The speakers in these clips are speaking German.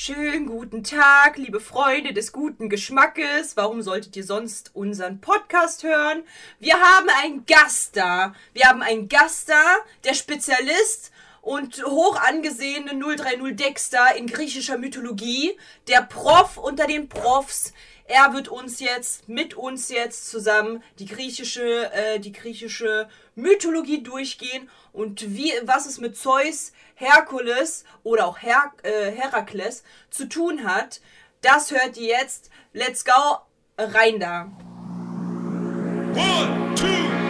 Schönen guten Tag, liebe Freunde des guten Geschmackes. Warum solltet ihr sonst unseren Podcast hören? Wir haben einen Gast da. Wir haben einen Gast da, der Spezialist und hoch angesehene 030 Dexter in griechischer Mythologie, der Prof unter den Profs. Er wird uns jetzt, mit uns jetzt zusammen die griechische, äh, die griechische Mythologie durchgehen und wie, was es mit Zeus, Herkules oder auch Her äh, Herakles zu tun hat. Das hört ihr jetzt. Let's go, rein da. One, two,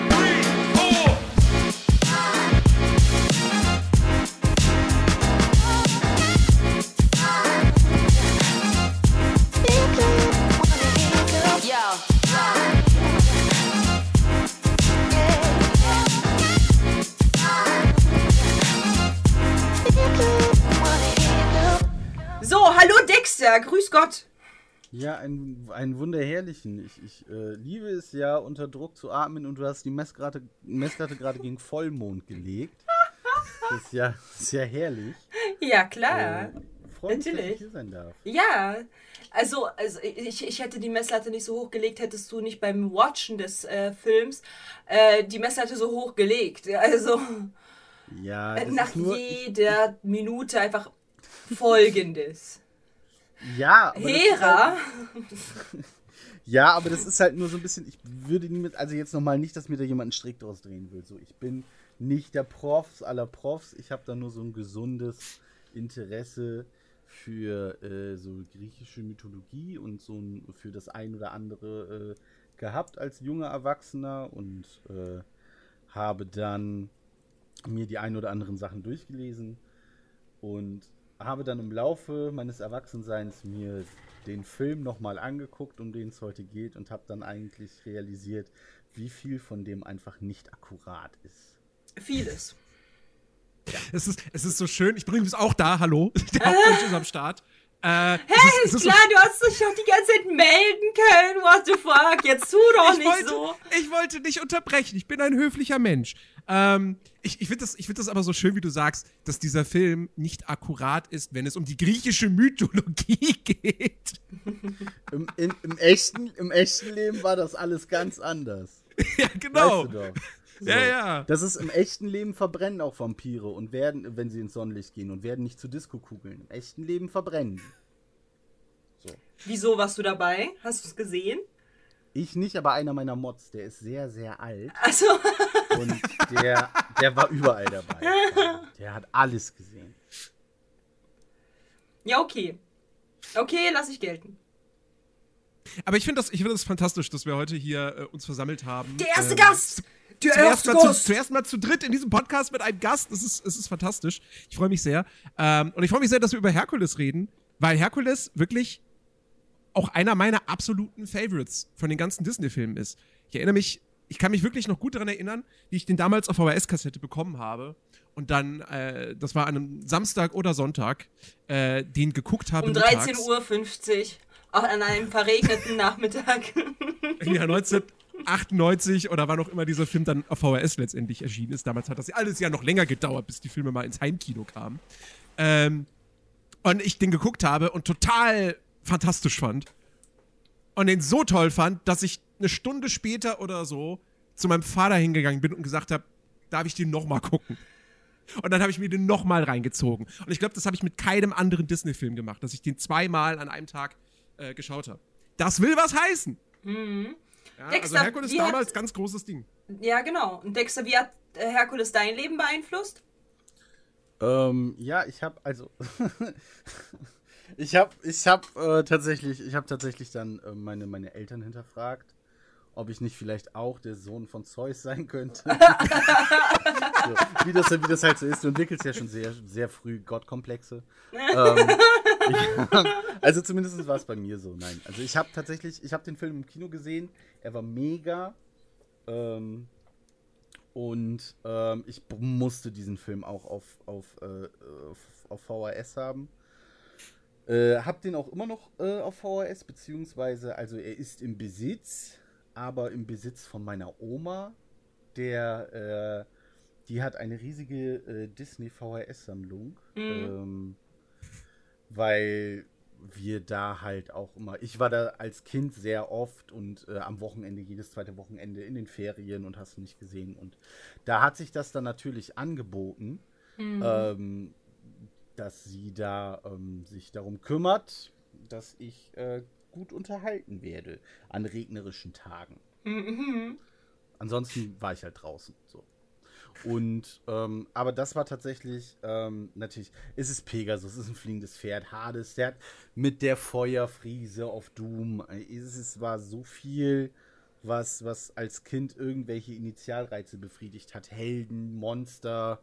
Dexter, grüß Gott. Ja, einen, einen wunderherrlichen. Ich, ich äh, liebe es ja, unter Druck zu atmen und du hast die Messlatte, Messlatte gerade gegen Vollmond gelegt. Das ist ja sehr herrlich. Ja, klar. Äh, mich, Natürlich. dass ich hier sein darf. Ja, also, also ich, ich hätte die Messlatte nicht so hochgelegt, hättest du nicht beim Watchen des äh, Films äh, die Messlatte so hochgelegt. Also ja, nach jeder Minute einfach Folgendes. Ja, aber Hera. Halt, ja, aber das ist halt nur so ein bisschen, ich würde nie mit, also jetzt nochmal nicht, dass mir da jemand einen Strick draus drehen will. So, ich bin nicht der Profs aller Profs, ich habe da nur so ein gesundes Interesse für äh, so griechische Mythologie und so ein, für das ein oder andere äh, gehabt als junger Erwachsener und äh, habe dann mir die ein oder anderen Sachen durchgelesen und habe dann im Laufe meines Erwachsenseins mir den Film nochmal angeguckt, um den es heute geht, und habe dann eigentlich realisiert, wie viel von dem einfach nicht akkurat ist. Vieles. Ja. Es, ist, es ist so schön. Ich bringe es auch da. Hallo. Der Hauptmensch ist am Start. Äh, hey, ist, ist klar, so du hast dich doch die ganze Zeit melden können. What the fuck? Jetzt tu doch ich nicht wollte, so. Ich wollte nicht unterbrechen. Ich bin ein höflicher Mensch. Ähm, ich ich finde das, find das aber so schön, wie du sagst, dass dieser Film nicht akkurat ist, wenn es um die griechische Mythologie geht. Im, in, im, echten, Im echten Leben war das alles ganz anders. ja, genau. Weißt du doch. So. Ja, ja. Das ist im echten Leben verbrennen auch Vampire und werden, wenn sie ins Sonnenlicht gehen und werden nicht zu Disco-Kugeln. Im echten Leben verbrennen. So. Wieso warst du dabei? Hast du es gesehen? Ich nicht, aber einer meiner Mods, der ist sehr, sehr alt. Achso. Und der, der war überall dabei. Der hat alles gesehen. Ja, okay. Okay, lass ich gelten. Aber ich finde das, find das fantastisch, dass wir heute hier äh, uns versammelt haben. Der erste ähm, Gast! Der erste Mal Gast! Zu, zuerst mal zu dritt in diesem Podcast mit einem Gast. Das ist, das ist fantastisch. Ich freue mich sehr. Ähm, und ich freue mich sehr, dass wir über Herkules reden, weil Herkules wirklich auch einer meiner absoluten Favorites von den ganzen Disney-Filmen ist. Ich erinnere mich, ich kann mich wirklich noch gut daran erinnern, wie ich den damals auf VHS-Kassette bekommen habe und dann, äh, das war an einem Samstag oder Sonntag, äh, den geguckt habe. Um 13.50 Uhr, auch an einem verregneten Nachmittag. ja, 1998 oder wann auch immer dieser Film dann auf VHS letztendlich erschienen ist. Damals hat das alles ja noch länger gedauert, bis die Filme mal ins Heimkino kamen. Ähm, und ich den geguckt habe und total fantastisch fand. Und den so toll fand, dass ich eine Stunde später oder so zu meinem Vater hingegangen bin und gesagt habe, darf ich den nochmal gucken? Und dann habe ich mir den nochmal reingezogen. Und ich glaube, das habe ich mit keinem anderen Disney-Film gemacht, dass ich den zweimal an einem Tag äh, geschaut habe. Das will was heißen. Mhm. Ja, also Dexter, also Herkules damals hat, ganz großes Ding. Ja, genau. Und Dexter, wie hat äh, Herkules dein Leben beeinflusst? Ähm, ja, ich habe also Ich habe ich hab, äh, tatsächlich, ich hab tatsächlich dann äh, meine, meine Eltern hinterfragt, ob ich nicht vielleicht auch der Sohn von Zeus sein könnte. so, wie, das, wie das halt so ist. Du entwickelst ja schon sehr, sehr früh Gottkomplexe. ähm, ich, also zumindest war es bei mir so. Nein, also ich habe tatsächlich, ich habe den Film im Kino gesehen. Er war mega. Ähm, und ähm, ich musste diesen Film auch auf, auf, äh, auf, auf VHS haben. Äh, hab den auch immer noch äh, auf VHS, beziehungsweise, also er ist im Besitz, aber im Besitz von meiner Oma, der, äh, die hat eine riesige äh, Disney VHS-Sammlung. Mhm. Ähm, weil wir da halt auch immer, ich war da als Kind sehr oft und äh, am Wochenende, jedes zweite Wochenende in den Ferien und hast du nicht gesehen. Und da hat sich das dann natürlich angeboten, mhm. ähm, dass sie da ähm, sich darum kümmert, dass ich äh, gut unterhalten werde an regnerischen Tagen. Mhm. Ansonsten war ich halt draußen. So. Und, ähm, aber das war tatsächlich, ähm, natürlich, ist es Pegasus, ist ein fliegendes Pferd, Hades, der hat mit der Feuerfriese auf Doom, es, es war so viel, was, was als Kind irgendwelche Initialreize befriedigt hat. Helden, Monster,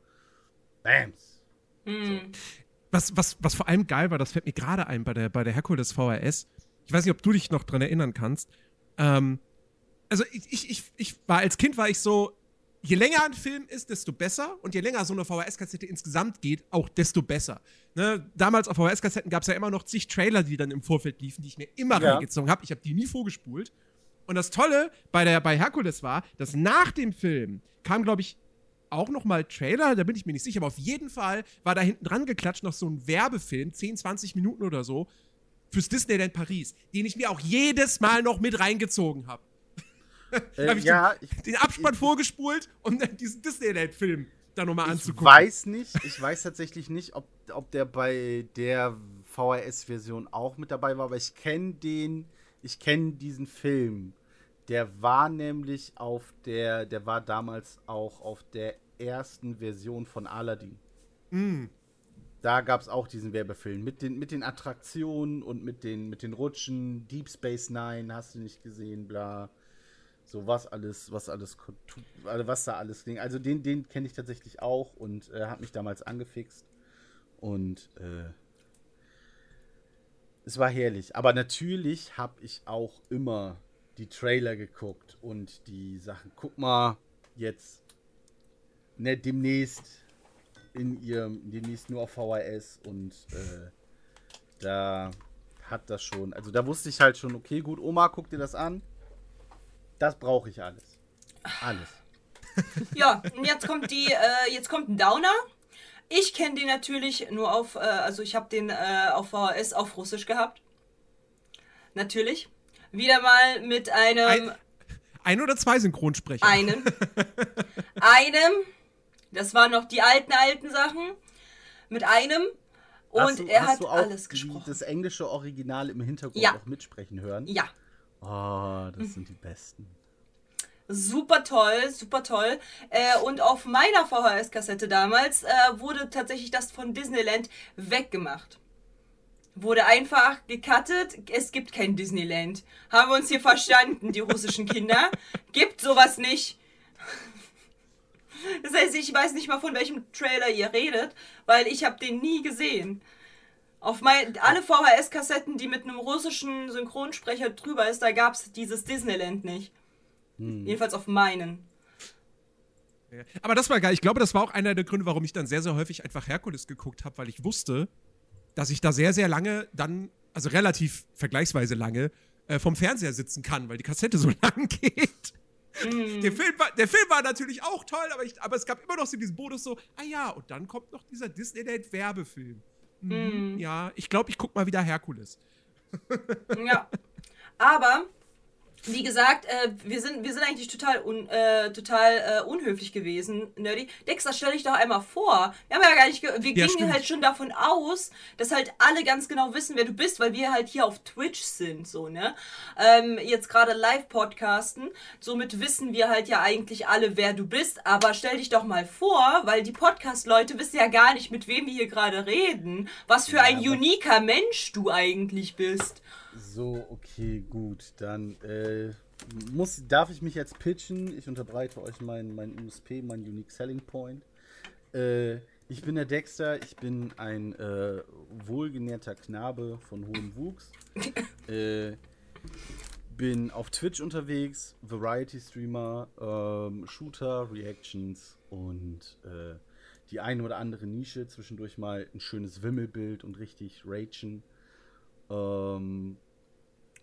Bams. Mhm. So. Was, was, was vor allem geil war, das fällt mir gerade ein bei der, bei der Herkules VRS. Ich weiß nicht, ob du dich noch dran erinnern kannst. Ähm, also ich, ich, ich, ich war als Kind war ich so, je länger ein Film ist, desto besser. Und je länger so eine VHS-Kassette insgesamt geht, auch desto besser. Ne? Damals auf VHS-Kassetten gab es ja immer noch zig Trailer, die dann im Vorfeld liefen, die ich mir immer ja. reingezogen habe. Ich habe die nie vorgespult. Und das Tolle bei, der, bei Herkules war, dass nach dem Film kam, glaube ich, auch noch mal Trailer, da bin ich mir nicht sicher, aber auf jeden Fall war da hinten dran geklatscht noch so ein Werbefilm, 10, 20 Minuten oder so, fürs Disneyland Paris, den ich mir auch jedes Mal noch mit reingezogen habe. Äh, habe ich, ja, den, ich, den Abspann ich, vorgespult, um dann diesen Disneyland-Film da nochmal anzugucken. Ich weiß nicht, ich weiß tatsächlich nicht, ob, ob der bei der VHS-Version auch mit dabei war, aber ich kenne den, ich kenne diesen Film. Der war nämlich auf der, der war damals auch auf der ersten Version von Aladdin. Mm. Da gab es auch diesen Werbefilm mit den, mit den Attraktionen und mit den, mit den Rutschen. Deep Space Nine hast du nicht gesehen, bla. So was alles, was alles, also was da alles ging. Also den, den kenne ich tatsächlich auch und äh, hat mich damals angefixt. Und äh, es war herrlich. Aber natürlich habe ich auch immer die Trailer geguckt und die Sachen. Guck mal, jetzt ne, demnächst in ihrem, demnächst nur auf VHS und äh, da hat das schon, also da wusste ich halt schon, okay, gut, Oma, guck dir das an. Das brauche ich alles. Alles. Ja, und jetzt kommt die, äh, jetzt kommt ein Downer. Ich kenne den natürlich nur auf, äh, also ich habe den äh, auf VHS auf Russisch gehabt. Natürlich. Wieder mal mit einem. Ein, ein oder zwei Synchronsprecher? Einen. einem. Das waren noch die alten, alten Sachen. Mit einem. Und du, er hat alles gesprochen. Das englische Original im Hintergrund ja. auch mitsprechen hören. Ja. Oh, das sind die besten. Super toll, super toll. Äh, und auf meiner VHS-Kassette damals äh, wurde tatsächlich das von Disneyland weggemacht. Wurde einfach gecuttet. Es gibt kein Disneyland. Haben wir uns hier verstanden, die russischen Kinder? Gibt sowas nicht. Das heißt, ich weiß nicht mal, von welchem Trailer ihr redet, weil ich habe den nie gesehen. Auf mein, alle VHS-Kassetten, die mit einem russischen Synchronsprecher drüber ist, da gab es dieses Disneyland nicht. Hm. Jedenfalls auf meinen. Aber das war geil. Ich glaube, das war auch einer der Gründe, warum ich dann sehr, sehr häufig einfach Herkules geguckt habe, weil ich wusste, dass ich da sehr, sehr lange dann, also relativ vergleichsweise lange, äh, vom Fernseher sitzen kann, weil die Kassette so lang geht. Mm. Der, Film war, der Film war natürlich auch toll, aber, ich, aber es gab immer noch so diesen Bonus so, ah ja, und dann kommt noch dieser Disneyland-Werbefilm. Mhm. Ja, ich glaube, ich gucke mal wieder Herkules. ja. Aber wie gesagt, äh, wir, sind, wir sind eigentlich total, un, äh, total äh, unhöflich gewesen, Nerdy. Dexter, stell dich doch einmal vor. Wir haben ja gar nicht, wir ja, gingen stimmt. halt schon davon aus, dass halt alle ganz genau wissen, wer du bist, weil wir halt hier auf Twitch sind, so, ne? Ähm, jetzt gerade live podcasten. Somit wissen wir halt ja eigentlich alle, wer du bist. Aber stell dich doch mal vor, weil die Podcast-Leute wissen ja gar nicht, mit wem wir hier gerade reden. Was für ja, ein uniker Mensch du eigentlich bist. So, okay, gut. Dann äh, muss, darf ich mich jetzt pitchen. Ich unterbreite euch mein, mein USP, mein Unique Selling Point. Äh, ich bin der Dexter, ich bin ein äh, wohlgenährter Knabe von hohem Wuchs. äh, bin auf Twitch unterwegs, Variety-Streamer, ähm, Shooter, Reactions und äh, die eine oder andere Nische. Zwischendurch mal ein schönes Wimmelbild und richtig Ragen. Ähm,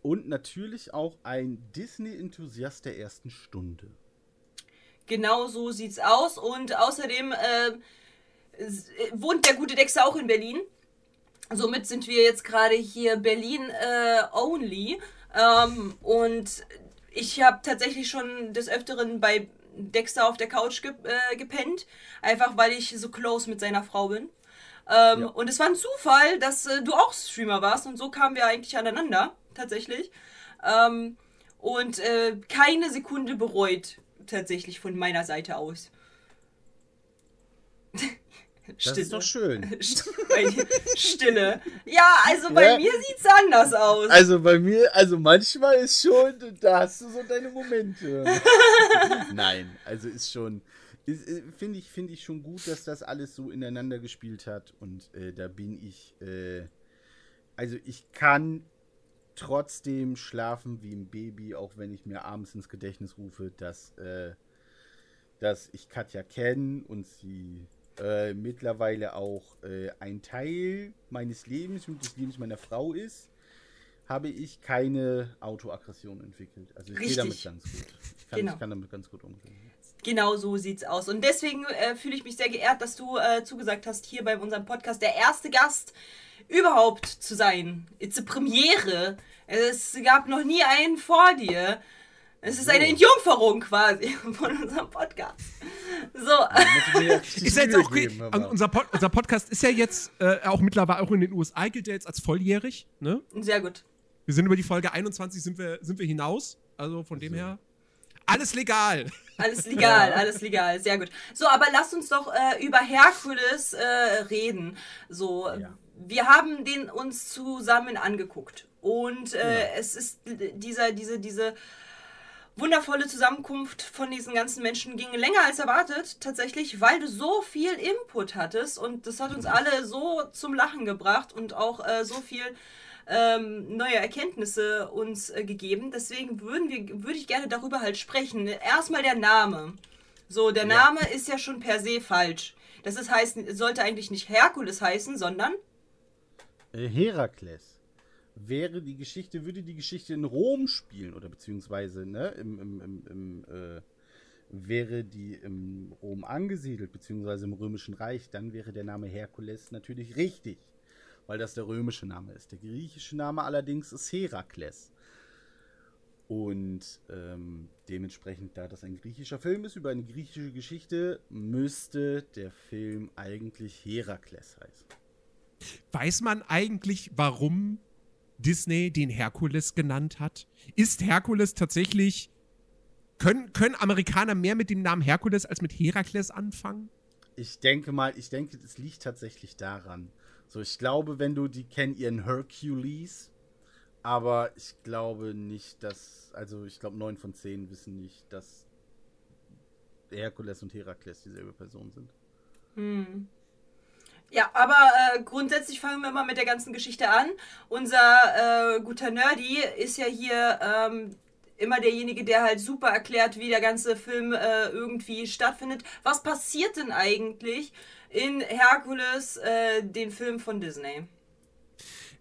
und natürlich auch ein Disney-Enthusiast der ersten Stunde. Genau so sieht's aus. Und außerdem äh, wohnt der gute Dexter auch in Berlin. somit sind wir jetzt gerade hier Berlin äh, only. Ähm, und ich habe tatsächlich schon des Öfteren bei Dexter auf der Couch ge äh, gepennt, einfach weil ich so close mit seiner Frau bin. Ähm, ja. Und es war ein Zufall, dass äh, du auch Streamer warst und so kamen wir eigentlich aneinander, tatsächlich. Ähm, und äh, keine Sekunde bereut, tatsächlich von meiner Seite aus. Das ist doch schön. Stille. Ja, also bei ja. mir es anders aus. Also bei mir, also manchmal ist schon, da hast du so deine Momente. Nein, also ist schon, äh, finde ich, finde ich schon gut, dass das alles so ineinander gespielt hat und äh, da bin ich, äh, also ich kann trotzdem schlafen wie ein Baby, auch wenn ich mir abends ins Gedächtnis rufe, dass, äh, dass ich Katja kenne und sie äh, mittlerweile auch äh, ein Teil meines Lebens und des Lebens meiner Frau ist, habe ich keine Autoaggression entwickelt. Also ich gehe damit ganz gut. Ich kann, genau. ich kann damit ganz gut umgehen. Genau so sieht's aus. Und deswegen äh, fühle ich mich sehr geehrt, dass du äh, zugesagt hast, hier bei unserem Podcast der erste Gast überhaupt zu sein. It's a Premiere. Es gab noch nie einen vor dir. Es ist eine Entjungferung quasi von unserem Podcast. So. ist jetzt auch, geben, unser, Pod, unser, Podcast ist ja jetzt äh, auch mittlerweile auch in den USA gilt ja jetzt als volljährig. Ne? Sehr gut. Wir sind über die Folge 21 sind wir, sind wir hinaus. Also von dem her. Alles legal. Alles legal, alles legal, sehr gut. So, aber lasst uns doch äh, über Herkules äh, reden. So, ja. wir haben den uns zusammen angeguckt und äh, ja. es ist dieser, diese, diese wundervolle Zusammenkunft von diesen ganzen Menschen ging länger als erwartet, tatsächlich, weil du so viel Input hattest und das hat uns alle so zum Lachen gebracht und auch äh, so viel ähm, neue Erkenntnisse uns äh, gegeben. Deswegen würden wir, würde ich gerne darüber halt sprechen. Erstmal der Name. So, der ja. Name ist ja schon per se falsch. Das ist heißt, sollte eigentlich nicht Herkules heißen, sondern äh, Herakles wäre die Geschichte, würde die Geschichte in Rom spielen oder beziehungsweise ne, im, im, im, im äh, wäre die im Rom angesiedelt, beziehungsweise im Römischen Reich, dann wäre der Name Herkules natürlich richtig, weil das der römische Name ist. Der griechische Name allerdings ist Herakles. Und ähm, dementsprechend, da das ein griechischer Film ist über eine griechische Geschichte, müsste der Film eigentlich Herakles heißen. Weiß man eigentlich, warum Disney den Herkules genannt hat? Ist Herkules tatsächlich. Können, können Amerikaner mehr mit dem Namen Herkules als mit Herakles anfangen? Ich denke mal, ich denke, es liegt tatsächlich daran. So, ich glaube, wenn du die kennen ihren Hercules, aber ich glaube nicht, dass, also ich glaube, neun von zehn wissen nicht, dass Herkules und Herakles dieselbe Person sind. Hm. Ja, aber äh, grundsätzlich fangen wir mal mit der ganzen Geschichte an. Unser äh, guter Nerdy ist ja hier ähm, immer derjenige, der halt super erklärt, wie der ganze Film äh, irgendwie stattfindet. Was passiert denn eigentlich in Herkules, äh, den Film von Disney?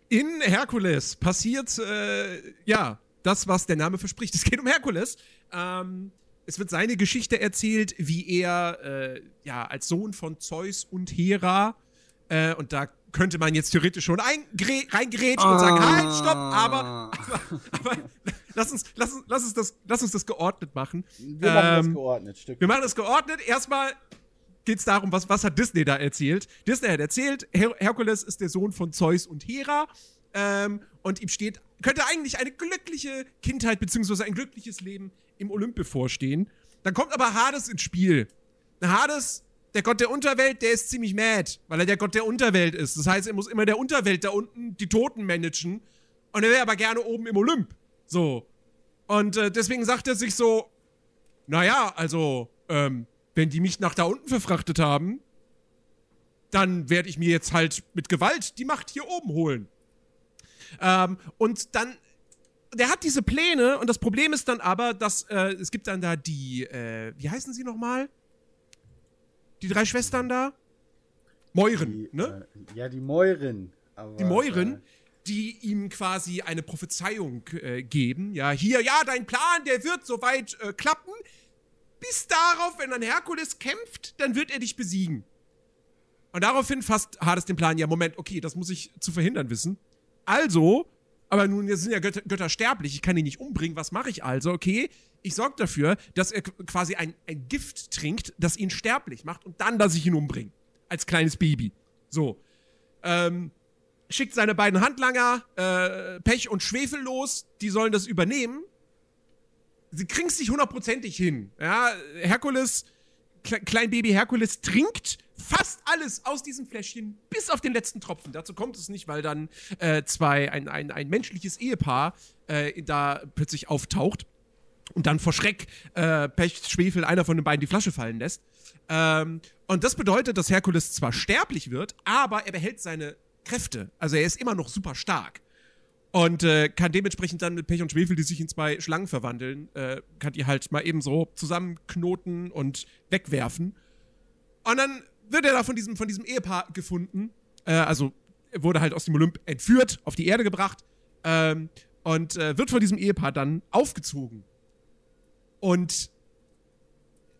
In Herkules passiert, äh, ja, das, was der Name verspricht. Es geht um Herkules. Ähm, es wird seine Geschichte erzählt, wie er äh, ja als Sohn von Zeus und Hera äh, und da könnte man jetzt theoretisch schon reingrätschen ah. und sagen, ah. halt, stopp, aber, aber, aber lass, uns, lass, uns, lass, uns das, lass uns das geordnet machen. Wir ähm, machen das ähm, geordnet, Stück. Wir machen das geordnet. Erstmal geht es darum, was, was hat Disney da erzählt? Disney hat erzählt, Her Herkules ist der Sohn von Zeus und Hera. Ähm, und ihm steht, könnte eigentlich eine glückliche Kindheit bzw. ein glückliches Leben im Olymp bevorstehen. Dann kommt aber Hades ins Spiel. Hades der Gott der Unterwelt, der ist ziemlich mad, weil er der Gott der Unterwelt ist. Das heißt, er muss immer der Unterwelt da unten die Toten managen. Und er wäre aber gerne oben im Olymp. So. Und äh, deswegen sagt er sich so, naja, also, ähm, wenn die mich nach da unten verfrachtet haben, dann werde ich mir jetzt halt mit Gewalt die Macht hier oben holen. Ähm, und dann, der hat diese Pläne und das Problem ist dann aber, dass äh, es gibt dann da die, äh, wie heißen sie nochmal? Die drei Schwestern da? Meuren, die, ne? Äh, ja, die Meuren. Aber, die Meuren, äh, die ihm quasi eine Prophezeiung äh, geben. Ja, hier, ja, dein Plan, der wird soweit äh, klappen. Bis darauf, wenn dann Herkules kämpft, dann wird er dich besiegen. Und daraufhin fasst Hades den Plan, ja, Moment, okay, das muss ich zu verhindern wissen. Also, aber nun sind ja Götter, Götter sterblich, ich kann ihn nicht umbringen, was mache ich also? Okay, ich sorge dafür, dass er quasi ein, ein Gift trinkt, das ihn sterblich macht und dann lasse ich ihn umbringen. Als kleines Baby. So. Ähm, schickt seine beiden Handlanger äh, Pech und Schwefel los, die sollen das übernehmen. Sie kriegen es nicht hundertprozentig hin. Ja, Herkules, Kle Kleinbaby Herkules trinkt fast alles aus diesem Fläschchen, bis auf den letzten Tropfen. Dazu kommt es nicht, weil dann äh, zwei, ein, ein, ein menschliches Ehepaar äh, da plötzlich auftaucht und dann vor Schreck äh, Pech, Schwefel, einer von den beiden die Flasche fallen lässt. Ähm, und das bedeutet, dass Herkules zwar sterblich wird, aber er behält seine Kräfte. Also er ist immer noch super stark. Und äh, kann dementsprechend dann mit Pech und Schwefel, die sich in zwei Schlangen verwandeln, äh, kann die halt mal eben so zusammenknoten und wegwerfen. Und dann wird er da von diesem, von diesem Ehepaar gefunden. Äh, also wurde halt aus dem Olymp entführt, auf die Erde gebracht ähm, und äh, wird von diesem Ehepaar dann aufgezogen. Und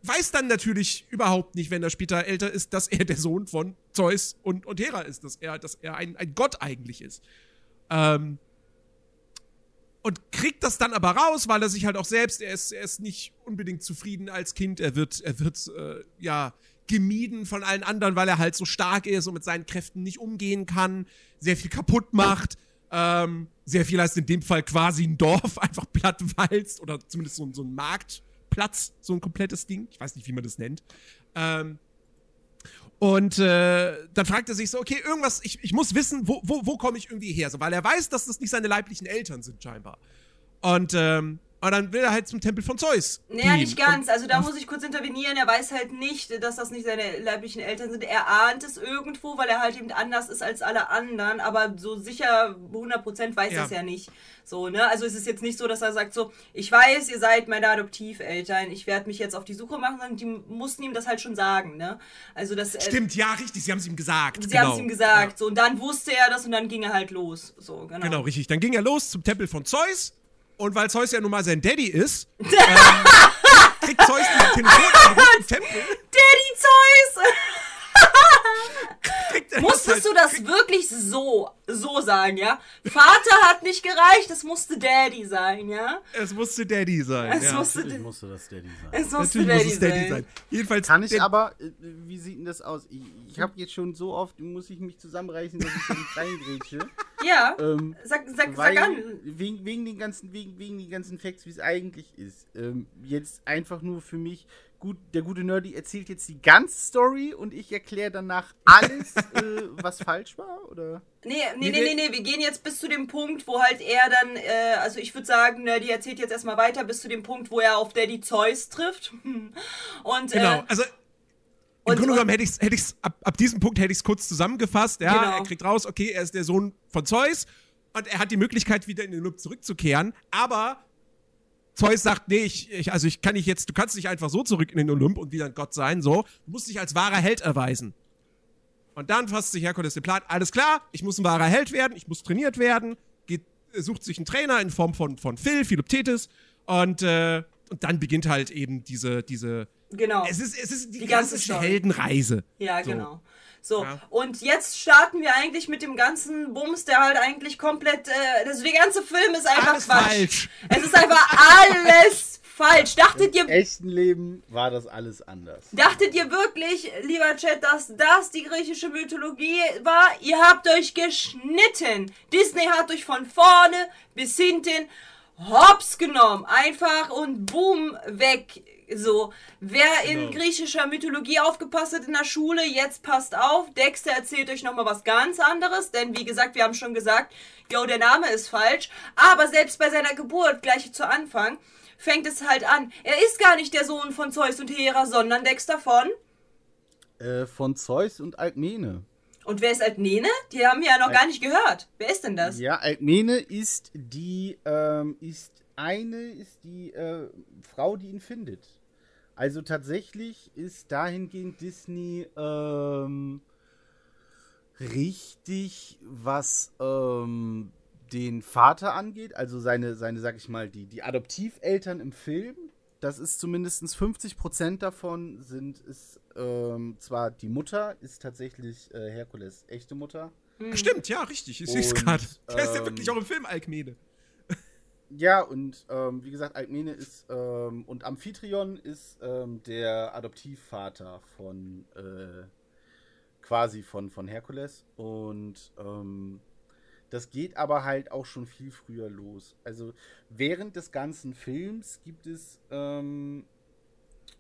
weiß dann natürlich überhaupt nicht, wenn er später älter ist, dass er der Sohn von Zeus und, und Hera ist, dass er, dass er ein, ein Gott eigentlich ist. Ähm, und kriegt das dann aber raus, weil er sich halt auch selbst, er ist, er ist nicht unbedingt zufrieden als Kind, er wird, er wird, äh, ja, gemieden von allen anderen, weil er halt so stark ist und mit seinen Kräften nicht umgehen kann, sehr viel kaputt macht, ähm, sehr viel heißt in dem Fall quasi ein Dorf einfach plattwalzt oder zumindest so, so ein Marktplatz, so ein komplettes Ding. Ich weiß nicht, wie man das nennt. Ähm, und äh, dann fragt er sich so, okay, irgendwas, ich, ich muss wissen, wo, wo, wo komme ich irgendwie her? So, weil er weiß, dass das nicht seine leiblichen Eltern sind, scheinbar. Und ähm, und dann will er halt zum Tempel von Zeus. Naja, nicht ganz. Also da muss ich kurz intervenieren. Er weiß halt nicht, dass das nicht seine leiblichen Eltern sind. Er ahnt es irgendwo, weil er halt eben anders ist als alle anderen. Aber so sicher 100% weiß er es ja nicht. So, ne? Also es ist jetzt nicht so, dass er sagt so, ich weiß, ihr seid meine Adoptiveltern. Ich werde mich jetzt auf die Suche machen. Sondern die mussten ihm das halt schon sagen, ne? Also das... Äh, Stimmt, ja, richtig. Sie haben es ihm gesagt. Sie genau. haben es ihm gesagt. Ja. So, und dann wusste er das und dann ging er halt los. So, genau. Genau, richtig. Dann ging er los zum Tempel von Zeus und weil Zeus ja nun mal sein Daddy ist, ähm, kriegt Zeus diesen Telefon im Tempel. Daddy Zeus! Musstest du das wirklich so, so sagen, ja? Vater hat nicht gereicht, es musste Daddy sein, ja? Es musste Daddy sein. Es ja. musste, Natürlich musste das Daddy sein. Es musste Daddy, muss es Daddy sein. sein. Jedenfalls. Kann ich aber, äh, wie sieht denn das aus? Ich, ich habe jetzt schon so oft, muss ich mich zusammenreißen, dass ich nicht reingrätsche. Ja. Ähm, sag, sag, sag an. Wegen, wegen den ganzen, wegen, wegen den ganzen Facts, wie es eigentlich ist. Ähm, jetzt einfach nur für mich gut, der gute Nerdy erzählt jetzt die ganze Story und ich erkläre danach alles, äh, was falsch war, oder? Nee, nee, nee, nee, nee, wir gehen jetzt bis zu dem Punkt, wo halt er dann, äh, also ich würde sagen, Nerdy erzählt jetzt erstmal weiter bis zu dem Punkt, wo er auf Daddy Zeus trifft. und, genau, äh, also im Grunde genommen hätte ich es hätte ich's, ab, ab diesem Punkt hätte ich es kurz zusammengefasst. Ja, genau. er kriegt raus, okay, er ist der Sohn von Zeus und er hat die Möglichkeit, wieder in den Loop zurückzukehren, aber Zeus sagt, nee, ich, ich, also ich kann nicht jetzt, du kannst nicht einfach so zurück in den Olymp und wieder ein Gott sein, so. Du musst dich als wahrer Held erweisen. Und dann fasst sich Herkules den Plan, alles klar, ich muss ein wahrer Held werden, ich muss trainiert werden, geht, sucht sich einen Trainer in Form von, von Phil, Philoptetes, und, äh, und dann beginnt halt eben diese, diese. Genau. Es ist, es ist die, die ganze Heldenreise. Ja, so. genau. So, ja. und jetzt starten wir eigentlich mit dem ganzen Bums, der halt eigentlich komplett, äh, also der ganze Film ist einfach alles Quatsch. falsch. Es ist einfach falsch. Dachtet Im ihr. echten Leben war das alles anders. Dachtet ihr wirklich, lieber Chat, dass das die griechische Mythologie war? Ihr habt euch geschnitten. Disney hat euch von vorne bis hinten hops genommen. Einfach und boom, weg so, wer in genau. griechischer Mythologie aufgepasst hat in der Schule, jetzt passt auf. Dexter erzählt euch nochmal was ganz anderes, denn wie gesagt, wir haben schon gesagt, yo, der Name ist falsch. Aber selbst bei seiner Geburt, gleich zu Anfang, fängt es halt an. Er ist gar nicht der Sohn von Zeus und Hera, sondern Dexter von? Äh, von Zeus und Alkmene. Und wer ist Alkmene? Die haben wir ja noch Al gar nicht gehört. Wer ist denn das? Ja, Alkmene ist die, ähm, ist eine, ist die äh, Frau, die ihn findet. Also tatsächlich ist dahingehend Disney ähm, richtig, was ähm, den Vater angeht, also seine, seine, sag ich mal, die, die Adoptiveltern im Film, das ist zumindest 50% davon sind, ist ähm, zwar die Mutter, ist tatsächlich äh, Herkules echte Mutter. Mhm. Stimmt, ja, richtig. Ich sehe es gerade. Der ist ja ähm, wirklich auch im Film Alkmene. Ja, und ähm, wie gesagt, Alkmene ist ähm, und Amphitryon ist ähm, der Adoptivvater von äh, quasi von, von Herkules. Und ähm, das geht aber halt auch schon viel früher los. Also während des ganzen Films gibt es ähm,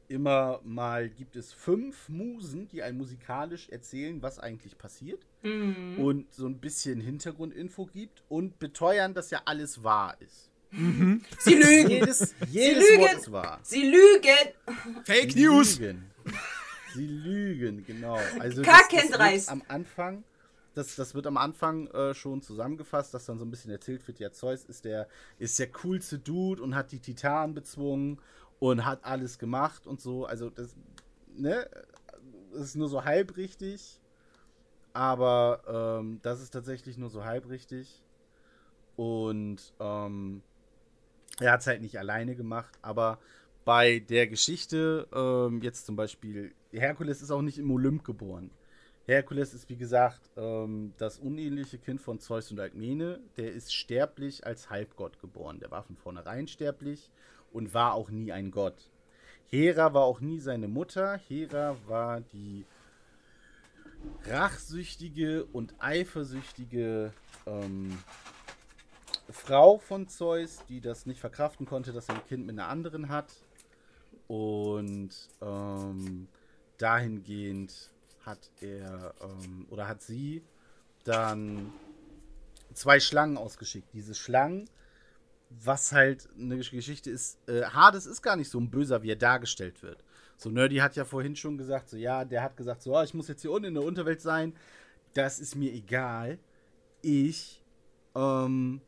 immer mal gibt es fünf Musen, die ein musikalisch erzählen, was eigentlich passiert Mhm. und so ein bisschen Hintergrundinfo gibt und beteuern, dass ja alles wahr ist. Sie lügen! Jedes, jedes lügen. Wort ist wahr. Sie lügen! Fake Sie News! Lügen. Sie lügen, genau. Also wird am Anfang, das, das wird am Anfang äh, schon zusammengefasst, dass dann so ein bisschen erzählt wird, ja, Zeus ist der, ist der coolste Dude und hat die Titanen bezwungen und hat alles gemacht und so. Also das, ne, das ist nur so halb richtig. Aber ähm, das ist tatsächlich nur so halb richtig. Und ähm, er hat es halt nicht alleine gemacht, aber bei der Geschichte, ähm, jetzt zum Beispiel, Herkules ist auch nicht im Olymp geboren. Herkules ist, wie gesagt, ähm, das unähnliche Kind von Zeus und Alkmene. Der ist sterblich als Halbgott geboren. Der war von vornherein sterblich und war auch nie ein Gott. Hera war auch nie seine Mutter. Hera war die rachsüchtige und eifersüchtige ähm, Frau von Zeus, die das nicht verkraften konnte, dass er ein Kind mit einer anderen hat. Und ähm, dahingehend hat er ähm, oder hat sie dann zwei Schlangen ausgeschickt. Diese Schlangen, was halt eine Geschichte ist, äh, Hades ist gar nicht so ein Böser, wie er dargestellt wird. So, Nerdy hat ja vorhin schon gesagt, so, ja, der hat gesagt, so, ah, ich muss jetzt hier unten in der Unterwelt sein. Das ist mir egal. Ich, ähm,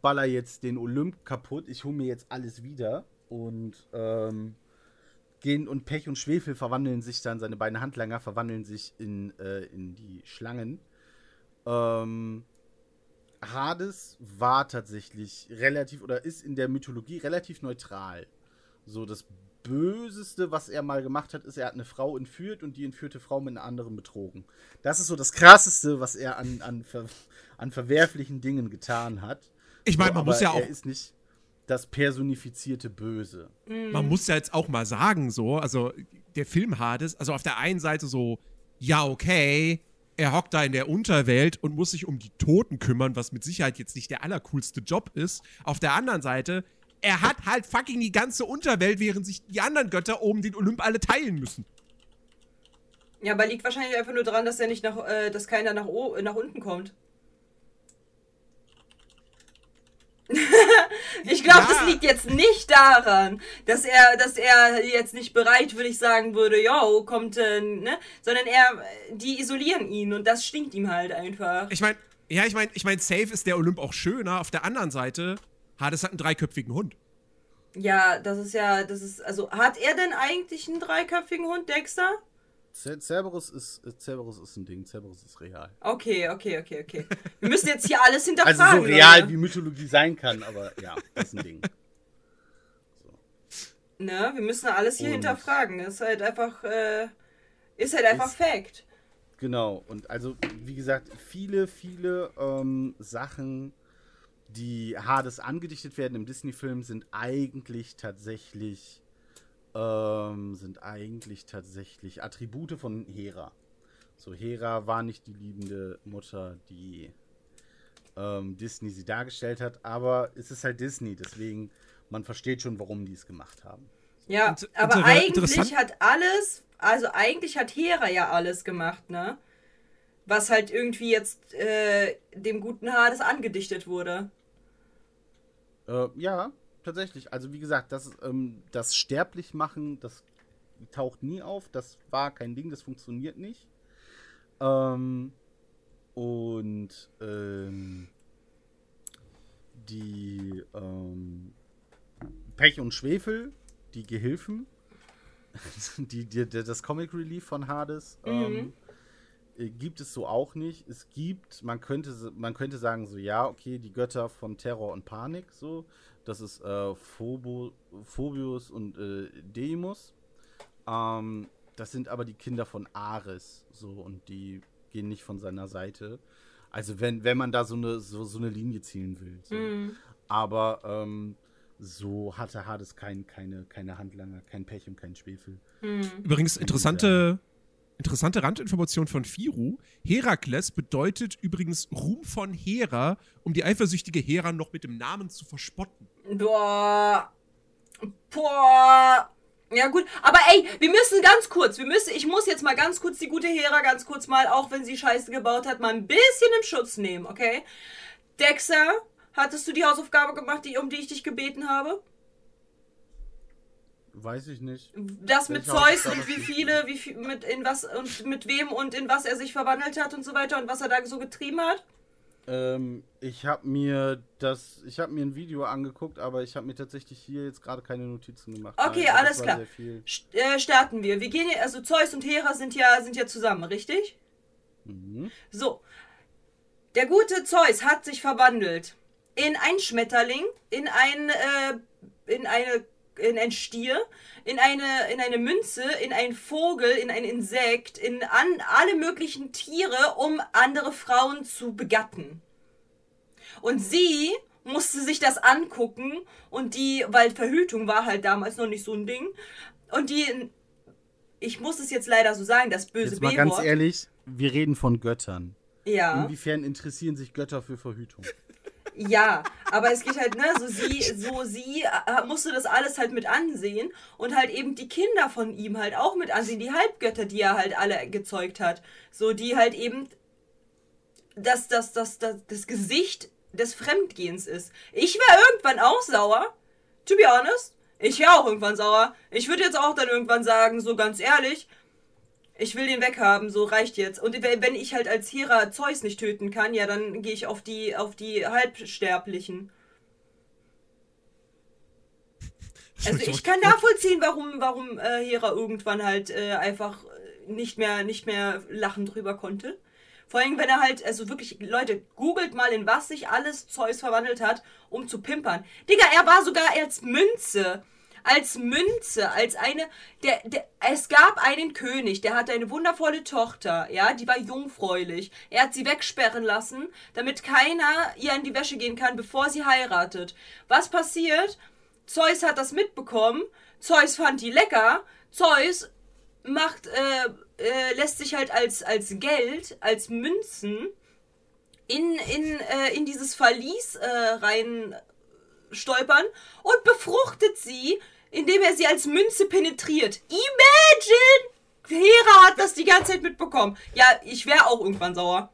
baller jetzt den Olymp kaputt. Ich hole mir jetzt alles wieder. Und, ähm, gehen und Pech und Schwefel verwandeln sich dann, seine beiden Handlanger verwandeln sich in, äh, in die Schlangen. Ähm, Hades war tatsächlich relativ oder ist in der Mythologie relativ neutral. So das Böseste, was er mal gemacht hat, ist, er hat eine Frau entführt und die entführte Frau mit einer anderen betrogen. Das ist so das Krasseste, was er an, an, ver, an verwerflichen Dingen getan hat. Ich meine, man muss ja auch, Er ist nicht das personifizierte Böse. man muss ja jetzt auch mal sagen, so, also der Film Hades, also auf der einen Seite so, ja, okay, er hockt da in der Unterwelt und muss sich um die Toten kümmern, was mit Sicherheit jetzt nicht der allercoolste Job ist. Auf der anderen Seite, er hat halt fucking die ganze Unterwelt, während sich die anderen Götter oben den Olymp alle teilen müssen. Ja, aber liegt wahrscheinlich einfach nur daran, dass er nicht nach, äh, dass keiner nach, o nach unten kommt. Ich glaube, Ja. das liegt jetzt nicht daran, dass er, dass er jetzt nicht bereit, würde ich sagen, würde, yo, kommt, äh, ne? Sondern er, die isolieren ihn und das stinkt ihm halt einfach. Ich meine, ja, ich meine, ich meine, safe ist der Olymp auch schöner. Auf der anderen Seite, Hades hat einen dreiköpfigen Hund. Ja, das ist ja, das ist, also, hat er denn eigentlich einen dreiköpfigen Hund, Dexter? Cer- Cerberus ist, äh, Cerberus ist ein Ding, Cerberus ist real. Okay, okay, okay, okay. Wir müssen jetzt hier alles hinterfragen. Also so real Leute. wie Mythologie sein kann, aber ja, das ist ein Ding. Ne, wir müssen alles hier Und- hinterfragen. Ist halt einfach, äh, ist halt einfach Ist- Fact. Genau, und also, wie gesagt, viele, viele ähm, Sachen, die Hades angedichtet werden im Disney-Film, sind eigentlich tatsächlich, ähm, sind eigentlich tatsächlich Attribute von Hera. So, Hera war nicht die liebende Mutter, die ähm, Disney sie dargestellt hat, aber es ist halt Disney, deswegen, man versteht schon, warum die es gemacht haben. Ja, Inter- aber eigentlich hat alles, also eigentlich hat Hera ja alles gemacht, ne? Was halt irgendwie jetzt äh, dem guten Hades angedichtet wurde. Äh, ja, tatsächlich. Also wie gesagt, das, ähm, das Sterblichmachen, das taucht nie auf. Das war kein Ding, das funktioniert nicht. Ähm, und ähm, die ähm, Pech und Schwefel, die Gehilfen, die, die, das Comic Relief von Hades, ähm, äh, gibt es so auch nicht. Es gibt, man könnte, man könnte sagen, so, ja, okay, die Götter von Terror und Panik, so. Das ist äh, Phobo, Phobius und äh, Deimos. Ähm, das sind aber die Kinder von Ares, so, und die gehen nicht von seiner Seite. Also wenn, wenn man da so eine, so, so eine Linie ziehen will. So. Mhm. Aber ähm, so hatte Hades kein, keine, keine Handlanger, kein Pech und kein Schwefel. Mhm. Übrigens, interessante, interessante Randinformation von Firu. Herakles bedeutet übrigens Ruhm von Hera, um die eifersüchtige Hera noch mit dem Namen zu verspotten. Boah. Boah. Ja gut, aber ey, wir müssen ganz kurz, wir müssen, ich muss jetzt mal ganz kurz die gute Hera ganz kurz mal, auch wenn sie Scheiße gebaut hat, mal ein bisschen im Schutz nehmen, okay? Dexter, hattest du die Hausaufgabe gemacht, die, um die ich dich gebeten habe? Weiß ich nicht. Das mit Zeus und wie viele, wie viel, mit in was und mit wem und in was er sich verwandelt hat und so weiter und was er da so getrieben hat? Ähm, ich habe mir das, ich habe mir ein Video angeguckt, aber ich habe mir tatsächlich hier jetzt gerade keine Notizen gemacht. Okay, das alles klar. äh, starten wir. Wir gehen also Zeus und Hera sind ja, sind ja zusammen, richtig? Mhm. So. Der gute Zeus hat sich verwandelt in ein Schmetterling, in ein, äh, in eine, in ein Stier, in eine, in eine Münze, in einen Vogel, in ein Insekt, in an, alle möglichen Tiere, um andere Frauen zu begatten. Und sie musste sich das angucken und die, weil Verhütung war halt damals noch nicht so ein Ding. Und die, ich muss es jetzt leider so sagen, das böse Jetzt mal ganz ehrlich, wir reden von Göttern. Ja. Inwiefern interessieren sich Götter für Verhütung? Ja, aber es geht halt, ne, so sie, so sie äh, musste das alles halt mit ansehen und halt eben die Kinder von ihm halt auch mit ansehen, die Halbgötter, die er halt alle gezeugt hat. So, die halt eben das, das, das, das, das Gesicht des Fremdgehens ist. Ich wäre irgendwann auch sauer. To be honest. Ich wäre auch irgendwann sauer. Ich würde jetzt auch dann irgendwann sagen, so ganz ehrlich, ich will den weghaben, so reicht jetzt. Und wenn ich halt als Hera Zeus nicht töten kann, ja, dann gehe ich auf die, auf die Halbsterblichen. Also ich kann nachvollziehen, warum, warum äh, Hera irgendwann halt äh, einfach nicht mehr, nicht mehr lachen drüber konnte. Vor allem, wenn er halt, also wirklich, Leute, googelt mal, in was sich alles Zeus verwandelt hat, um zu pimpern. Digga, er war sogar als Münze. Als Münze, als eine, der, der, es gab einen König, der hatte eine wundervolle Tochter, ja, die war jungfräulich. Er hat sie wegsperren lassen, damit keiner ihr in die Wäsche gehen kann, bevor sie heiratet. Was passiert? Zeus hat das mitbekommen. Zeus fand die lecker. Zeus macht, äh, äh, lässt sich halt als, als Geld, als Münzen in, in, äh, in dieses Verlies äh, rein stolpern und befruchtet sie, indem er sie als Münze penetriert. Imagine! Hera hat das die ganze Zeit mitbekommen. Ja, ich wäre auch irgendwann sauer.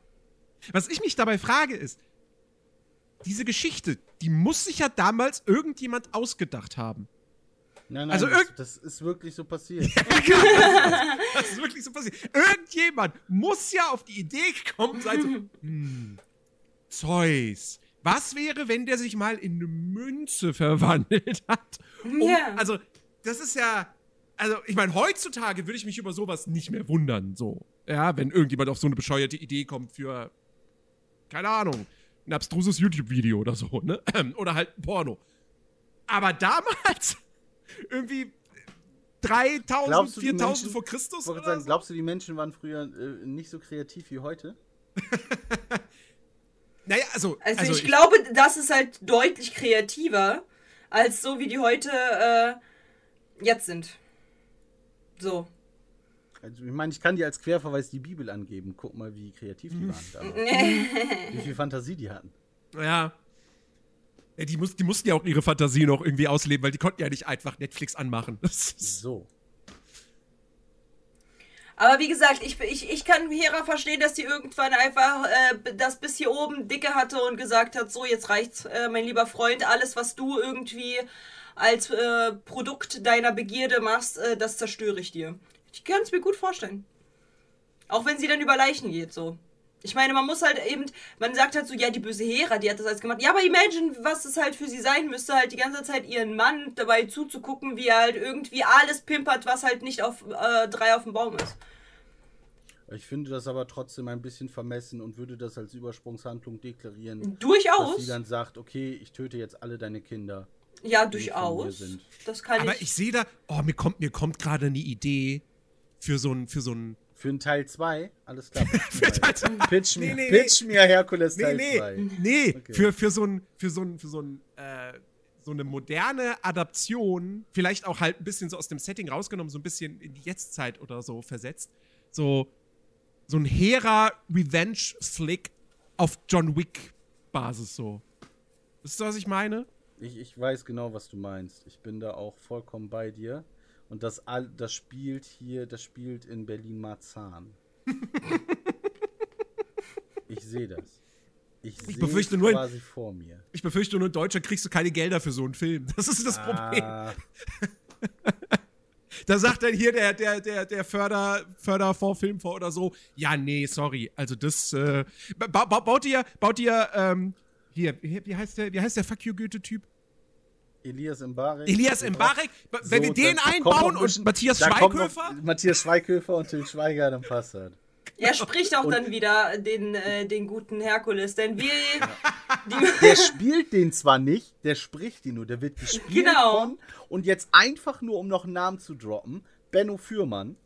Was ich mich dabei frage ist, diese Geschichte, die muss sich ja damals irgendjemand ausgedacht haben. Nein, nein, Also das, das ist wirklich so passiert. Das ist wirklich so passiert. Irgendjemand muss ja auf die Idee gekommen sein, so, hm, Zeus. Was wäre, wenn der sich mal in eine Münze verwandelt hat? Um, Ja. Also, das ist ja. Also, ich meine, heutzutage würde ich mich über sowas nicht mehr wundern, so. Ja, wenn irgendjemand auf so eine bescheuerte Idee kommt für, keine Ahnung, ein abstruses YouTube-Video oder so, ne? Oder halt ein Porno. Aber damals, irgendwie 3000, Glaubst du, die 4000 Menschen- vor Christus Ich wollte oder sagen, so? glaubst du, die Menschen waren früher äh, nicht so kreativ wie heute? Naja, also, Also, ich, glaube, das ist halt deutlich kreativer, als so wie die heute äh, jetzt sind. So. Also, ich meine, ich kann dir als Querverweis die Bibel angeben. Guck mal, wie kreativ die waren damals. wie viel Fantasie die hatten. Ja. die, muss, die mussten ja auch ihre Fantasie noch irgendwie ausleben, weil die konnten ja nicht einfach Netflix anmachen. So. Aber wie gesagt, ich, ich, ich kann Hera verstehen, dass die irgendwann einfach äh, das bis hier oben dicke hatte und gesagt hat, so jetzt reicht's, äh, mein lieber Freund, alles was du irgendwie als äh, Produkt deiner Begierde machst, äh, das zerstöre ich dir. Ich kann es mir gut vorstellen. Auch wenn sie dann über Leichen geht, so. Ich meine, man muss halt eben, man sagt halt so, ja, die böse Hera, die hat das alles gemacht. Ja, aber imagine, was es halt für sie sein müsste, halt die ganze Zeit ihren Mann dabei zuzugucken, wie er halt irgendwie alles pimpert, was halt nicht auf äh, drei auf dem Baum ist. Ich finde das aber trotzdem ein bisschen vermessen und würde das als Übersprungshandlung deklarieren. Dass Durchaus. sie dann sagt, okay, ich töte jetzt alle deine Kinder. Ja, die von mir durchaus. sind. Das kann Aber ich. ich sehe da, oh, mir kommt, mir kommt gerade eine Idee für so ein, für so ein. Für einen Teil 2, alles klar. Für Teil zwei. Pitch, Nee, mir, nee, pitch mir Herkules Nee, Teil nee, 2. nee, Okay. für, für so ein, für so ein, für so ein, äh, so eine moderne Adaption, vielleicht auch halt ein bisschen so aus dem Setting rausgenommen, so ein bisschen in die Jetztzeit oder so versetzt. So, so ein Hera Revenge Flick auf John Wick Basis so. Wisst ihr, was ich meine? Ich, ich weiß genau, was du meinst. Ich bin da auch vollkommen bei dir. Und das, all, das spielt hier, das spielt in Berlin-Marzahn. ich sehe das. Ich, sehe befürchte nur- quasi vor mir. Ich befürchte nur, in Deutschland kriegst du keine Gelder für so einen Film. Das ist das Problem. Da sagt dann hier der, der, der, der Förder, Förderfonds, Filmfonds oder so, ja, nee, sorry. Also das, äh, ba ba baut ihr, baut ihr, ähm, hier, wie heißt der, wie heißt der Fuck you Goethe-Typ? Elias Mbarek. Elias Mbarek? Wenn wir den einbauen und Matthias Schweighöfer? Matthias Schweighöfer und Till Schweiger, dann passt das. Er spricht auch dann wieder den, äh, den guten Herkules, denn wir. Der spielt den zwar nicht, der spricht ihn nur. Der wird gespielt Genau. von. Und jetzt einfach nur, um noch einen Namen zu droppen: Benno Fürmann.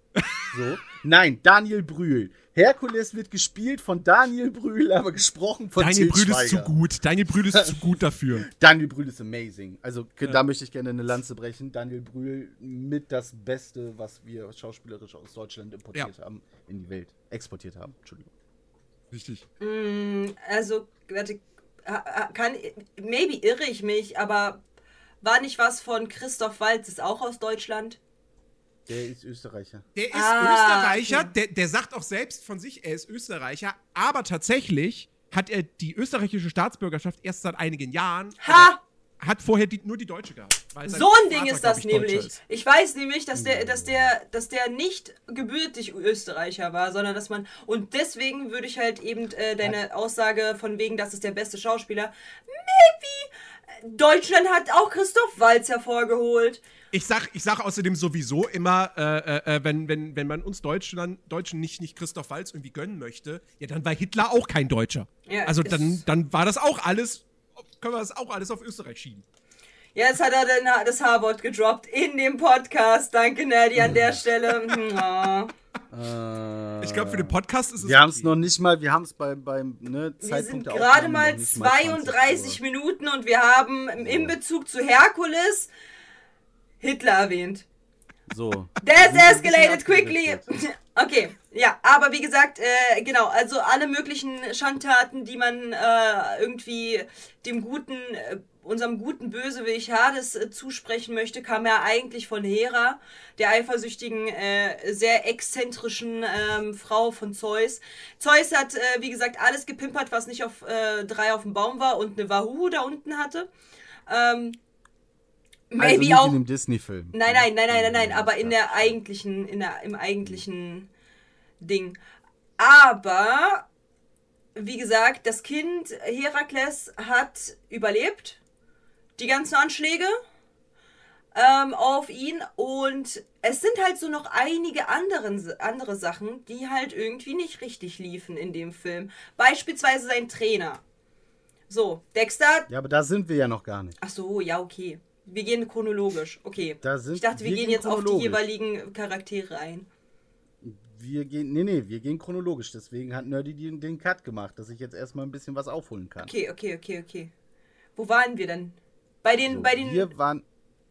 So. Nein, Daniel Brühl. Herkules wird gespielt von Daniel Brühl, aber gesprochen von Daniel Brühl ist zu gut. Daniel Brühl ist zu gut dafür. Daniel Brühl ist amazing. Also ge- da möchte ich gerne eine Lanze brechen. Daniel Brühl mit das Beste, was wir schauspielerisch aus Deutschland importiert haben, in die Welt exportiert haben. Entschuldigung. Richtig. Also, warte, ha- ha- kann, maybe irre ich mich, aber war nicht was von Christoph Waltz, ist auch aus Deutschland? Der ist Österreicher. Der ist Ah, Österreicher, okay. der, der sagt auch selbst von sich, er ist Österreicher, aber tatsächlich hat er die österreichische Staatsbürgerschaft erst seit einigen Jahren. Ha! Hat vorher die, nur die deutsche gehabt. So ein Ding Vater, ist das ich, nämlich. ist. Ich weiß nämlich, dass der, dass der, dass der nicht gebürtig Österreicher war, sondern dass man und deswegen würde ich halt eben äh, deine Aussage von wegen, das ist der beste Schauspieler. Maybe Deutschland hat auch Christoph Waltz hervorgeholt. Ich sag, ich sag außerdem sowieso immer, äh, äh, äh, wenn, wenn, wenn man uns Deutschland, Deutschen nicht, nicht Christoph Waltz irgendwie gönnen möchte, ja, dann war Hitler auch kein Deutscher. Ja, also dann, dann war das auch alles, können wir das auch alles auf Österreich schieben. Jetzt hat er ha- das H-Wort gedroppt in dem Podcast. Danke, Nerdy, an der Stelle. Äh, Ich glaube, für den Podcast ist es. Wir haben es noch nicht mal, wir haben es beim, beim ne, Wir Zeitpunkt sind der gerade mal noch nicht mal 32 Uhr. Minuten und wir haben im- in Bezug zu Herkules Hitler erwähnt. So. Wir sind ein escalated quickly. Okay, ja, aber wie gesagt, äh, genau, also alle möglichen Schandtaten, die man äh, irgendwie dem guten, äh, unserem guten Bösewicht Hades äh, zusprechen möchte, kam ja eigentlich von Hera, der eifersüchtigen, äh, sehr exzentrischen ähm, Frau von Zeus. Zeus hat, äh, wie gesagt, alles gepimpert, was nicht auf äh, drei auf dem Baum war und eine Wahoo da unten hatte. Ähm, Also maybe nicht auch in dem Disney-Film. Nein, nein, nein, nein, nein, nein, aber in der eigentlichen, in der, im eigentlichen Ding. Aber, wie gesagt, das Kind Herakles hat überlebt. Die ganzen Anschläge ähm, auf ihn. Und es sind halt so noch einige anderen, andere Sachen, die halt irgendwie nicht richtig liefen in dem Film. Beispielsweise sein Trainer. So, Dexter. Ja, aber da sind wir ja noch gar nicht. Ach so, ja, okay. Wir gehen chronologisch. Okay. Da sind, Ich dachte, wir, wir gehen gehen jetzt auf die jeweiligen Charaktere ein. Wir gehen, nee, nee, wir gehen chronologisch. Deswegen hat Nerdy den, den Cut gemacht, dass ich jetzt erstmal ein bisschen was aufholen kann. Okay, okay, okay, okay. Wo waren wir denn? Bei den, So, bei den, wir waren,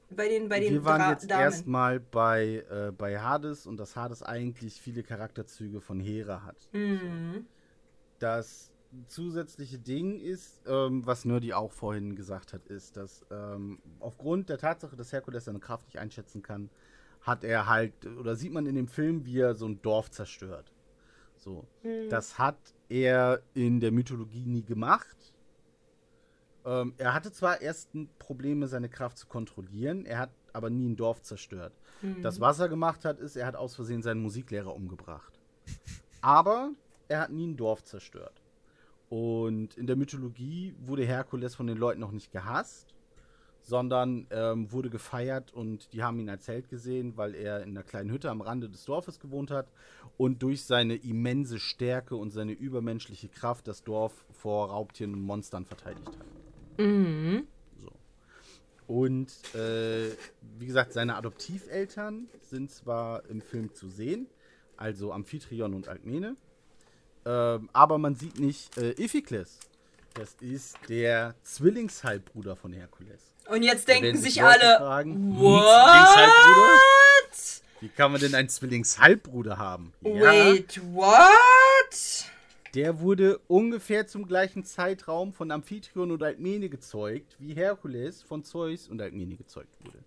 bei den, bei den wir waren Dra- jetzt erstmal bei, äh, bei Hades und dass Hades eigentlich viele Charakterzüge von Hera hat. Mhm. Das zusätzliche Ding ist, ähm, was Nerdy auch vorhin gesagt hat, ist, dass ähm, aufgrund der Tatsache, dass Herkules seine Kraft nicht einschätzen kann, hat er halt, oder sieht man in dem Film, wie er so ein Dorf zerstört. So. Das hat er in der Mythologie nie gemacht. Ähm, er hatte zwar erst Probleme, seine Kraft zu kontrollieren, er hat aber nie ein Dorf zerstört. Das, was er gemacht hat, ist, er hat aus Versehen seinen Musiklehrer umgebracht. Aber er hat nie ein Dorf zerstört. Und in der Mythologie wurde Herkules von den Leuten noch nicht gehasst, sondern ähm, wurde gefeiert und die haben ihn als Held gesehen, weil er in einer kleinen Hütte am Rande des Dorfes gewohnt hat und durch seine immense Stärke und seine übermenschliche Kraft das Dorf vor Raubtieren und Monstern verteidigt hat. Mhm. So. Und äh, wie gesagt, seine Adoptiveltern sind zwar im Film zu sehen, also Amphitryon und Alkmene, ähm, aber man sieht nicht äh, Iphikles. Das ist der Zwillingshalbbruder von Herkules. Und jetzt denken sich alle, fragen, what? Wie kann man denn einen Zwillingshalbbruder haben? Wait, what? Der wurde ungefähr zum gleichen Zeitraum von Amphitryon und Alkmene gezeugt, wie Herkules von Zeus und Alkmene gezeugt wurde.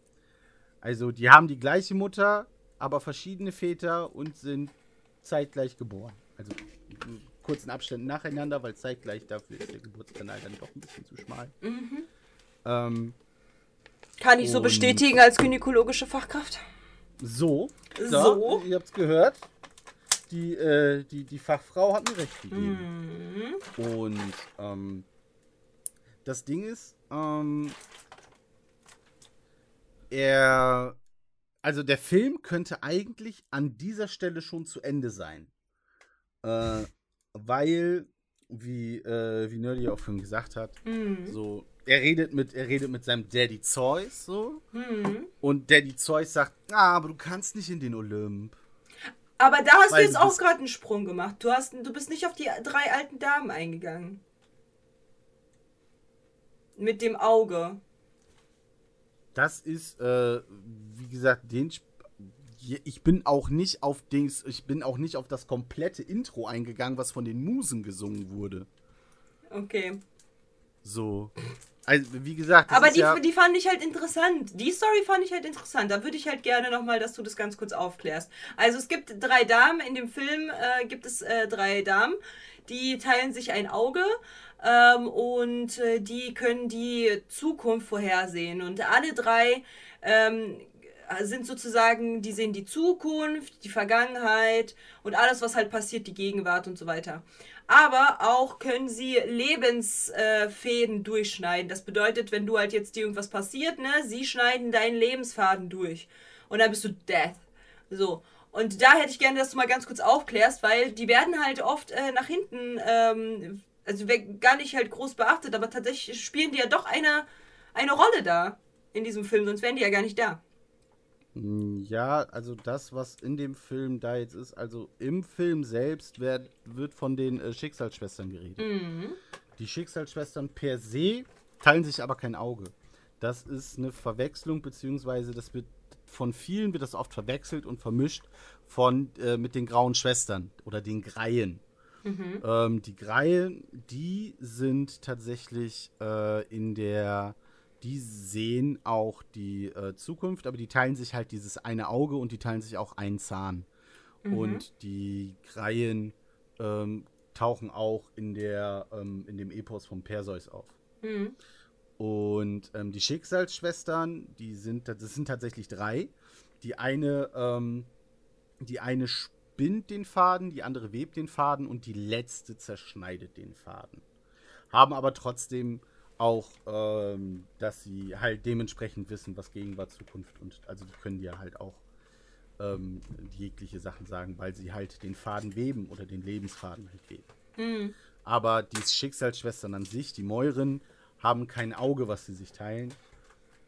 Also, die haben die gleiche Mutter, aber verschiedene Väter und sind zeitgleich geboren. Also, in kurzen Abständen nacheinander, weil zeitgleich dafür ist der Geburtskanal dann doch ein bisschen zu schmal. Ähm, Kann ich so bestätigen als gynäkologische Fachkraft? so, So. ihr habt's gehört. Die, äh, die, die Fachfrau hat mir recht gegeben. Mhm. Und ähm, das Ding ist, ähm, er, also der Film könnte eigentlich an dieser Stelle schon zu Ende sein. Äh, weil, wie, äh, wie Nerdy auch schon gesagt hat, Mhm. so, er redet mit, er redet mit seinem Daddy Zeus, so, Mhm. und Daddy Zeus sagt, ah, aber du kannst nicht in den Olymp. Aber da hast Weil du jetzt auch gerade einen Sprung gemacht. Du, hast, du bist nicht auf die drei alten Damen eingegangen. Mit dem Auge. Das ist, äh, wie gesagt, den. Sp ich bin auch nicht auf Dings, ich bin auch nicht auf das komplette Intro eingegangen, was von den Musen gesungen wurde. Okay. So. Also, wie gesagt, Aber die, ja, die fand ich halt interessant. Die Story fand ich halt interessant. Da würde ich halt gerne nochmal, dass du das ganz kurz aufklärst. Also es gibt drei Damen. In dem Film äh, gibt es äh, drei Damen. Die teilen sich ein Auge. Ähm, und äh, die können die Zukunft vorhersehen. Und alle drei ähm, sind sozusagen, die sehen die Zukunft, die Vergangenheit und alles, was halt passiert, die Gegenwart und so weiter. Aber auch können sie Lebensfäden durchschneiden. Das bedeutet, wenn du halt jetzt dir irgendwas passiert, ne, sie schneiden deinen Lebensfaden durch. Und dann bist du death. So. Und da hätte ich gerne, dass du mal ganz kurz aufklärst, weil die werden halt oft äh, nach hinten, ähm, also gar nicht halt groß beachtet, aber tatsächlich spielen die ja doch eine, eine Rolle da in diesem Film, sonst wären die ja gar nicht da. Ja, also das, was in dem Film da jetzt ist, also im Film selbst werd, wird von den äh, Schicksalsschwestern geredet. Mhm. Die Schicksalsschwestern per se teilen sich aber kein Auge. Das ist eine Verwechslung, beziehungsweise das wird von vielen wird das oft verwechselt und vermischt von äh, mit den grauen Schwestern oder den Greien. Ähm, die Greien, die sind tatsächlich äh, in der, die sehen auch die äh, Zukunft, aber die teilen sich halt dieses eine Auge und die teilen sich auch einen Zahn. Und die Greien ähm, tauchen auch in der ähm, in dem Epos von Perseus auf. Mhm. Und ähm, die Schicksalsschwestern, die sind, das sind tatsächlich drei. Die eine, ähm, die eine spinnt den Faden, die andere webt den Faden und die letzte zerschneidet den Faden. Haben aber trotzdem auch, ähm, dass sie halt dementsprechend wissen, was Gegenwart, Zukunft und also die können dir halt auch ähm, jegliche Sachen sagen, weil sie halt den Faden weben oder den Lebensfaden halt weben. Mhm. Aber die Schicksalsschwestern an sich, die Mäuren, haben kein Auge, was sie sich teilen.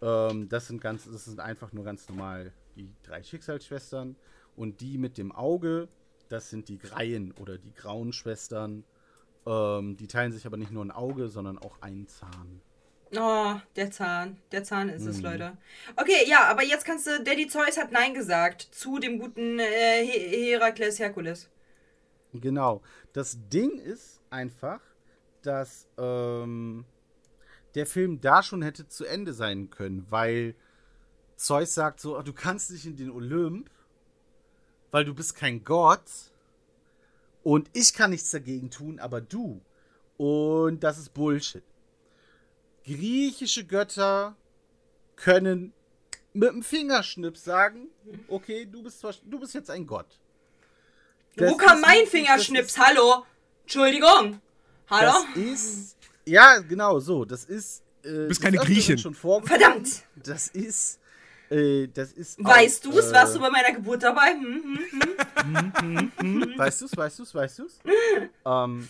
Ähm, das sind ganz, das sind einfach nur ganz normal die drei Schicksalsschwestern. Und die mit dem Auge, das sind die Greien oder die grauen Schwestern. Ähm, die teilen sich aber nicht nur ein Auge, sondern auch einen Zahn. Oh, der Zahn. Der Zahn ist es, Mhm. Leute. Okay, ja, aber jetzt kannst du. Daddy Zeus hat Nein gesagt zu dem guten äh, He- Herakles Herkules. Genau. Das Ding ist einfach, dass ähm, der Film da schon hätte zu Ende sein können, weil Zeus sagt so, "Ah, du kannst nicht in den Olymp, weil du bist kein Gott und ich kann nichts dagegen tun, aber du. Und das ist Bullshit. Griechische Götter können mit dem Fingerschnips sagen, okay, du bist, zwar, du bist jetzt ein Gott. Das Wo kam mein Fingerschnips? Hallo? Entschuldigung. Hallo? Das ist. Ja, genau so. Das ist äh, bist keine Griechin. Schon. Verdammt! Das ist, äh, das ist. Weißt du es? äh, Warst du bei meiner Geburt dabei? Hm, hm, hm. Weißt du es, weißt du es, weißt du es? ähm,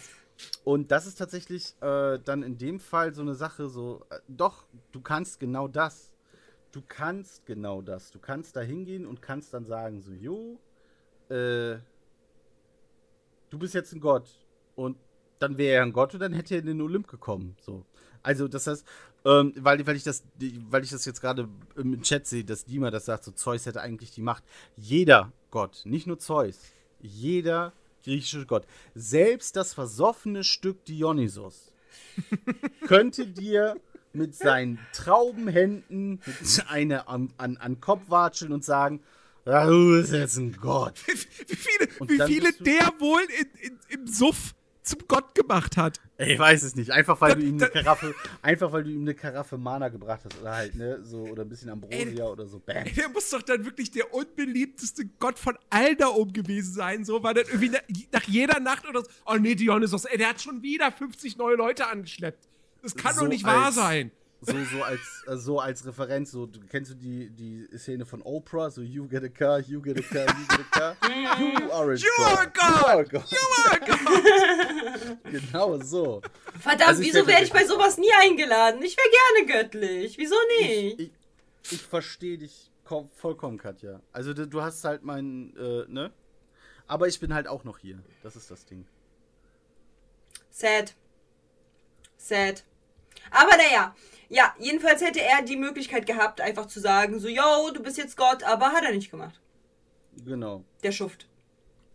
und das ist tatsächlich äh, dann in dem Fall so eine Sache, so, äh, doch, du kannst genau das. Du kannst genau das. Du kannst da hingehen und kannst dann sagen, so, jo, äh, du bist jetzt ein Gott. Und dann wäre er ein Gott und dann hätte er in den Olymp gekommen. So. Also, das heißt, ähm, weil, weil, ich das, weil ich das jetzt gerade im Chat sehe, dass Dima das sagt, so Zeus hätte eigentlich die Macht. Jeder Gott, nicht nur Zeus, jeder griechische Gott, selbst das versoffene Stück Dionysos, könnte dir mit seinen Traubenhänden eine an, an, an Kopf watscheln und sagen, "Ja, du bist jetzt ein Gott. Wie viele, wie viele der wohl in, in, im Suff zum Gott gemacht hat? Ich weiß es nicht. Einfach weil Das- du ihm eine Karaffe, einfach weil du ihm eine Karaffe Mana gebracht hast oder halt, ne, so oder ein bisschen Ambrosia oder so. Bam. Ey, der muss doch dann wirklich der unbeliebteste Gott von all da oben gewesen sein, so, weil dann irgendwie na, nach jeder Nacht oder so, oh nee, Dionysos, ey, der hat schon wieder 50 neue Leute angeschleppt. Das kann So doch nicht wahr sein. So, so als, äh, so als Referenz, so, du, kennst du die, die Szene von Oprah, so you get a car, you get a car, you get a car, you are a You are a God. God. You are a God. Genau so. Verdammt, Also ich wieso werde ich bei sowas nie eingeladen? Ich wäre gerne göttlich. Wieso nicht? Ich, ich verstehe dich ko- vollkommen, Katja. Also du, du hast halt mein, äh, ne? Aber ich bin halt auch noch hier. Das ist das Ding. Sad. Sad. Aber naja, ja, jedenfalls hätte er die Möglichkeit gehabt, einfach zu sagen, so, yo, du bist jetzt Gott, aber hat er nicht gemacht. Genau. Der Schuft.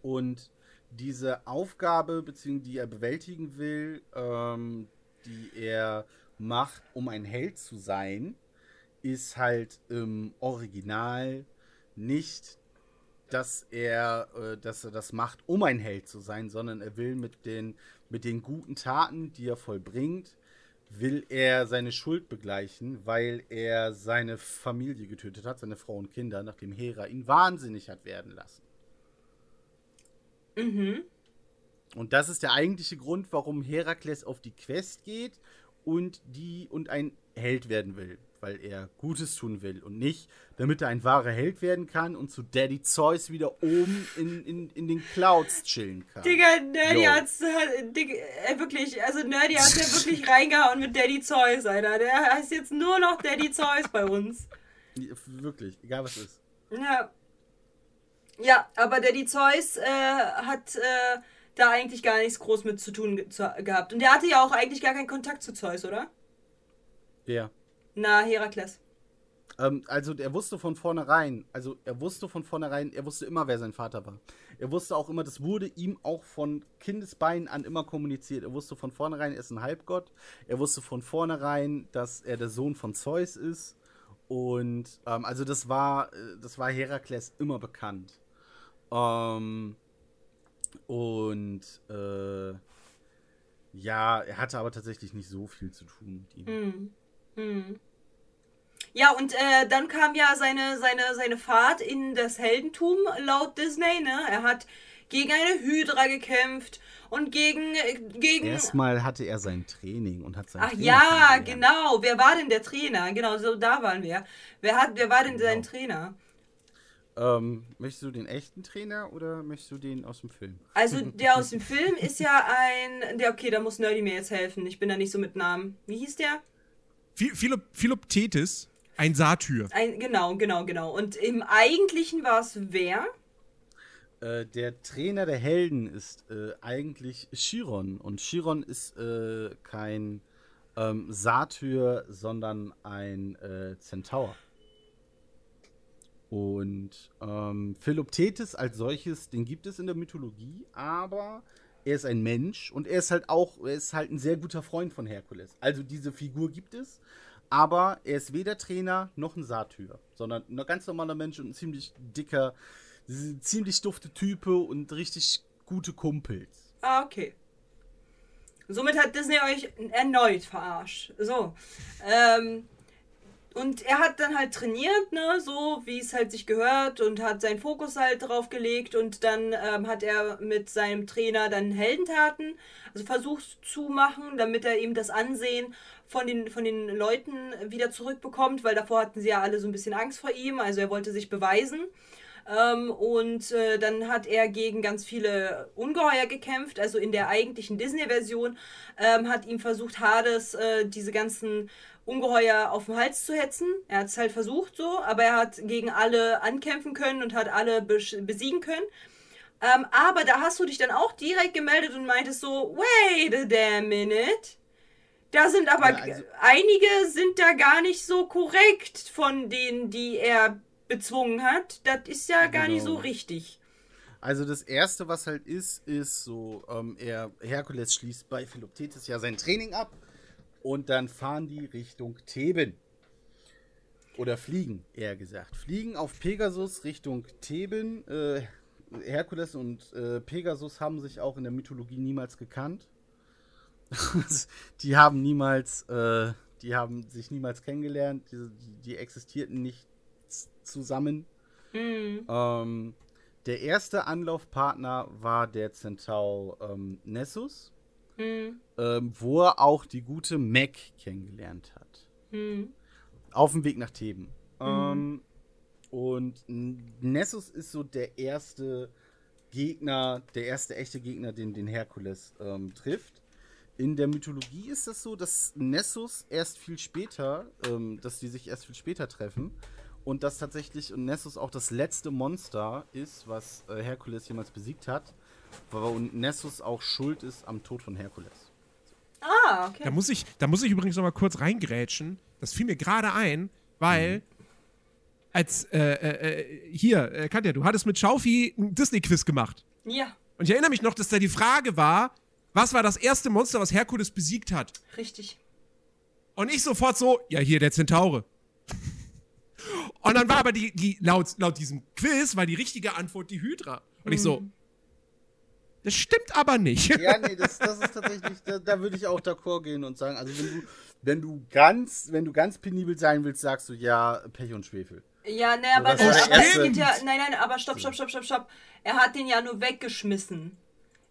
Und diese Aufgabe, beziehungsweise die er bewältigen will, ähm, die er macht, um ein Held zu sein, ist halt im Original nicht, dass er, äh, dass er das macht, um ein Held zu sein, sondern er will mit den, mit den guten Taten, die er vollbringt, will er seine Schuld begleichen, weil er seine Familie getötet hat, seine Frau und Kinder, nachdem Hera ihn wahnsinnig hat werden lassen. Mhm. Und das ist der eigentliche Grund, warum Herakles auf die Quest geht und die und ein Held werden will, weil er Gutes tun will und nicht, damit er ein wahrer Held werden kann und zu Daddy Zeus wieder oben in, in, in den Clouds chillen kann. Digga, Nerdy hat's, hat, Digga, äh, wirklich, also Nerdy hat ja wirklich reingehauen mit Daddy Zeus, Alter. Der heißt jetzt nur noch Daddy Zeus bei uns. Wirklich, egal was ist. Ja. Ja, aber Daddy Zeus äh, hat äh, da eigentlich gar nichts groß mit zu tun ge zu, gehabt. Und der hatte ja auch eigentlich gar keinen Kontakt zu Zeus, oder? Ja. Na, Herakles. Ähm, also er wusste von vornherein, also er wusste von vornherein, er wusste immer, wer sein Vater war. Er wusste auch immer, das wurde ihm auch von Kindesbeinen an immer kommuniziert. Er wusste von vornherein, er ist ein Halbgott. Er wusste von vornherein, dass er der Sohn von Zeus ist. Und ähm, also das war, äh, das war Herakles immer bekannt. Ähm, und äh, ja, er hatte aber tatsächlich nicht so viel zu tun mit ihm. Hm. Hm. Ja, und äh, dann kam ja seine, seine, seine Fahrt in das Heldentum laut Disney, ne? Er hat gegen eine Hydra gekämpft und gegen. äh, gegen Erstmal hatte er sein Training und hat sein Ach Training ja, genau. Wer war denn der Trainer? Genau, so da waren wir. Wer, hat, wer war denn sein Genau. Trainer? Ähm, möchtest du den echten Trainer oder möchtest du den aus dem Film? Also der aus dem Film ist ja ein. Der, okay, da muss Nerdy mir jetzt helfen. Ich bin da nicht so mit Namen. Wie hieß der? Phil- Philop Philoptetes, ein Satyr. Ein, genau, genau, genau. Und im Eigentlichen war es wer? Äh, der Trainer der Helden ist äh, eigentlich Chiron. Und Chiron ist äh, kein ähm, Satyr, sondern ein äh, Zentaur. Und ähm, Philoptetes als solches, den gibt es in der Mythologie, aber er ist ein Mensch und er ist halt auch, er ist halt ein sehr guter Freund von Herkules. Also diese Figur gibt es, aber er ist weder Trainer noch ein Satyr, sondern ein ganz normaler Mensch und ein ziemlich dicker, ziemlich dufte Type und richtig gute Kumpels. Ah, okay. Somit hat Disney euch erneut verarscht. So. Ähm, und er hat dann halt trainiert, ne, so wie es halt sich gehört und hat seinen Fokus halt drauf gelegt und dann ähm, hat er mit seinem Trainer dann Heldentaten, also versucht zu machen, damit er ihm das Ansehen von den, von den Leuten wieder zurückbekommt, weil davor hatten sie ja alle so ein bisschen Angst vor ihm. Also er wollte sich beweisen. Ähm, und äh, dann hat er gegen ganz viele Ungeheuer gekämpft. Also in der eigentlichen Disney-Version ähm, hat ihm versucht, Hades äh, diese ganzen Ungeheuer auf den Hals zu hetzen. Er hat es halt versucht so, aber er hat gegen alle ankämpfen können und hat alle besiegen können. Ähm, aber da hast du dich dann auch direkt gemeldet und meintest so, wait a damn minute. Da sind aber ja, also einige sind da gar nicht so korrekt von denen, die er bezwungen hat. Das ist ja gar genau. nicht so genau. richtig. Also das erste, was halt ist, ist so, ähm, er Herkules schließt bei Philoptetes ja sein Training ab und dann fahren die Richtung Theben. Oder fliegen, eher gesagt. Fliegen auf Pegasus Richtung Theben. Äh, Herkules und äh, Pegasus haben sich auch in der Mythologie niemals gekannt. die haben niemals, äh, die haben sich niemals kennengelernt, die, die existierten nicht zusammen. Mhm. Ähm, der erste Anlaufpartner war der Zentaur ähm, Nessus, mhm. ähm, wo er auch die gute Mac kennengelernt hat. Mhm. Auf dem Weg nach Theben. Mhm. Ähm, und Nessus ist so der erste Gegner, der erste echte Gegner, den, den Herkules ähm, trifft. In der Mythologie ist es so, dass Nessus erst viel später, ähm, dass die sich erst viel später treffen und dass tatsächlich Nessus auch das letzte Monster ist, was äh, Herkules jemals besiegt hat, weil Nessus auch schuld ist am Tod von Herkules. Ah, okay. Da muss ich, da muss ich übrigens noch mal kurz reingrätschen. Das fiel mir gerade ein, weil mhm. als äh, äh, äh hier, äh, Katja, du hattest mit Schaufi ein Disney-Quiz gemacht. Ja. Und ich erinnere mich noch, dass da die Frage war, was war das erste Monster, was Herkules besiegt hat? Richtig. Und ich sofort so, ja, hier, der Zentaure. Und dann war aber die, die laut, laut diesem Quiz, war die richtige Antwort die Hydra. Und ich so, mhm. Das stimmt aber nicht. Ja, nee, das, das ist tatsächlich, da, da würde ich auch d'accord gehen und sagen, also wenn du, wenn du ganz, wenn du ganz penibel sein willst, sagst du ja Pech und Schwefel. Ja, ne, aber, so, das, das geht ja, nein, nein, aber stopp, stopp, stopp, stopp, stopp. Er hat den ja nur weggeschmissen.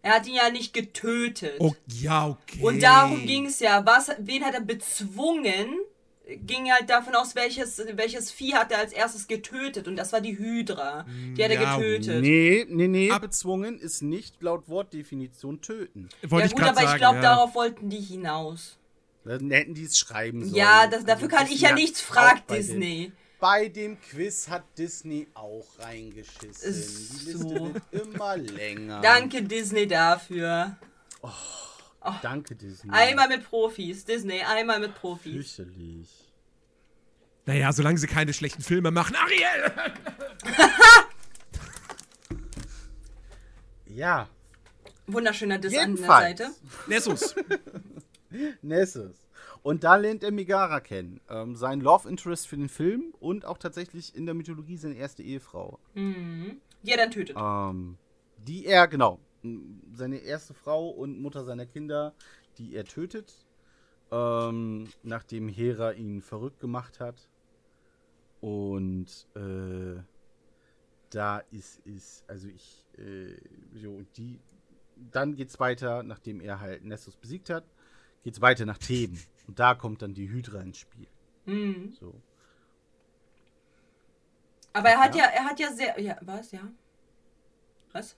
Er hat ihn ja nicht getötet. Oh, ja, okay. Und darum ging es ja. Was, wen hat er bezwungen? Ging halt davon aus, welches, welches Vieh hat er als erstes getötet. Und das war die Hydra. Die hat er ja, getötet. Nee, nee, nee. Ab bezwungen ist nicht laut Wortdefinition töten. Wollte ja, gut, aber sagen, ich glaube, ja. darauf wollten die hinaus. Dann hätten die es schreiben sollen. Ja, das, dafür also, kann ich ja nichts, fragt Disney. Den bei dem Quiz hat Disney auch reingeschissen. Die Liste wird immer länger. Danke Disney dafür. Oh, oh. Danke Disney. Einmal mit Profis, Disney, einmal mit Profis. Fürchterlich. Naja, solange sie keine schlechten Filme machen. Ariel! ja. Wunderschöner Diss Jedenfalls. an der Seite. Nessus. Nessus. Und da lernt er Megara kennen. Ähm, sein Love Interest für den Film und auch tatsächlich in der Mythologie seine erste Ehefrau. Mhm. Die er dann tötet. Ähm, die er, genau. Seine erste Frau und Mutter seiner Kinder, die er tötet. Ähm, nachdem Hera ihn verrückt gemacht hat. Und äh, da ist es, also ich, äh, so, die, dann geht's weiter, nachdem er halt Nessus besiegt hat, geht's weiter nach Theben. Und da kommt dann die Hydra ins Spiel. Mhm. So. Aber er hat ja, er hat ja sehr. Ja, was, ja? Was?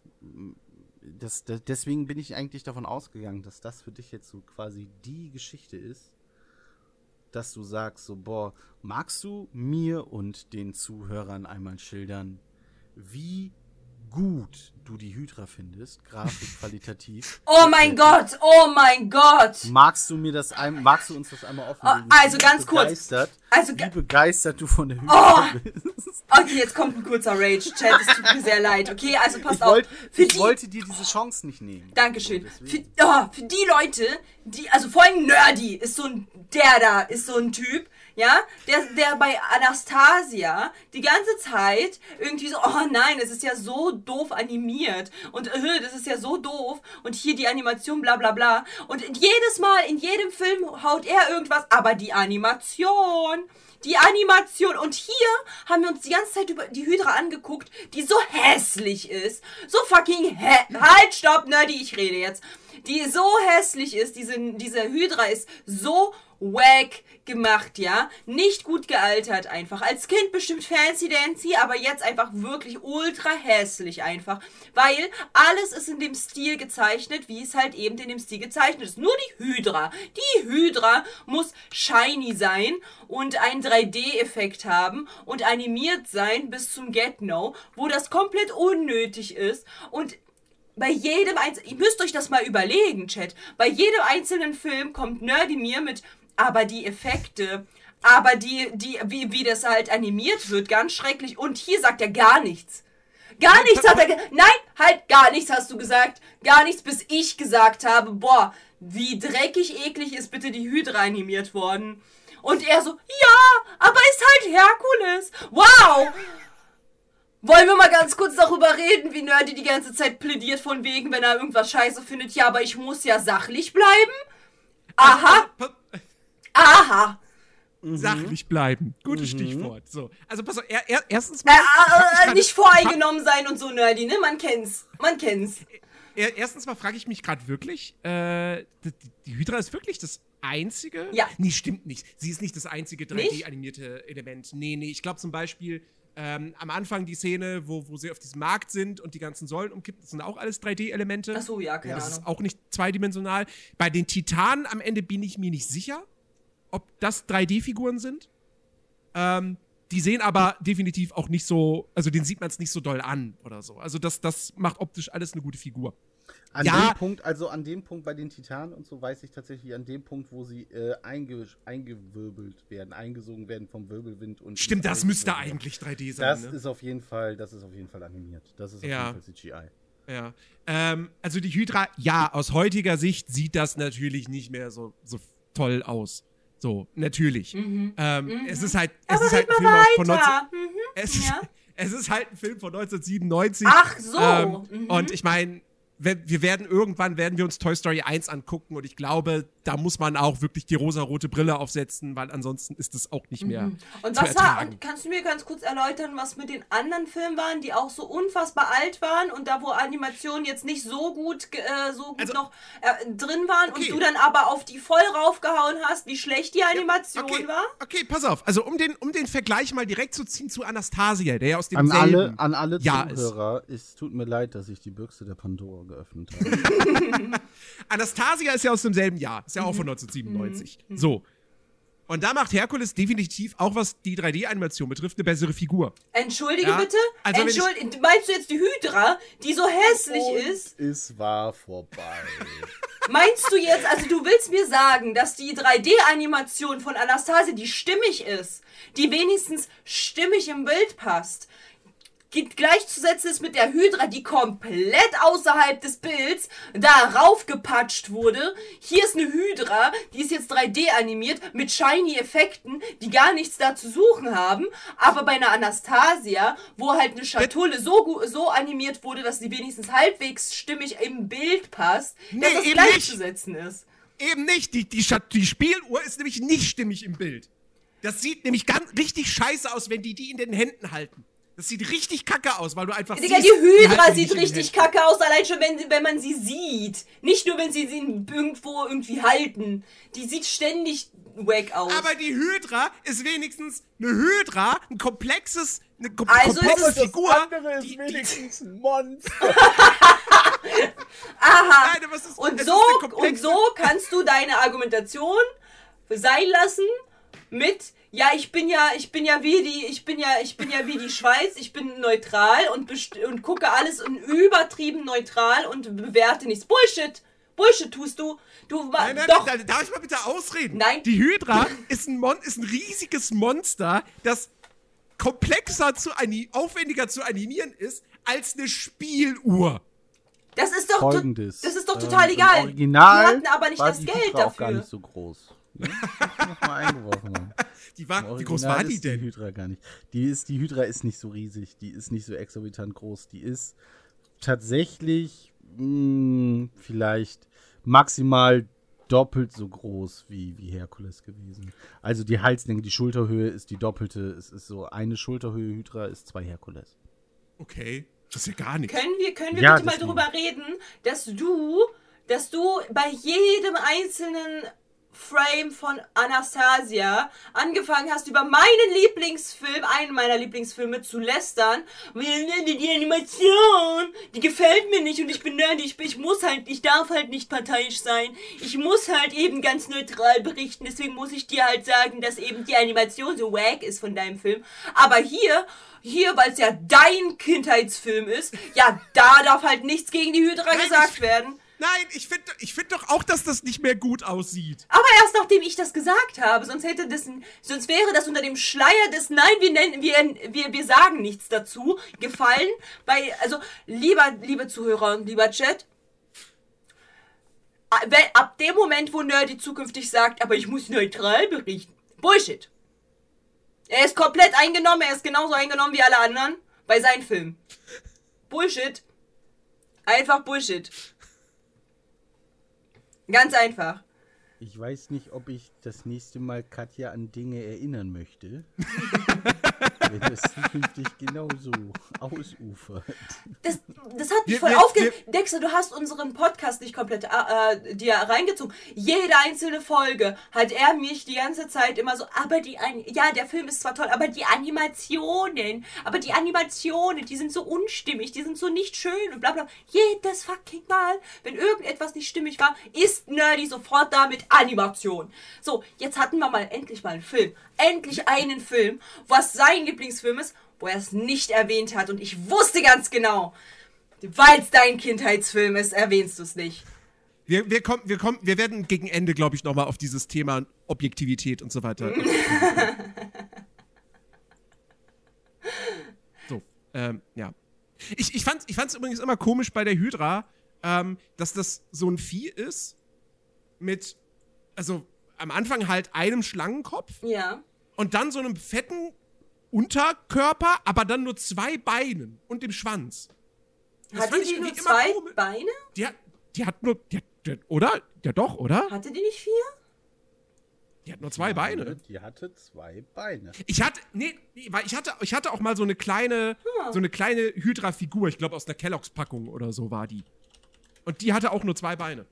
Das, das, deswegen bin ich eigentlich davon ausgegangen, dass das für dich jetzt so quasi die Geschichte ist, dass du sagst, so, boah, magst du mir und den Zuhörern einmal schildern, wie gut du die Hydra findest, Grafik qualitativ. Oh mein Gott, oh mein Gott. Magst du mir das ein, magst du uns das einmal offenlegen? Oh, also ganz kurz. Also wie begeistert du von der Hydra oh. bist. Okay, jetzt kommt ein kurzer Rage Chat, es tut mir sehr leid. Okay, also passt ich auf. ich die, wollte dir diese Chance nicht nehmen. Dankeschön. Für, oh, für die Leute, die also vor allem Nerdy ist so ein der da ist so ein Typ, ja, der, der bei Anastasia die ganze Zeit irgendwie so, oh nein, es ist ja so doof animiert und äh, das ist ja so doof und hier die Animation, bla bla bla. Und jedes Mal, in jedem Film haut er irgendwas, aber die Animation, die Animation. Und hier haben wir uns die ganze Zeit über die Hydra angeguckt, die so hässlich ist. So fucking hä... Halt, stopp, Nerdy, ich rede jetzt. Die so hässlich ist, diese, diese Hydra ist so wack gemacht, ja. Nicht gut gealtert einfach. Als Kind bestimmt fancy dancy, aber jetzt einfach wirklich ultra hässlich einfach. Weil alles ist in dem Stil gezeichnet, wie es halt eben in dem Stil gezeichnet ist. Nur die Hydra. Die Hydra muss shiny sein und einen 3D-Effekt haben und animiert sein bis zum Get-No, wo das komplett unnötig ist und bei jedem einzelnen, ihr müsst euch das mal überlegen, Chat. Bei jedem einzelnen Film kommt Nerdy mir mit, aber die Effekte, aber die, die, wie, wie das halt animiert wird, ganz schrecklich. Und hier sagt er gar nichts. Gar nichts hat er gesagt. Nein, halt, gar nichts hast du gesagt. Gar nichts, bis ich gesagt habe, boah, wie dreckig eklig ist bitte die Hydra animiert worden. Und er so, ja, aber ist halt Herkules. Wow! Wollen wir mal ganz kurz darüber reden, wie Nerdy die ganze Zeit plädiert von wegen, wenn er irgendwas scheiße findet. Ja, aber ich muss ja sachlich bleiben. Aha. Aha. Sachlich bleiben. Gutes Stichwort. So. Also pass auf, er, er, erstens mal. Äh, äh, nicht voreingenommen sein und so, Nerdy, ne? Man kennt's. Man kennt's. Er, erstens mal frage ich mich gerade wirklich, äh, die, die Hydra ist wirklich das einzige? Ja. Nee, stimmt nicht. Sie ist nicht das einzige 3D-animierte Element. Nee, nee, ich glaube zum Beispiel, ähm, am Anfang die Szene, wo, wo sie auf diesem Markt sind und die ganzen Säulen umkippt, das sind auch alles 3D-Elemente. Ach so, ja, keine das Ahnung. Das ist auch nicht zweidimensional. Bei den Titanen am Ende bin ich mir nicht sicher, ob das 3D-Figuren sind. Ähm, die sehen aber definitiv auch nicht so, also den sieht man es nicht so doll an oder so. Also das, das macht optisch alles eine gute Figur. An ja. dem Punkt, also an dem Punkt bei den Titanen und so weiß ich tatsächlich an dem Punkt, wo sie äh, einge eingewirbelt werden, eingesogen werden vom Wirbelwind und. Stimmt, das müsste eigentlich 3D sein. Das ne? ist auf jeden Fall, das ist auf jeden Fall animiert. Das ist auf Ja. jeden Fall CGI. Ja. Ähm, also die Hydra, ja, aus heutiger Sicht sieht das natürlich nicht mehr so, so toll aus. So, natürlich. Mhm. Ähm, Es ist halt, es Aber ist halt ein Film von 19, weiter. Mhm. es, ist, Ja. es ist halt ein Film von 1997. Ach so. Ähm, Mhm. Und ich meine, wir werden irgendwann werden wir uns Toy Story 1 angucken und ich glaube, da muss man auch wirklich die rosarote Brille aufsetzen, weil ansonsten ist es auch nicht mehr Mhm. Und zu was war, und kannst du mir ganz kurz erläutern, was mit den anderen Filmen waren, die auch so unfassbar alt waren und da wo Animationen jetzt nicht so gut, äh, so gut Also- noch äh, drin waren Okay. und du dann aber auf die voll raufgehauen hast, wie schlecht die Animation okay, war? okay, pass auf. Also um den, um den Vergleich mal direkt zu ziehen zu Anastasia, der ja aus dem An alle, an alle. Zuhörer, es tut mir leid, dass ich die Büchse der Pandora geöffnet habe. Anastasia ist ja aus demselben Jahr. Ist ja Mhm. auch von 1997. So. Und da macht Herkules definitiv, auch was die 3D-Animation betrifft, eine bessere Figur. Entschuldige Ja, bitte? also Entschuldige, meinst du jetzt die Hydra, die so hässlich ist? es war vorbei. Meinst du jetzt, also du willst mir sagen, dass die 3D-Animation von Anastasia, die stimmig ist, die wenigstens stimmig im Bild passt, gleichzusetzen ist mit der Hydra, die komplett außerhalb des Bilds darauf gepatscht wurde. Hier ist eine Hydra, die ist jetzt 3D animiert mit shiny Effekten, die gar nichts da zu suchen haben. Aber bei einer Anastasia, wo halt eine Schatulle so, so animiert wurde, dass sie wenigstens halbwegs stimmig im Bild passt, dass Nee, das eben gleichzusetzen ist. Eben nicht. Die, die, die Spieluhr ist nämlich nicht stimmig im Bild. Das sieht nämlich ganz richtig scheiße aus, wenn die die in den Händen halten. Das sieht richtig kacke aus, weil du einfach Digga, siehst, die Hydra halten sieht richtig kacke aus, allein schon, wenn, wenn man sie sieht. Nicht nur, wenn sie sie irgendwo irgendwie halten. Die sieht ständig wack aus. Aber die Hydra ist wenigstens eine Hydra, ein komplexes, eine kom Also komplexe ist es- Figur. ist die- wenigstens ein Monster. Aha. Nein, aber es ist, und es so, und so kannst du deine Argumentation sein lassen mit ja, ich bin ja, ich bin ja wie die, ich bin ja, ich bin ja wie die Schweiz, ich bin neutral und, und gucke alles in übertrieben neutral und bewerte nichts. Bullshit! Bullshit tust du. Du Nein, nein, doch. nein, darf ich mal bitte ausreden? Nein. Die Hydra ist ein, Mon ist ein riesiges Monster, das komplexer zu aufwendiger zu animieren ist als eine Spieluhr. Das ist doch, to- Folgendes. das ist doch total ähm, egal. Original Die hatten aber nicht war das die Geld Hydra auch gar dafür. nicht so groß. Ne? Das muss man eingeworfen haben. Die war, wie groß war die ist denn? Die Hydra gar nicht. Die, ist, die Hydra ist nicht so riesig. Die ist nicht so exorbitant groß. Die ist tatsächlich mh, vielleicht maximal doppelt so groß wie, wie Herkules gewesen. Also die Halslänge, die Schulterhöhe ist die doppelte. Es ist so eine Schulterhöhe Hydra ist zwei Herkules. Okay, das ist ja gar nichts. Können wir, können wir Ja, bitte mal darüber reden, dass du, dass du bei jedem einzelnen Frame von Anastasia angefangen hast, über meinen Lieblingsfilm, einen meiner Lieblingsfilme zu lästern. Die Animation, die gefällt mir nicht und ich bin nerdy, ich, ich muss halt, ich darf halt nicht parteiisch sein. Ich muss halt eben ganz neutral berichten, deswegen muss ich dir halt sagen, dass eben die Animation so wack ist von deinem Film. Aber hier hier, weil es ja dein Kindheitsfilm ist, ja, da darf halt nichts gegen die Hydra gesagt werden. Nein, ich finde ich find doch auch, dass das nicht mehr gut aussieht. Aber erst nachdem ich das gesagt habe, sonst hätte das, sonst wäre das unter dem Schleier des Nein, wir nennen, wir, wir, wir sagen nichts dazu gefallen. Bei, also, lieber, liebe Zuhörer und lieber Chat, ab dem Moment, wo Nerdy zukünftig sagt, aber ich muss neutral berichten, Bullshit. Er ist komplett eingenommen, er ist genauso eingenommen wie alle anderen bei seinen Filmen. Bullshit. Einfach Bullshit. Ganz einfach. Ich weiß nicht, ob ich das nächste Mal Katja an Dinge erinnern möchte. wenn das zukünftig genauso ausufert. Das, das hat mich Wir- voll aufgeregt. Dexter, du hast unseren Podcast nicht komplett äh, äh, dir reingezogen. Jede einzelne Folge hat er mich die ganze Zeit immer so, aber die, An ja, der Film ist zwar toll, aber die Animationen, aber die Animationen, die sind so unstimmig, die sind so nicht schön und bla bla. Jedes fucking Mal, wenn irgendetwas nicht stimmig war, ist Nerdy sofort da mit Animation. So, jetzt hatten wir mal endlich mal einen Film. Endlich einen Film, was sein Lieblingsfilm ist, wo er es nicht erwähnt hat. Und ich wusste ganz genau, weil es dein Kindheitsfilm ist, erwähnst du es nicht. Wir, wir, kommen, wir, kommen, wir werden gegen Ende, glaube ich, nochmal auf dieses Thema Objektivität und so weiter. so, ähm, ja. Ich, ich fand es ich fand's übrigens immer komisch bei der Hydra, ähm, dass das so ein Vieh ist mit, also am Anfang halt einem Schlangenkopf Ja. und dann so einem fetten Unterkörper, aber dann nur zwei Beinen und dem Schwanz. Das Hatte die nur zwei komisch. Beine? Die hat, die hat nur, die hat, die, oder? Ja doch, oder? Hatte die nicht vier? Die hat nur zwei Beine. Die hatte zwei Beine. Ich hatte, nee, nee, weil ich hatte, ich hatte auch mal so eine kleine, so eine kleine Hydra-Figur, ich glaube aus einer Kelloggs-Packung oder so war die. Und die hatte auch nur zwei Beine.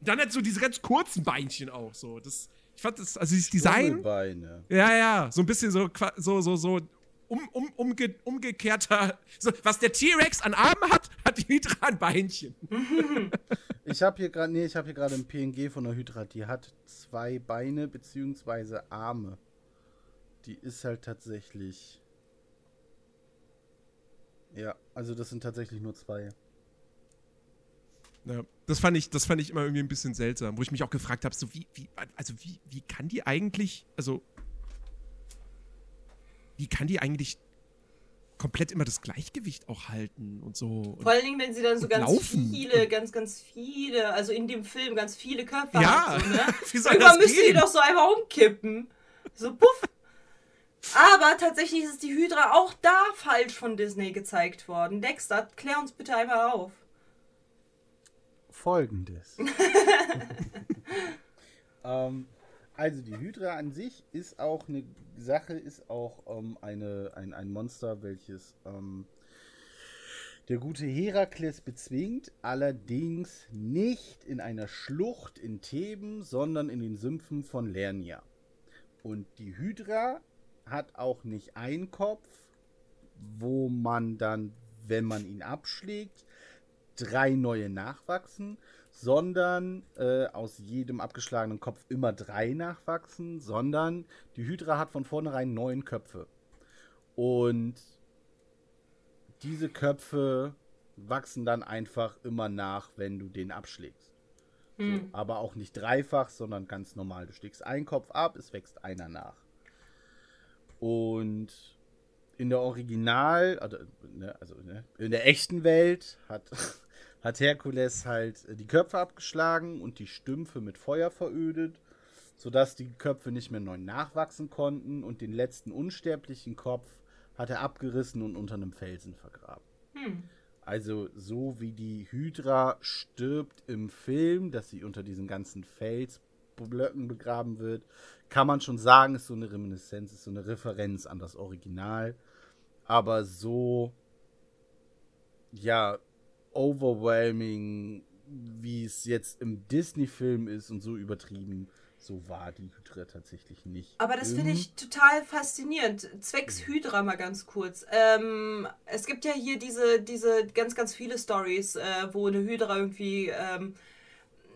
Und dann hat so diese ganz kurzen Beinchen auch so. Das, ich fand das, also dieses Design, Beine. ja, ja, so ein bisschen so, so, so, so um, um, umge, umgekehrter, so, was der T-Rex an Armen hat, hat die Hydra an Beinchen. Ich habe hier gerade, nee, ich habe hier gerade ein PNG von der Hydra. Die hat zwei Beine beziehungsweise Arme. Die ist halt tatsächlich. Ja, also das sind tatsächlich nur zwei. Ja, das fand ich, das fand ich immer irgendwie ein bisschen seltsam, wo ich mich auch gefragt habe, so wie, wie, also wie, wie kann die eigentlich, also wie kann die eigentlich komplett immer das Gleichgewicht auch halten und so? Vor allen Dingen, wenn sie dann so ganz laufen. viele, ganz, ganz viele, also in dem Film ganz viele Köpfe ja, hat. So, ne? wie soll Irgendwann müsste die doch so einfach umkippen. So puff. Aber tatsächlich ist die Hydra auch da falsch von Disney gezeigt worden. Dexter, klär uns bitte einmal auf. Folgendes. ähm, also die Hydra an sich ist auch eine Sache, ist auch ähm, eine, ein, ein Monster, welches ähm, der gute Herakles bezwingt, allerdings nicht in einer Schlucht in Theben, sondern in den Sümpfen von Lernia. Und die Hydra hat auch nicht einen Kopf, wo man dann, wenn man ihn abschlägt, drei neue nachwachsen, sondern äh, aus jedem abgeschlagenen Kopf immer drei nachwachsen, sondern die Hydra hat von vornherein neun Köpfe. Und diese Köpfe wachsen dann einfach immer nach, wenn du den abschlägst. So, aber auch nicht dreifach, sondern ganz normal. Du schlägst einen Kopf ab, es wächst einer nach. Und in der Original, also, ne, also ne, in der echten Welt hat, hat Herkules halt äh, die Köpfe abgeschlagen und die Stümpfe mit Feuer verödet, sodass die Köpfe nicht mehr neu nachwachsen konnten und den letzten unsterblichen Kopf hat er abgerissen und unter einem Felsen vergraben. Hm. Also so wie die Hydra stirbt im Film, dass sie unter diesen ganzen Felsblöcken begraben wird, kann man schon sagen, ist so eine Reminiszenz, ist so eine Referenz an das Original. Aber so, ja, overwhelming wie es jetzt im Disney-Film ist und so übertrieben, so war die Hydra tatsächlich nicht. Aber das finde Im- ich total faszinierend. Zwecks Hydra mal ganz kurz. Ähm, es gibt ja hier diese, diese ganz, ganz viele Stories, äh, wo eine Hydra irgendwie ähm,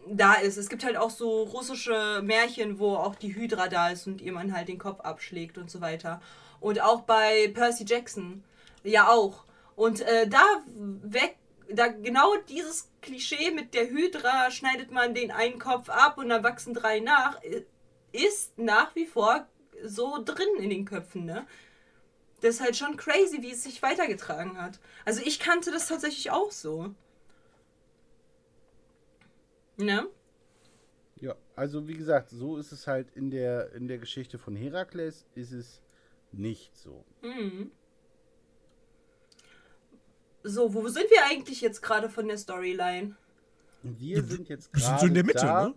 da ist. Es gibt halt auch so russische Märchen, wo auch die Hydra da ist und ihr man halt den Kopf abschlägt und so weiter. Und auch bei Percy Jackson. Ja, auch. Und äh, da weg, da genau dieses Klischee mit der Hydra schneidet man den einen Kopf ab und dann wachsen drei nach, ist nach wie vor so drin in den Köpfen, ne? Das ist halt schon crazy, wie es sich weitergetragen hat. Also ich kannte das tatsächlich auch so. Ne? Ja, also wie gesagt, so ist es halt in der, in der Geschichte von Herakles, ist es nicht so. Mhm. So, wo sind wir eigentlich jetzt gerade von der Storyline? Wir sind jetzt wir sind gerade so in der Mitte, da. ne?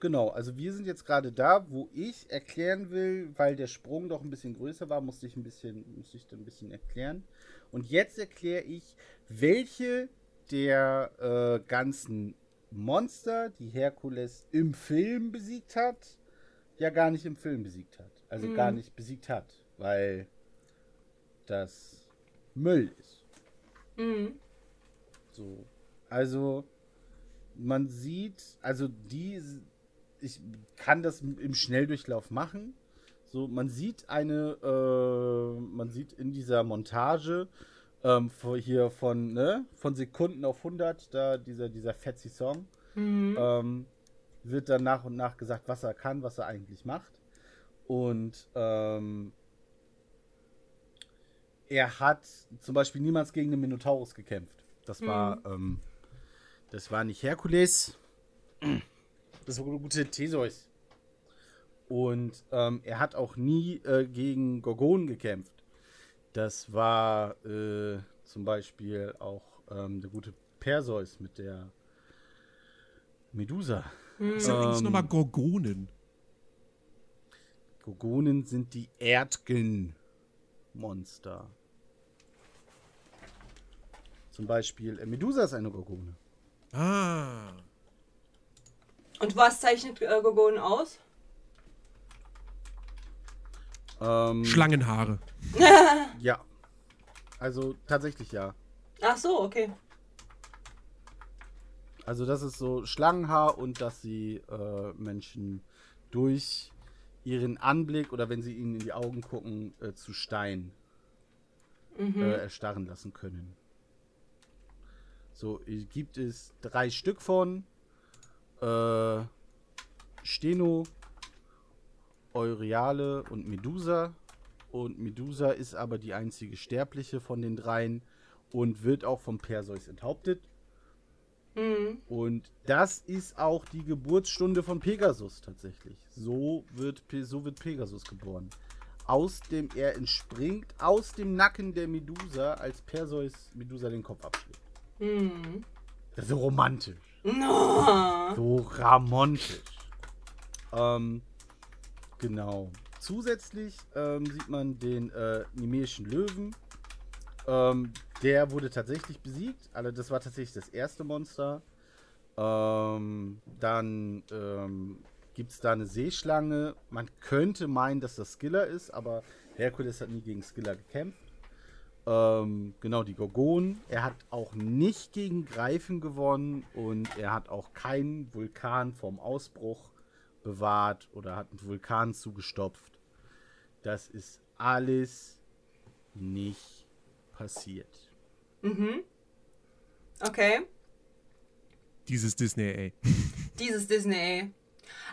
Genau, also wir sind jetzt gerade da, wo ich erklären will, weil der Sprung doch ein bisschen größer war, musste ich ein bisschen, musste ich dann ein bisschen erklären. Und jetzt erkläre ich, welche der äh, ganzen Monster, die Herkules im Film besiegt hat, ja gar nicht im Film besiegt hat. Also gar nicht besiegt hat, weil das Müll ist. Mhm. So. Also, man sieht, also die, ich kann das im Schnelldurchlauf machen. So, man sieht eine, äh, man sieht in dieser Montage ähm, hier von, ne, von Sekunden auf 100, da dieser, dieser Fetzy Song, Mhm. ähm, wird dann nach und nach gesagt, was er kann, was er eigentlich macht. Und ähm, er hat zum Beispiel niemals gegen den Minotaurus gekämpft. Das war, ähm, das war nicht Herkules. Das war gute Theseus. Und ähm, er hat auch nie äh, gegen Gorgon gekämpft. Das war äh, zum Beispiel auch ähm, der gute Perseus mit der Medusa. Was sind eigentlich Ähm, nochmal Gorgonen? Gorgonen sind die Erdgen-Monster. Zum Beispiel äh, Medusa ist eine Gorgone. Ah. Und was zeichnet äh, Gorgon aus? Ähm, Schlangenhaare. Ja. Also tatsächlich ja. Ach so, okay. Also das ist so Schlangenhaar und dass sie äh, Menschen durch ihren Anblick oder wenn sie ihnen in die Augen gucken, äh, zu Stein äh, erstarren lassen können. So, gibt es drei Stück von äh, Steno, Euryale und Medusa. Und Medusa ist aber die einzige Sterbliche von den dreien und wird auch vom Perseus enthauptet. Mhm. Und das ist auch die Geburtsstunde von Pegasus tatsächlich. So wird, so wird Pegasus geboren. Aus dem, er entspringt aus dem Nacken der Medusa, als Perseus Medusa den Kopf abschlägt. Mhm. Das ist so romantisch. No. So ramontisch. Ähm, genau. Zusätzlich ähm, sieht man den äh, nemeischen Löwen. Ähm, der wurde tatsächlich besiegt. Also das war tatsächlich das erste Monster. Ähm, dann ähm, gibt es da eine Seeschlange. Man könnte meinen, dass das Skiller ist, aber Herkules hat nie gegen Skiller gekämpft. Ähm, genau, die Gorgonen. Er hat auch nicht gegen Greifen gewonnen und er hat auch keinen Vulkan vom Ausbruch bewahrt oder hat einen Vulkan zugestopft. Das ist alles nicht passiert. Mhm. Okay. Dieses Disney, ey. Dieses Disney. ey.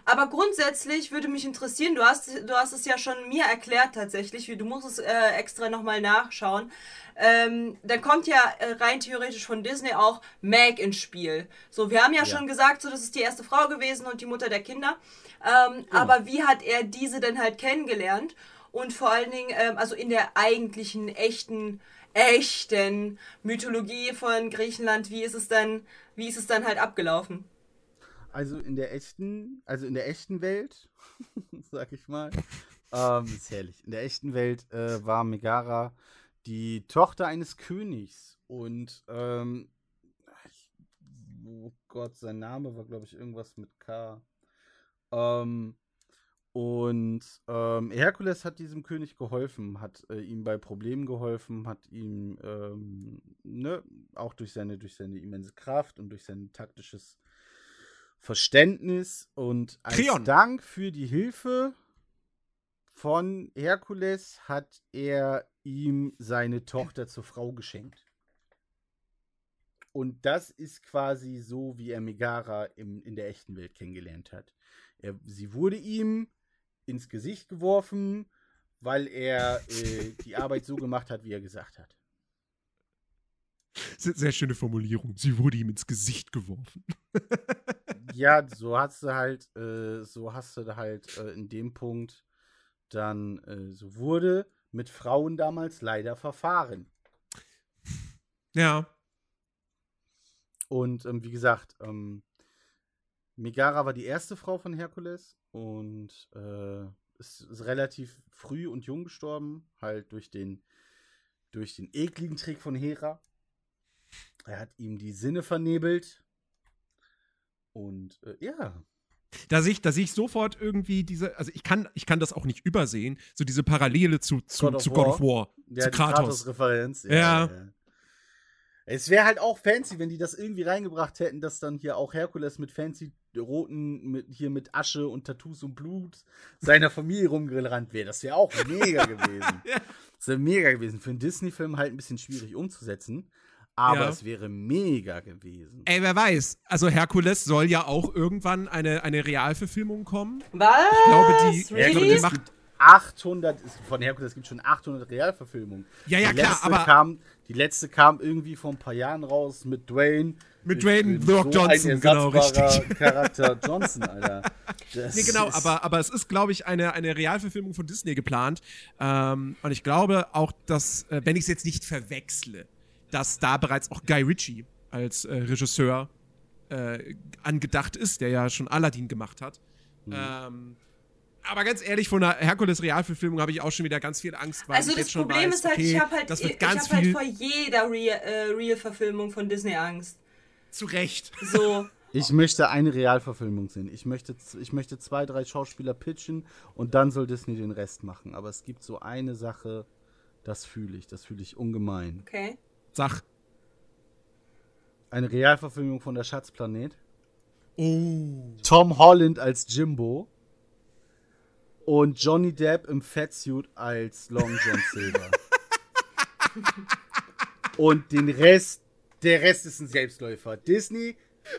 Aber grundsätzlich würde mich interessieren, du hast, du hast es ja schon mir erklärt tatsächlich, wie- du musst es äh, extra nochmal nachschauen. Ähm, dann kommt ja äh, rein theoretisch von Disney auch Meg ins Spiel. So, wir haben ja, Ja. schon gesagt, so das ist die erste Frau gewesen und die Mutter der Kinder. Ähm, Aber wie hat er diese denn halt kennengelernt? Und vor allen Dingen, ähm, also in der eigentlichen, echten, echten Mythologie von Griechenland, wie ist es dann, wie ist es dann halt abgelaufen? Also in der echten, also in der echten Welt, sag ich mal, ähm, ist herrlich. In der echten Welt äh, war Megara die Tochter eines Königs und ähm, oh Gott, sein Name war, glaube ich, irgendwas mit K. Ähm, und ähm, Herkules hat diesem König geholfen, hat äh, ihm bei Problemen geholfen, hat ihm ähm, ne, auch durch seine, durch seine immense Kraft und durch sein taktisches Verständnis und als Kreon. Dank für die Hilfe von Herkules hat er ihm seine Tochter zur Frau geschenkt. Und das ist quasi so, wie er Megara im, in der echten Welt kennengelernt hat. Er, sie wurde ihm ins Gesicht geworfen, weil er äh, die Arbeit so gemacht hat, wie er gesagt hat. Sehr, schöne Formulierung. Sie wurde ihm ins Gesicht geworfen. Ja, so hast du halt, äh, so hast du halt äh, in dem Punkt dann, äh, so wurde mit Frauen damals leider verfahren. Ja. Und ähm, wie gesagt, ähm, Megara war die erste Frau von Herkules und äh, ist, ist relativ früh und jung gestorben, halt durch den, durch den ekligen Trick von Hera. Er hat ihm die Sinne vernebelt. Und äh, ja, Da sehe ich, da sehe ich sofort irgendwie diese, also ich kann, ich kann das auch nicht übersehen, so diese Parallele zu, zu, God of zu God of War. Ja zu Kratos. Kratos-Referenz. Ja. Es wäre halt auch fancy, wenn die das irgendwie reingebracht hätten, dass dann hier auch Herkules mit fancy roten, mit, hier mit Asche und Tattoos und Blut seiner Familie rumgerannt wäre. Das wäre auch mega gewesen. Ja. Das wäre mega gewesen. Für einen Disney-Film halt ein bisschen schwierig umzusetzen. Aber Ja. es wäre mega gewesen. Ey, wer weiß. Also Herkules soll ja auch irgendwann eine, eine Realverfilmung kommen. Was? Ich glaube, die- Really? Herkules Herkules macht- gibt 800, es- von Herkules gibt schon 800 Realverfilmungen. Ja, ja, die klar, letzte aber- Kam, die letzte kam irgendwie vor ein paar Jahren raus mit Dwayne. Mit Ich Dwayne The Rock Johnson, ein genau, richtig. Charakter Johnson, Alter. Das Nee, genau, aber, aber es ist, glaube ich, eine, eine Realverfilmung von Disney geplant. Ähm, und ich glaube auch, dass, äh, wenn ich es jetzt nicht verwechsle, dass da bereits auch Guy Ritchie als äh, Regisseur äh, angedacht ist, der ja schon Aladdin gemacht hat. Mhm. Ähm, aber ganz ehrlich, von einer Herkules-Realverfilmung habe ich auch schon wieder ganz viel Angst, weil Also ich das jetzt schon Problem weiß, ist halt, okay, ich habe halt, das ich, wird ich ganz hab halt viel vor jeder Real- äh, Real-Verfilmung von Disney Angst. zurecht. So. Ich möchte eine Realverfilmung sehen. Ich möchte, ich möchte zwei, drei Schauspieler pitchen und dann soll Disney den Rest machen. Aber es gibt so eine Sache, das fühle ich, das fühle ich ungemein. Okay. Sag. Eine Realverfilmung von der Schatzplanet. Oh. Tom Holland als Jimbo und Johnny Depp im Fatsuit als Long John Silver. und den Rest, der Rest ist ein Selbstläufer. Disney,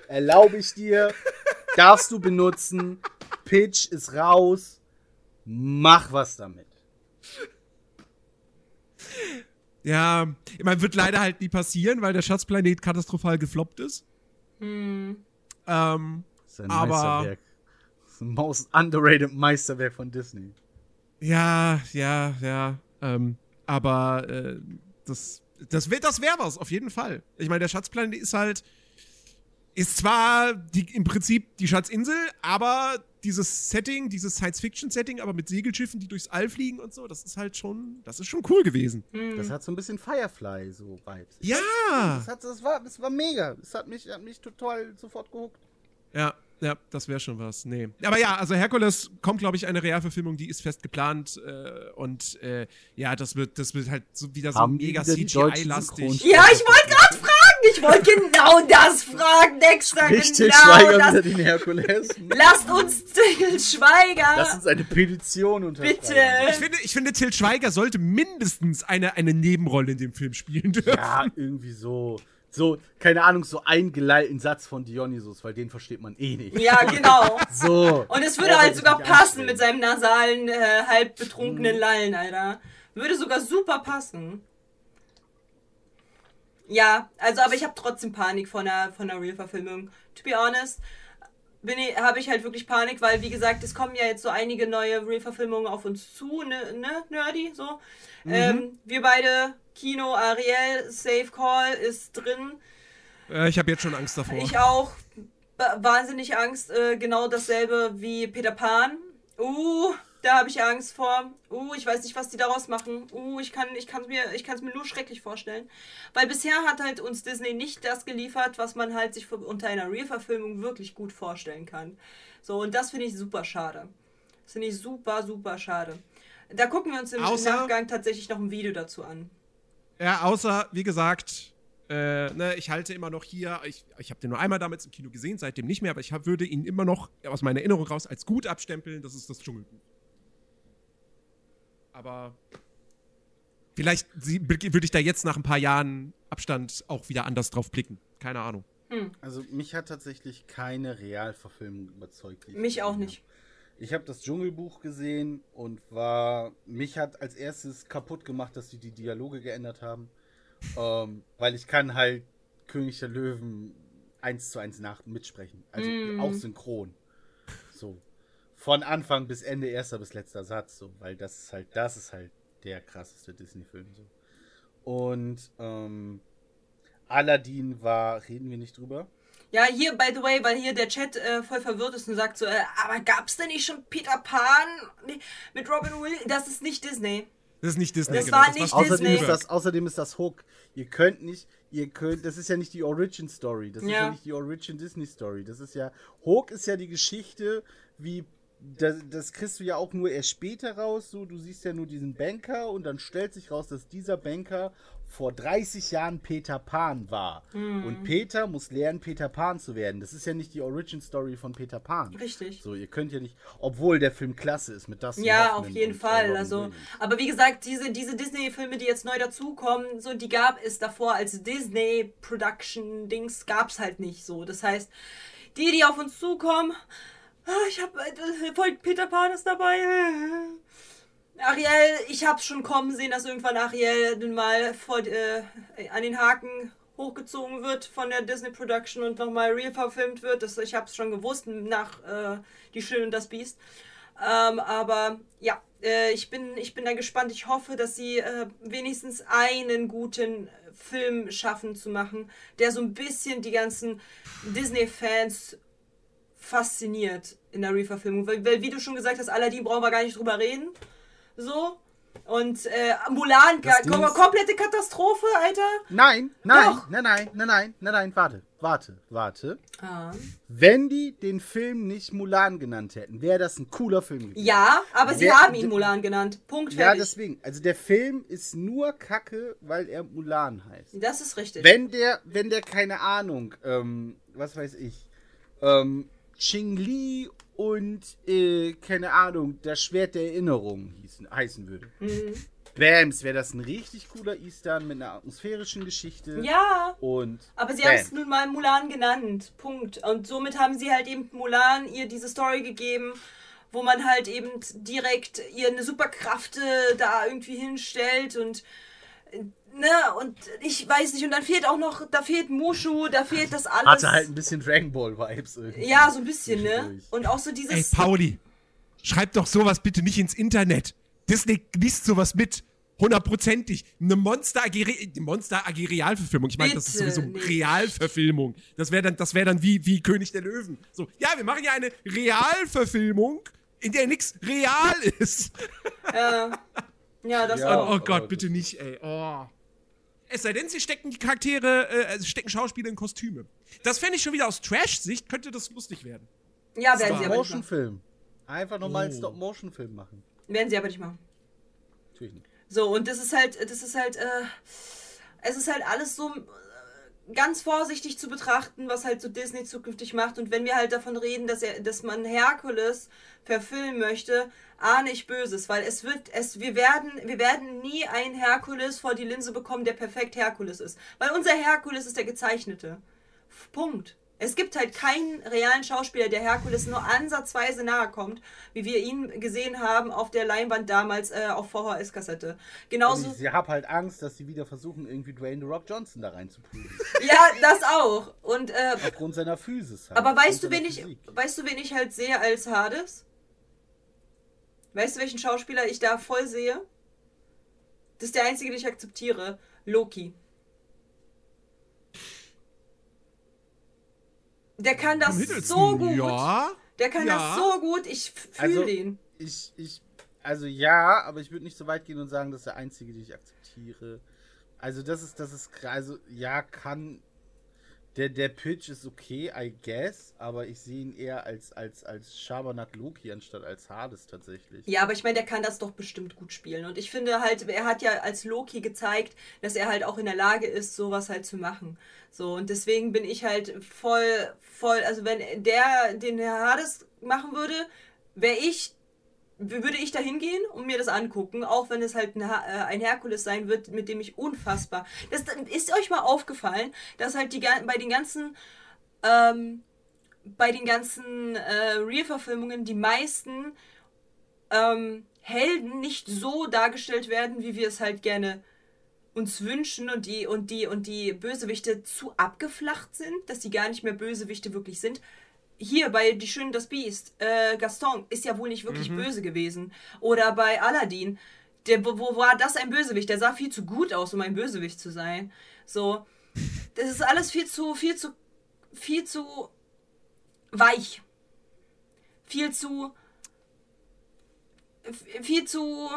erlaube ich dir, darfst du benutzen. Pitch ist raus. Mach was damit. Ja, ich meine, wird leider halt nie passieren, weil der Schatzplanet katastrophal gefloppt ist. Hm. Ähm, Das ist ein Aber- Meisterwerk. Das ist ein most underrated Meisterwerk von Disney. ja, ja, ja. Ähm, aber äh, das, das wäre das wär was, auf jeden Fall. Ich meine, der Schatzplanet ist halt. Ist zwar die, im Prinzip die Schatzinsel, aber dieses Setting, dieses Science-Fiction-Setting, aber mit Segelschiffen, die durchs All fliegen und so, das ist halt schon, das ist schon cool gewesen. Hm. Das hat so ein bisschen Firefly so Vibes. Ja! Das, hat, das, war, das war mega. Das hat mich, hat mich total sofort gehuckt. Ja, ja, das wäre schon was. Nee. Aber ja, also Herkules kommt, glaube ich, eine Realverfilmung, die ist fest geplant. Äh, und äh, ja, das wird, das wird halt so wieder so Haben mega CGI-lastig. Ja, ich wollte gerade. Ich wollte genau das fragen, Dexter. Richtig, genau Schweiger das. wieder den Herkules. Lasst uns Till Schweiger. Lass uns eine Petition unterschreiben. Bitte. Ich finde, ich finde, Till Schweiger sollte mindestens eine, eine Nebenrolle in dem Film spielen dürfen. Ja, irgendwie so. So, keine Ahnung, so einen geleiteten Satz von Dionysus, weil den versteht man eh nicht. Ja, genau. So. Und es würde halt man sogar sich nicht passen mit seinem nasalen, äh, halb Mhm. betrunkenen Lallen, Alter. Würde sogar super passen. Ja, also, aber ich habe trotzdem Panik von der, von der Real-Verfilmung. To be honest, bin ich, habe ich halt wirklich Panik, weil, wie gesagt, es kommen ja jetzt so einige neue Real-Verfilmungen auf uns zu, ne, ne Nerdy, so. Mhm. Ähm, wir beide, Kino, Ariel, Safe Call ist drin. Äh, ich habe jetzt schon Angst davor. Ich auch. Wahnsinnig Angst. Äh, genau dasselbe wie Peter Pan. Uh, Da habe ich Angst vor. Uh, ich weiß nicht, was die daraus machen. Uh, ich kann ich kann mir ich kann es mir nur schrecklich vorstellen, weil bisher hat halt uns Disney nicht das geliefert, was man halt sich unter einer Real-Verfilmung wirklich gut vorstellen kann. So und das finde ich super schade. Das finde ich super super schade. Da gucken wir uns im Außer- Nachgang tatsächlich noch ein Video dazu an. Ja, außer, wie gesagt, äh, ne, ich halte immer noch hier, ich, ich habe den nur einmal damals im Kino gesehen, seitdem nicht mehr, aber ich hab, würde ihn immer noch aus meiner Erinnerung raus als gut abstempeln, das ist das Dschungelbuch. Aber vielleicht würde ich da jetzt nach ein paar Jahren Abstand auch wieder anders drauf blicken. Keine Ahnung. Also mich hat tatsächlich keine Realverfilmung überzeugt. Mich auch nicht. hab. Ich habe das Dschungelbuch gesehen und war. Mich hat als erstes kaputt gemacht, dass sie die Dialoge geändert haben. Ähm, weil ich kann halt König der Löwen eins zu eins nach mitsprechen. Also Mm. auch synchron. Von Anfang bis Ende, erster bis letzter Satz, so, weil das ist halt, das ist halt der krasseste Disney-Film. So. Und ähm, Aladdin war, reden wir nicht drüber. Ja, hier, by the way, weil hier der Chat äh, voll verwirrt ist und sagt so, äh, aber gab's denn nicht schon Peter Pan mit Robin Williams? Das ist nicht Disney. Das ist nicht Disney. Das war nicht Steven Außerdem Disney. ist, das, außerdem ist das Hook. Ihr könnt nicht, ihr könnt, das ist ja nicht die Origin Story. Das ist Ja. ja nicht die Origin Disney Story. Das ist ja, Hook ist ja die Geschichte, wie, das, das kriegst du ja auch nur erst später raus. So, du siehst ja nur diesen Banker und dann stellt sich raus, dass dieser Banker vor 30 Jahren Peter Pan war. Mhm. Und Peter muss lernen, Peter Pan zu werden. Das ist ja nicht die Origin Story von Peter Pan. Richtig. So, ihr könnt ja nicht, obwohl der Film klasse ist mit das. Ja, auf jeden Fall. Also, aber wie gesagt, diese, diese Disney-Filme, die jetzt neu dazukommen, so die gab es davor als Disney-Production-Dings, gab's halt nicht so. Das heißt, die, die auf uns zukommen, ich hab äh, voll Peter Pan ist dabei. Ariel, ich hab's schon kommen sehen, dass irgendwann Ariel mal vor, äh, an den Haken hochgezogen wird von der Disney Production und nochmal real verfilmt wird. Das, ich hab's schon gewusst nach äh, Die Schöne und das Biest. Ähm, aber ja, äh, ich, bin, ich bin da gespannt. Ich hoffe, dass sie äh, wenigstens einen guten Film schaffen zu machen, der so ein bisschen die ganzen Disney-Fans fasziniert in der Reverfilmung. Weil, weil, wie du schon gesagt hast, Aladdin brauchen wir gar nicht drüber reden. So. Und äh, Mulan, kom komplette Katastrophe, Alter. Nein, nein, Doch. nein, nein, nein, nein, nein, nein, warte, warte, warte. Ah. Wenn die den Film nicht Mulan genannt hätten, wäre das ein cooler Film gewesen. Ja, aber sie Wer- haben ihn Mulan genannt. Punkt, Ja, fertig. deswegen. Also der Film ist nur Kacke, weil er Mulan heißt. das ist richtig. Wenn der, wenn der, keine Ahnung, ähm, was weiß ich, ähm, Ching Li und, äh, keine Ahnung, das Schwert der Erinnerung hießen, heißen würde. Mhm. Bams, wäre das ein richtig cooler Eastern mit einer atmosphärischen Geschichte. Ja, Und. aber sie haben es nun mal Mulan genannt. Punkt. Und somit haben sie halt eben Mulan ihr diese Story gegeben, wo man halt eben direkt ihr eine Superkraft äh, da irgendwie hinstellt und äh, ne, und ich weiß nicht, und dann fehlt auch noch, da fehlt Mushu, da fehlt das alles. Hatte halt ein bisschen Dragon Ball Vibes irgendwie. ja, so ein bisschen, ne? Und auch so Ey, dieses. Pauli, schreib doch sowas bitte nicht ins Internet. Disney liest sowas mit. Hundertprozentig. Eine Monster AG, Monster AG Realverfilmung. Ich meine, das ist sowieso nicht. Realverfilmung. Das wäre dann, das wäre dann wie, wie König der Löwen. So, ja, wir machen ja eine Realverfilmung, in der nichts real ist. ja, das Ja. auch. Oh aber Gott, bitte nicht, ey. Oh. Es sei denn, sie stecken die Charaktere, äh, also stecken Schauspieler in Kostüme. Das fände ich schon wieder aus Trash-Sicht, könnte das lustig werden. Ja, werden sie aber nicht machen. Stop-Motion-Film. Einfach nochmal einen Oh. Stop-Motion-Film machen. Werden sie aber nicht machen. Natürlich nicht. So, und das ist halt, das ist halt, äh, es ist halt alles so ganz vorsichtig zu betrachten, was halt so Disney zukünftig macht. Und wenn wir halt davon reden, dass er, dass man Herkules verfilmen möchte, ahne ich Böses, weil es wird, es, wir werden, wir werden nie einen Herkules vor die Linse bekommen, der perfekt Herkules ist. Weil unser Herkules ist der gezeichnete. Punkt. Es gibt halt keinen realen Schauspieler, der Herkules nur ansatzweise nahe kommt, wie wir ihn gesehen haben auf der Leinwand damals äh, auf VHS-Kassette. Genauso. Und ich habe halt Angst, dass sie wieder versuchen, irgendwie Dwayne The Rock Johnson da reinzuprügeln. Ja, das auch. Und äh, Aufgrund seiner Physis halt. aber weißt du, wen ich, weißt du, wen ich halt sehe als Hades? Weißt du, welchen Schauspieler ich da voll sehe? Das ist der einzige, den ich akzeptiere. Loki. Der kann das so gut. Ja. Der kann Ja. das so gut. Ich fühle Also, ihn. ich, ich also ja, aber ich würde nicht so weit gehen und sagen, das ist der einzige, den ich akzeptiere. Also das ist, das ist, also ja, kann, der, der Pitch ist okay, I guess, aber ich sehe ihn eher als, als, als Schabernack Loki anstatt als Hades tatsächlich. Ja, aber ich meine, der kann das doch bestimmt gut spielen. Und ich finde halt, er hat ja als Loki gezeigt, dass er halt auch in der Lage ist, sowas halt zu machen. So, und deswegen bin ich halt voll, voll, also wenn der den Herr Hades machen würde, wäre ich würde ich da hingehen und mir das angucken, auch wenn es halt ein, äh, ein, Herkules sein wird, mit dem ich unfassbar. Das ist euch mal aufgefallen, dass halt die bei den ganzen ähm, bei den ganzen äh, Real-Verfilmungen die meisten ähm, Helden nicht so dargestellt werden, wie wir es halt gerne uns wünschen und die und die und die Bösewichte zu abgeflacht sind, dass die gar nicht mehr Bösewichte wirklich sind hier bei Die Schöne das Biest, äh, Gaston ist ja wohl nicht wirklich mhm. böse gewesen. Oder bei Aladdin, der, wo, wo war das ein Bösewicht? Der sah viel zu gut aus, um ein Bösewicht zu sein. So, das ist alles viel zu, viel zu, viel zu weich. Viel zu, viel zu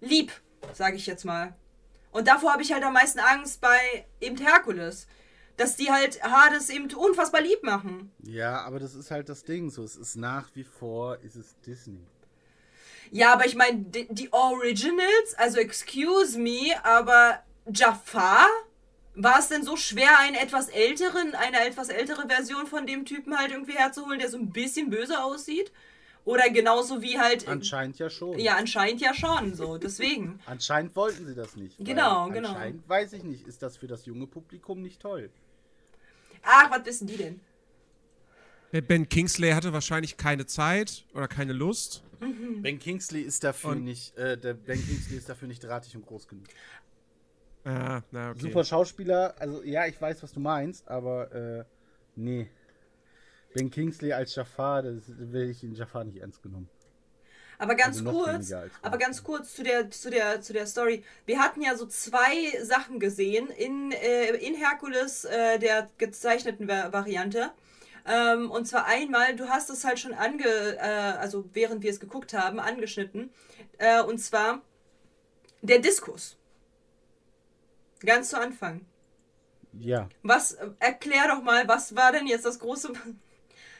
lieb, sage ich jetzt mal. Und davor habe ich halt am meisten Angst bei eben Herkules dass die halt Hades eben unfassbar lieb machen. Ja, aber das ist halt das Ding. So, es ist nach wie vor, ist es Disney. Ja, aber ich meine, die, die, Originals, also excuse me, aber Jafar, war es denn so schwer, einen etwas älteren, eine etwas ältere Version von dem Typen halt irgendwie herzuholen, der so ein bisschen böse aussieht? Oder genauso wie halt. Anscheinend ja schon. Ja, anscheinend ja schon, so. Deswegen. anscheinend wollten sie das nicht. Genau, genau. Anscheinend weiß ich nicht, ist das für das junge Publikum nicht toll. Ach, was wissen die denn? Ben Kingsley hatte wahrscheinlich keine Zeit oder keine Lust. Mhm. Ben Kingsley ist dafür und nicht, äh, der Ben Kingsley ist dafür nicht drahtig und groß genug. Ah, na, okay. Super Schauspieler, also ja, ich weiß, was du meinst, aber äh, nee. Ben Kingsley als Jafar, das will ich in Jafar nicht ernst genommen. Aber ganz also kurz, aber ganz kurz zu der, zu, der, zu der Story. Wir hatten ja so zwei Sachen gesehen in, äh, in Herkules, äh, der gezeichneten Variante. Ähm, und zwar einmal, du hast es halt schon ange, äh, also während wir es geguckt haben, angeschnitten. Äh, und zwar der Diskus. Ganz zu Anfang. Ja. Was, äh, erklär doch mal, was war denn jetzt das große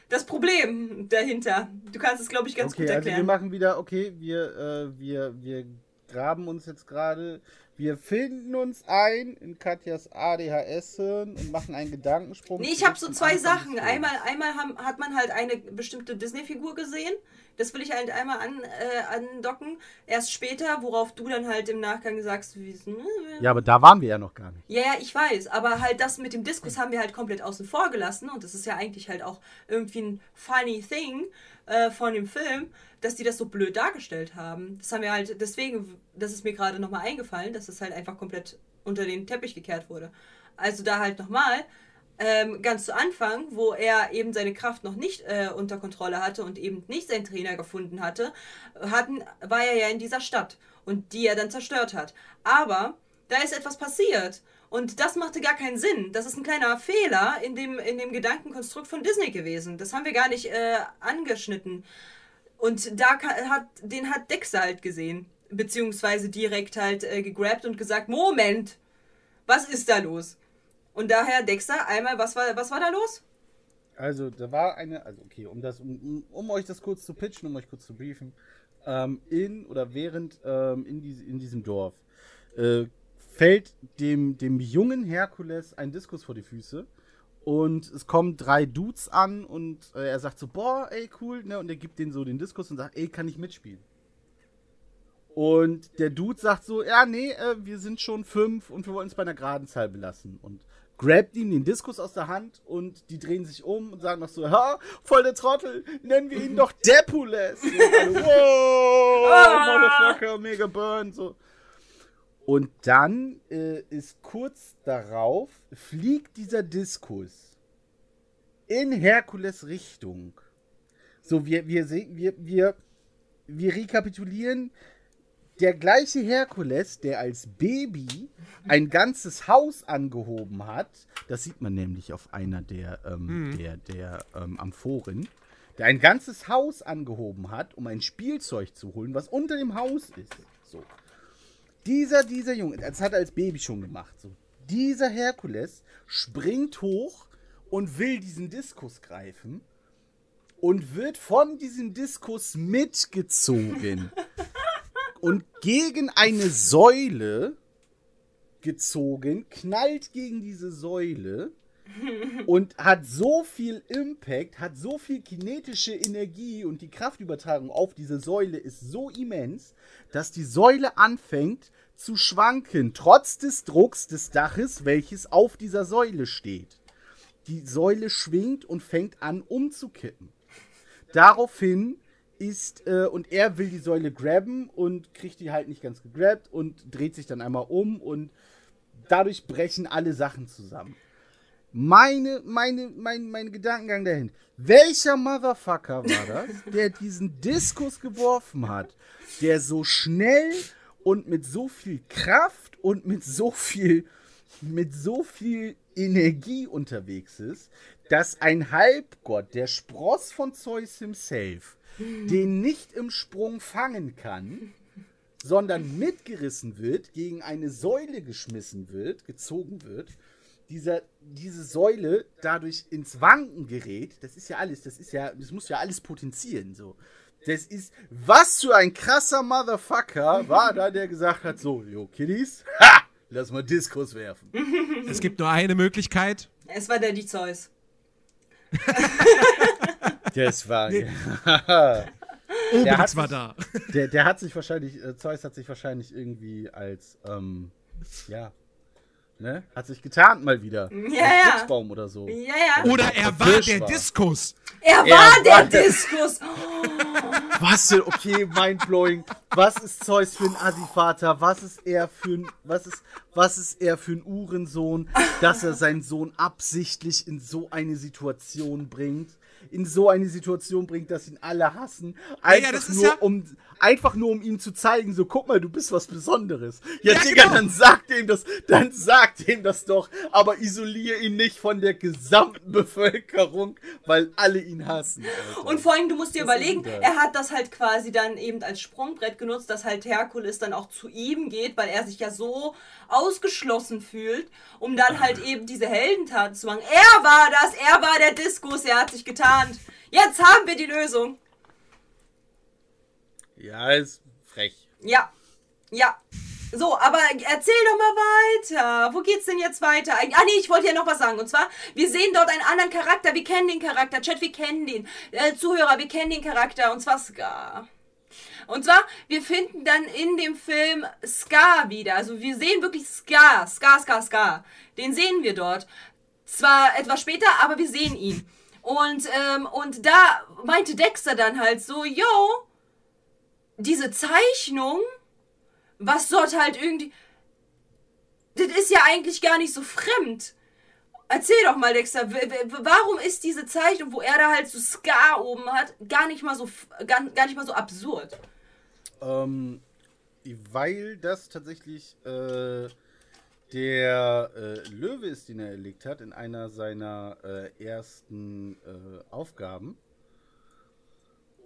das Problem dahinter. Du kannst es, glaube ich, ganz okay, gut erklären. Also wir machen wieder, okay, wir, äh, wir, wir graben uns jetzt gerade, wir finden uns ein in Katjas ADHS-Hirn und machen einen Gedankensprung. Nee, ich habe so zwei Sachen. Einmal, einmal haben, hat man halt eine bestimmte Disney-Figur gesehen das will ich halt einmal an, äh, andocken. Erst später, worauf du dann halt im Nachgang sagst, wie. Ne, ja, aber da waren wir ja noch gar nicht. Ja, ja, ich weiß. Aber halt das mit dem Diskus haben wir halt komplett außen vor gelassen. Und das ist ja eigentlich halt auch irgendwie ein funny thing äh, von dem Film, dass die das so blöd dargestellt haben. Das haben wir halt, deswegen, das ist mir gerade nochmal eingefallen, dass das halt einfach komplett unter den Teppich gekehrt wurde. Also da halt nochmal, ähm, ganz zu Anfang, wo er eben seine Kraft noch nicht äh, unter Kontrolle hatte und eben nicht seinen Trainer gefunden hatte, hatten, war er ja in dieser Stadt und die er dann zerstört hat. Aber da ist etwas passiert. Und das machte gar keinen Sinn. Das ist ein kleiner Fehler in dem, in dem Gedankenkonstrukt von Disney gewesen. Das haben wir gar nicht äh, angeschnitten. Und da hat, den hat Dexter halt gesehen. Beziehungsweise direkt halt äh, gegrabt und gesagt, Moment, was ist da los? Und daher, Dexter, einmal, was war, was war da los? Also, da war eine, also okay, um das, um, um euch das kurz zu pitchen, um euch kurz zu briefen, ähm, in oder während ähm, in, die, in diesem Dorf äh, fällt dem, dem jungen Herkules ein Diskus vor die Füße und es kommen drei Dudes an und äh, er sagt so, boah, ey, cool, ne, und er gibt denen so den Diskus und sagt, ey, kann ich mitspielen? Und der Dude sagt so, ja, nee, äh, wir sind schon fünf und wir wollen es bei einer geraden Zahl belassen. Und grabt ihm den Diskus aus der Hand und die drehen sich um und sagen noch so, ha, voll der Trottel, nennen wir ihn doch Depules. wow, ah. Motherfucker, mega burn, so. Und dann äh, ist kurz darauf, fliegt dieser Diskus in Herkules Richtung. So, wir, wir sehen, wir, wir, wir rekapitulieren, der gleiche Herkules, der als Baby ein ganzes Haus angehoben hat, das sieht man nämlich auf einer der, ähm, mhm. der, der ähm, Amphoren, der ein ganzes Haus angehoben hat, um ein Spielzeug zu holen, was unter dem Haus ist. So. Dieser, dieser Junge, das hat er als Baby schon gemacht. So. Dieser Herkules springt hoch und will diesen Diskus greifen und wird von diesem Diskus mitgezogen und gegen eine Säule gezogen, knallt gegen diese Säule und hat so viel Impact, hat so viel kinetische Energie und die Kraftübertragung auf diese Säule ist so immens, dass die Säule anfängt zu schwanken, trotz des Drucks des Daches, welches auf dieser Säule steht. Die Säule schwingt und fängt an umzukippen. Daraufhin ist, äh, und er will die Säule grabben und kriegt die halt nicht ganz gegrabt und dreht sich dann einmal um und dadurch brechen alle Sachen zusammen. Meine, meine, mein, mein Gedankengang dahin. Welcher Motherfucker war das, der diesen Diskus geworfen hat, der so schnell und mit so viel Kraft und mit so viel, mit so viel Energie unterwegs ist, dass ein Halbgott, der Spross von Zeus himself, den nicht im Sprung fangen kann, sondern mitgerissen wird, gegen eine Säule geschmissen wird, gezogen wird, dieser, diese Säule dadurch ins Wanken gerät, das ist ja alles, das ist ja, das muss ja alles potenzieren, so. Das ist, was für ein krasser Motherfucker war da, der gesagt hat, so, yo, Kiddies, ha, lass mal Diskus werfen. Es gibt nur eine Möglichkeit. Es war der die Zeus. Das war, Obelix hat war sich- da. der, der hat sich wahrscheinlich, äh, Zeus hat sich wahrscheinlich irgendwie als, ähm, ja, ne, hat sich getarnt mal wieder. Ja, ja. Fuchsbaum oder so. Ja, ja. Oder er war der war. Diskus. Er Er war der war der- Diskus. Was denn, okay, mindblowing. Was ist Zeus für ein Assi-Vater? Was ist er für ein, was ist, was ist er für ein Uhrensohn, dass er seinen Sohn absichtlich in so eine Situation bringt? In so eine Situation bringt, dass ihn alle hassen. Einfach, das ist nur, ja- um, einfach nur, um ihm zu zeigen, so, guck mal, du bist was Besonderes. Ja, Ja, Digga, genau. dann sagt ihm das, dann sagt ihm das doch, aber isoliere ihn nicht von der gesamten Bevölkerung, weil alle ihn hassen. Alter. Und vor allem, du musst dir Das überlegen, er hat das halt quasi dann eben als Sprungbrett genutzt, dass halt Herkules dann auch zu ihm geht, weil er sich ja so ausgeschlossen fühlt, um dann halt eben diese Heldentaten zu machen. Er war das, er war der Diskus, er hat sich getarnt. Jetzt haben wir die Lösung. Ja, ist frech. Ja, ja. So, aber erzähl doch mal weiter. Wo geht's denn jetzt weiter? Ah nee, ich wollte ja noch was sagen. Und zwar, wir sehen dort einen anderen Charakter. Wir kennen den Charakter. Chat, wir kennen den. Äh, Zuhörer, wir kennen den Charakter. Und zwar Scar. Und zwar, wir finden dann in dem Film Scar wieder. Also wir sehen wirklich Scar. Scar, Scar, Scar. Den sehen wir dort. Zwar etwas später, aber wir sehen ihn. Und, ähm, und da meinte Dexter dann halt so, yo, diese Zeichnung, was dort halt irgendwie. Das ist ja eigentlich gar nicht so fremd. Erzähl doch mal, Dexter, warum ist diese Zeichnung, wo er da halt so Scar oben hat, gar nicht mal so gar, gar nicht mal so absurd? Ähm, weil das tatsächlich äh, der äh, Löwe ist, den er erlegt hat, in einer seiner äh, ersten äh, Aufgaben.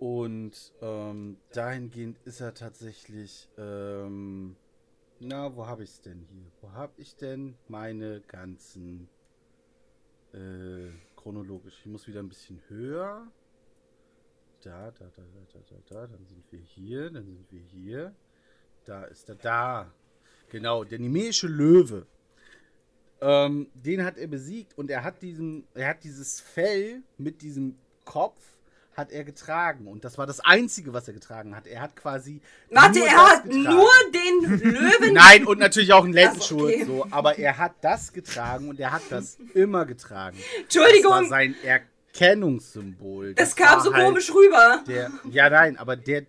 Und ähm, dahingehend ist er tatsächlich. Ähm, na, wo habe ich es denn hier? Wo habe ich denn meine ganzen äh, chronologisch? Ich muss wieder ein bisschen höher. Da, da, da, da, da, da, da. Dann sind wir hier, dann sind wir hier. Da ist er, da. Genau, der nemeische Löwe. Ähm, den hat er besiegt und er hat diesen, er hat dieses Fell mit diesem Kopf hat er getragen und das war das einzige, was er getragen hat. Er hat quasi Warte, nur er das hat getragen. nur den Löwen. Nein, und natürlich auch einen Lendenschurz, okay. so, aber er hat das getragen und er hat das immer getragen. Das war Entschuldigung, sein Erkennungssymbol. das kam war so halt komisch rüber. Der, ja, nein, aber der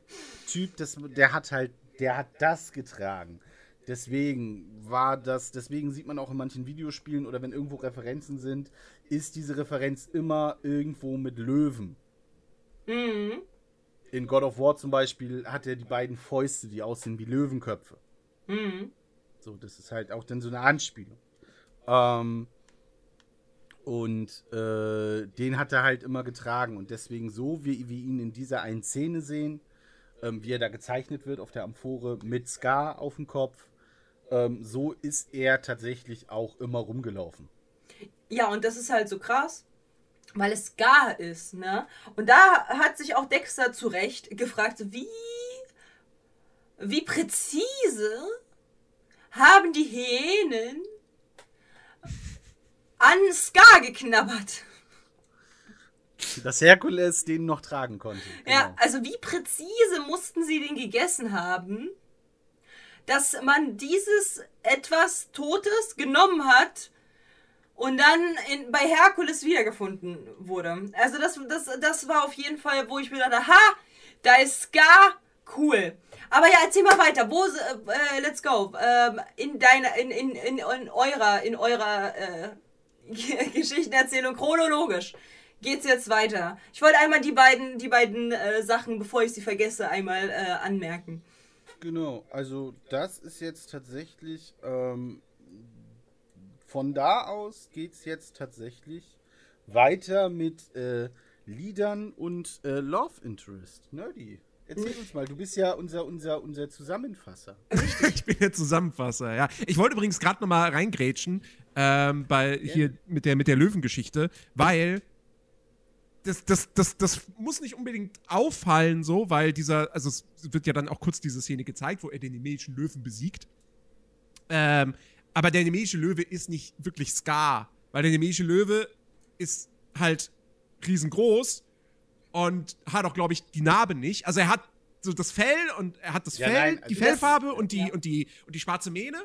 Typ, das, der hat halt, der hat das getragen. Deswegen war das, deswegen sieht man auch in manchen Videospielen oder wenn irgendwo Referenzen sind, ist diese Referenz immer irgendwo mit Löwen. Mhm. In God of War zum Beispiel hat er die beiden Fäuste, die aussehen wie Löwenköpfe. Mhm. So, das ist halt auch dann so eine Anspielung. Ähm, Und äh, den hat er halt immer getragen. Und deswegen, so wie wir ihn in dieser einen Szene sehen, ähm, wie er da gezeichnet wird auf der Amphore mit Scar auf dem Kopf, ähm, so ist er tatsächlich auch immer rumgelaufen. Ja, und das ist halt so krass, weil es Scar ist, ne? Und da hat sich auch Dexter zu Recht gefragt, wie, wie präzise haben die Hähnen an Scar geknabbert. Dass Herkules den noch tragen konnte. Ja, Genau. also wie präzise mussten sie den gegessen haben, dass man dieses etwas Totes genommen hat und dann in, bei Herkules wiedergefunden wurde. Also das, das, das war auf jeden Fall, wo ich mir dachte, ha, da ist Scar, cool. Aber ja, erzähl mal weiter. Wo, äh, let's go. Ähm, in deiner, in, in, in, in eurer, in eurer äh, Geschichtenerzählung chronologisch geht's jetzt weiter. Ich wollte einmal die beiden, die beiden äh, Sachen, bevor ich sie vergesse, einmal äh, anmerken. Genau, also das ist jetzt tatsächlich, ähm, von da aus geht es jetzt tatsächlich weiter mit äh, Liedern und äh, Love Interest. Nerdy, erzähl uns mal, du bist ja unser, unser, unser Zusammenfasser. ich bin der Zusammenfasser, ja. Ich wollte übrigens gerade noch mal reingrätschen ähm, bei hier mit der, mit der Löwengeschichte, weil das, das, das, das muss nicht unbedingt auffallen so, weil dieser, also es wird ja dann auch kurz diese Szene gezeigt, wo er den nemedischen Löwen besiegt. Ähm, aber der nemedische Löwe ist nicht wirklich Scar, weil der nemedische Löwe ist halt riesengroß und hat auch, glaube ich, die Narbe nicht. Also er hat so das Fell und er hat das Ja, Fell, nein, die also das- Fellfarbe und die, ja. und die, und die schwarze Mähne.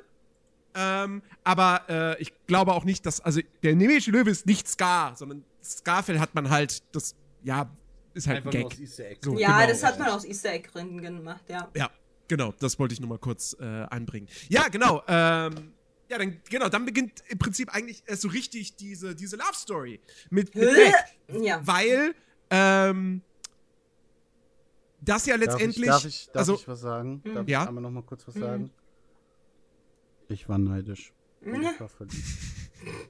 Ähm, aber äh, ich glaube auch nicht, dass, also der nemedische Löwe ist nicht Scar, sondern Scarfell hat man halt, das, ja, ist halt Einfach ein nur Gag. aus Easter Egg. So. Ja, genau. das hat man aus Easter Egg Gründen gemacht, ja. Ja, genau, das wollte ich nur mal kurz äh, anbringen. Ja, genau, ähm, ja, dann, genau, dann beginnt im Prinzip eigentlich erst so richtig diese, diese Love Story mit, mit? Mac, Ja. weil, ähm, das ja letztendlich, Darf ich, darf ich, darf also, ich was sagen? Darf Ja. ich einmal noch mal kurz was sagen? Ich war neidisch. Und ich war verliebt.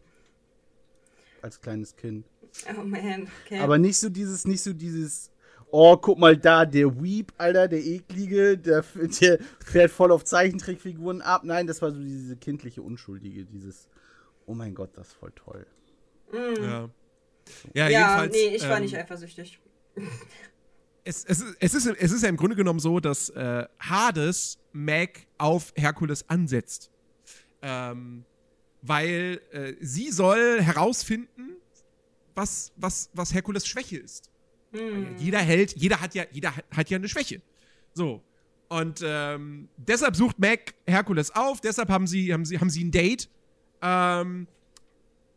Als kleines Kind. Oh man, okay. Aber nicht so dieses, nicht so dieses, oh, guck mal da, der Weep, Alter, der eklige, der, der fährt voll auf Zeichentrickfiguren ab. Nein, das war so diese kindliche, unschuldige, dieses, oh mein Gott, das ist voll toll. ja. Ja, ja, jedenfalls, nee, ich war ähm, nicht eifersüchtig. es, es, ist- es, ist, es ist ja im Grunde genommen so, dass äh, Hades Meg auf Herkules ansetzt. Ähm, weil äh, sie soll herausfinden, was, was, was Herkules Schwäche ist. Ja Jeder Held, jeder hat ja, jeder hat, ja eine Schwäche. So. Und ähm, deshalb sucht Meg Herkules auf, deshalb haben sie, haben sie, haben sie ein Date, ähm,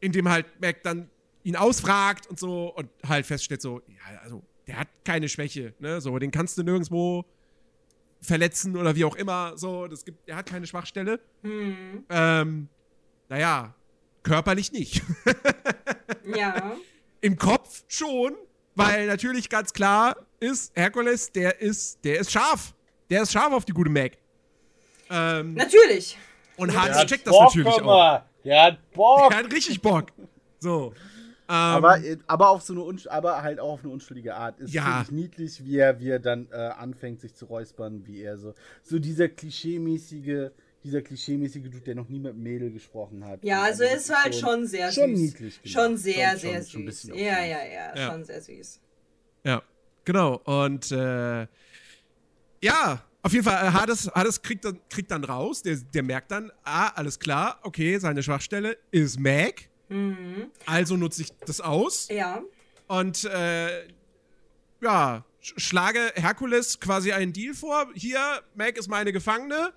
in dem halt Meg dann ihn ausfragt und so und halt feststellt, so, ja, also, der hat keine Schwäche, ne? So, den kannst du nirgendwo verletzen oder wie auch immer. So, das gibt, der hat keine Schwachstelle. Hm. Ähm, naja, körperlich nicht. Ja. Im Kopf schon, weil natürlich ganz klar ist, Herkules, der ist, der ist scharf. Der ist scharf auf die gute Meg. Ähm, Natürlich. und Der Hans checkt das Bock, natürlich auch. Der hat Bock. Er hat richtig Bock. So. Ähm, Aber, aber auf so eine aber halt auch auf eine unschuldige Art. Ist Ja. niedlich, wie er, wie er dann äh, anfängt, sich zu räuspern, wie er so. So dieser klischeemäßige, dieser klischeemäßige Dude, der noch nie mit Mädel gesprochen hat. Ja, Und also das ist halt schon sehr schon süß. niedlich gemacht. Schon sehr, Schon- sehr schon- schon ein süß. bisschen ja, ja, ja, Ja. schon sehr süß. Ja, genau. Und äh, ja, auf jeden Fall, äh, Hades, Hades kriegt, dann, kriegt dann raus, der, der merkt dann, ah, alles klar, okay, seine Schwachstelle ist Meg. Mhm. Also nutze ich das aus. Ja. Und äh, ja, sch schlage Herkules quasi einen Deal vor. Hier, Meg ist meine Gefangene.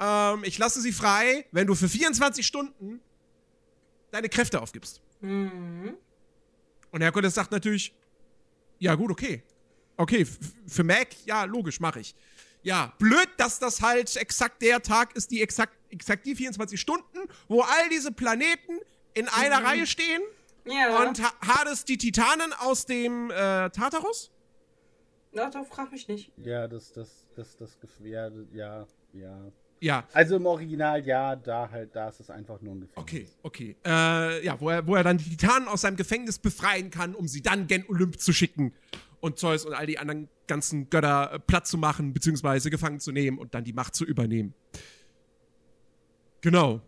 Ähm, ich lasse sie frei, wenn du für 24 Stunden deine Kräfte aufgibst. Mhm. Und Herkules sagt natürlich, ja gut, okay. Okay, für Mac, ja, logisch, mache ich. Ja, blöd, dass das halt exakt der Tag ist, die exakt, exakt die 24 Stunden, wo all diese Planeten in einer Reihe stehen Ja. und ha Hades die Titanen aus dem äh, Tartarus. Ja, doch, frag mich nicht. Ja, das, das, das, das, Gef- ja, ja, ja. Ja. Also im Original, ja, da halt, da ist es einfach nur ein Gefängnis. Okay, okay. Äh, ja, wo er, wo er dann die Titanen aus seinem Gefängnis befreien kann, um sie dann gen Olymp zu schicken und Zeus und all die anderen ganzen Götter äh, platt zu machen, beziehungsweise gefangen zu nehmen und dann die Macht zu übernehmen. Genau.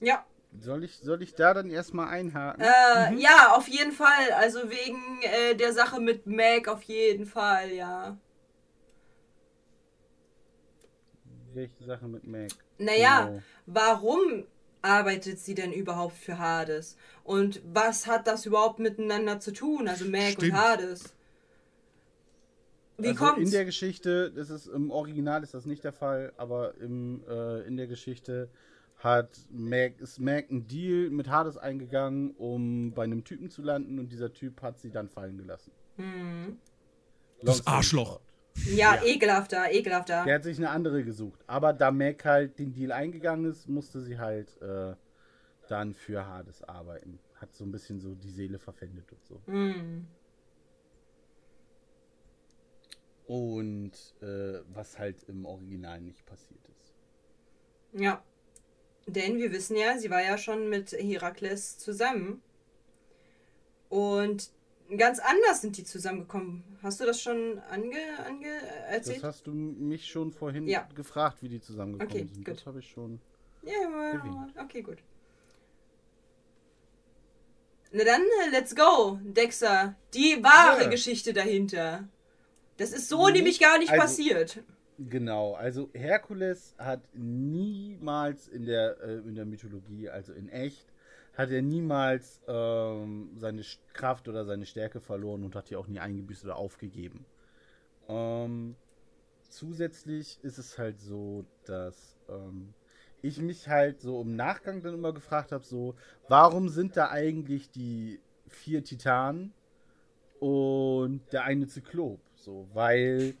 Ja. Soll ich, soll ich da dann erstmal einhaken? Äh, Ja, auf jeden Fall. Also wegen äh, der Sache mit Meg auf jeden Fall, ja. Welche Sache mit Meg? Naja, Genau. warum arbeitet sie denn überhaupt für Hades? Und was hat das überhaupt miteinander zu tun? Also Meg Stimmt. und Hades. Wie also kommt's? In der Geschichte, das ist im Original ist das nicht der Fall, aber im, äh, in der Geschichte hat Meg, ist Meg ein Deal mit Hades eingegangen, um bei einem Typen zu landen und dieser Typ hat sie dann fallen gelassen. Hm. Das Arschloch. Ja, Ja. ekelhafter, ekelhafter. Der hat sich eine andere gesucht. Aber da Meg halt den Deal eingegangen ist, musste sie halt äh, dann für Hades arbeiten. Hat so ein bisschen so die Seele verpfändet und so. Hm. Und äh, was halt im Original nicht passiert ist. Ja. Denn wir wissen ja, sie war ja schon mit Herakles zusammen. Und ganz anders sind die zusammengekommen. Hast du das schon ange, ange Das erzählt? hast du mich schon vorhin Ja. gefragt, wie die zusammengekommen Okay, sind. gut. Das habe ich schon. Ja, ja, Erwähnt. okay, gut. Na dann, äh, let's go, Dexter. Die wahre Ja. Geschichte dahinter. Das ist so Nicht- nämlich gar nicht also- passiert. Genau, also Herkules hat niemals in der, äh, in der Mythologie, also in echt, hat er niemals ähm, seine Kraft oder seine Stärke verloren und hat die auch nie eingebüßt oder aufgegeben. Ähm, zusätzlich ist es halt so, dass ähm, ich mich halt so im Nachgang dann immer gefragt habe, so, warum sind da eigentlich die vier Titanen und der eine Zyklop? So, weil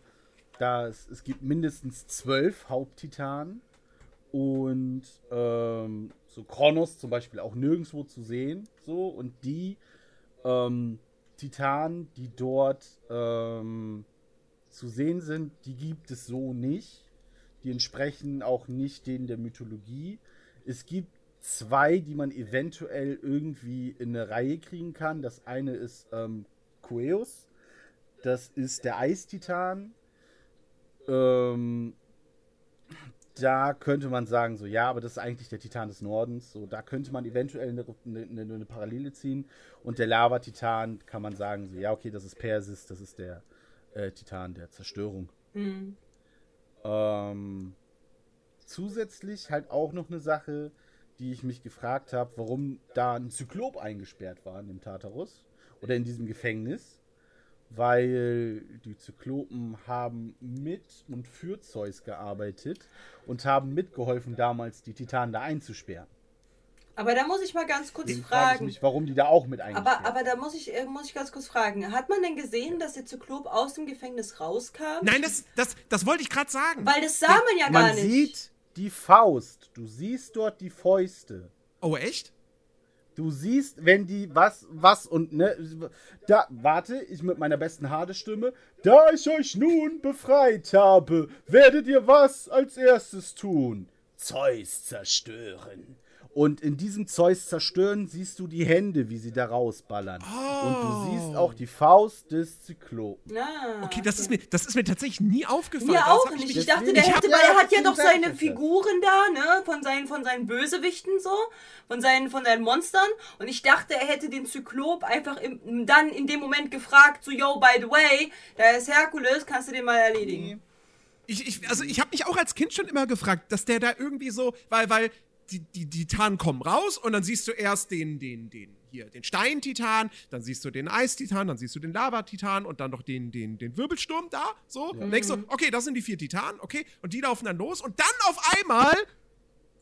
das, es gibt mindestens zwölf Haupttitanen und ähm, so Kronos zum Beispiel auch nirgendwo zu sehen. So, und die ähm, Titanen, die dort ähm, zu sehen sind, die gibt es so nicht. Die entsprechen auch nicht denen der Mythologie. Es gibt zwei, die man eventuell irgendwie in eine Reihe kriegen kann. Das eine ist ähm, Queus. Das ist der Eistitan. Ähm, da könnte man sagen, so ja, aber das ist eigentlich der Titan des Nordens. So, da könnte man eventuell eine, eine, eine Parallele ziehen. Und der Lava-Titan kann man sagen, so ja, okay, das ist Persis, das ist der äh, Titan der Zerstörung. Hm. Ähm, zusätzlich halt auch noch eine Sache, die ich mich gefragt habe, warum da ein Zyklop eingesperrt war in dem Tartarus oder in diesem Gefängnis. Weil die Zyklopen haben mit und für Zeus gearbeitet und haben mitgeholfen, damals die Titanen da einzusperren. Aber da muss ich mal ganz kurz Deswegen frage ich fragen. mich, warum die da auch mit eingesperrt Aber, aber da muss ich, äh, muss ich ganz kurz fragen. Hat man denn gesehen, dass der Zyklop aus dem Gefängnis rauskam? Nein, das, das, das wollte ich gerade sagen. Weil das sah man ja gar Man nicht. sieht die Faust. Du siehst dort die Fäuste. Oh, echt? Du siehst, wenn die was, was und ne, da, warte, ich mit meiner besten Hade-Stimme, da ich euch nun befreit habe, werdet ihr was als erstes tun? Zeus zerstören. Und in diesem Zeus zerstören siehst du die Hände, wie sie da rausballern. Und du siehst auch die Faust des Zyklopen. Ah, Okay, das ist mir, das ist mir tatsächlich nie aufgefallen. Mir Das auch nicht. mich- Ich dachte, der Ich hätte, weil er ja, hat ja doch ich seine. Figuren da, ne? Von seinen, von seinen Bösewichten so, von seinen, von seinen Monstern. Und ich dachte, er hätte den Zyklop einfach im, dann in dem Moment gefragt, so, yo, by the way, da ist Herkules, kannst du den mal erledigen? Ich, ich, also ich habe mich auch als Kind schon immer gefragt, dass der da irgendwie so, weil, weil die, die, die Titanen kommen raus und dann siehst du erst den, den, den, hier, den Steintitan, dann siehst du den Eistitan, dann siehst du den Lavatitan und dann noch den, den, den Wirbelsturm da, so. Und denkst du, okay, das sind die vier Titanen, okay, und die laufen dann los und dann auf einmal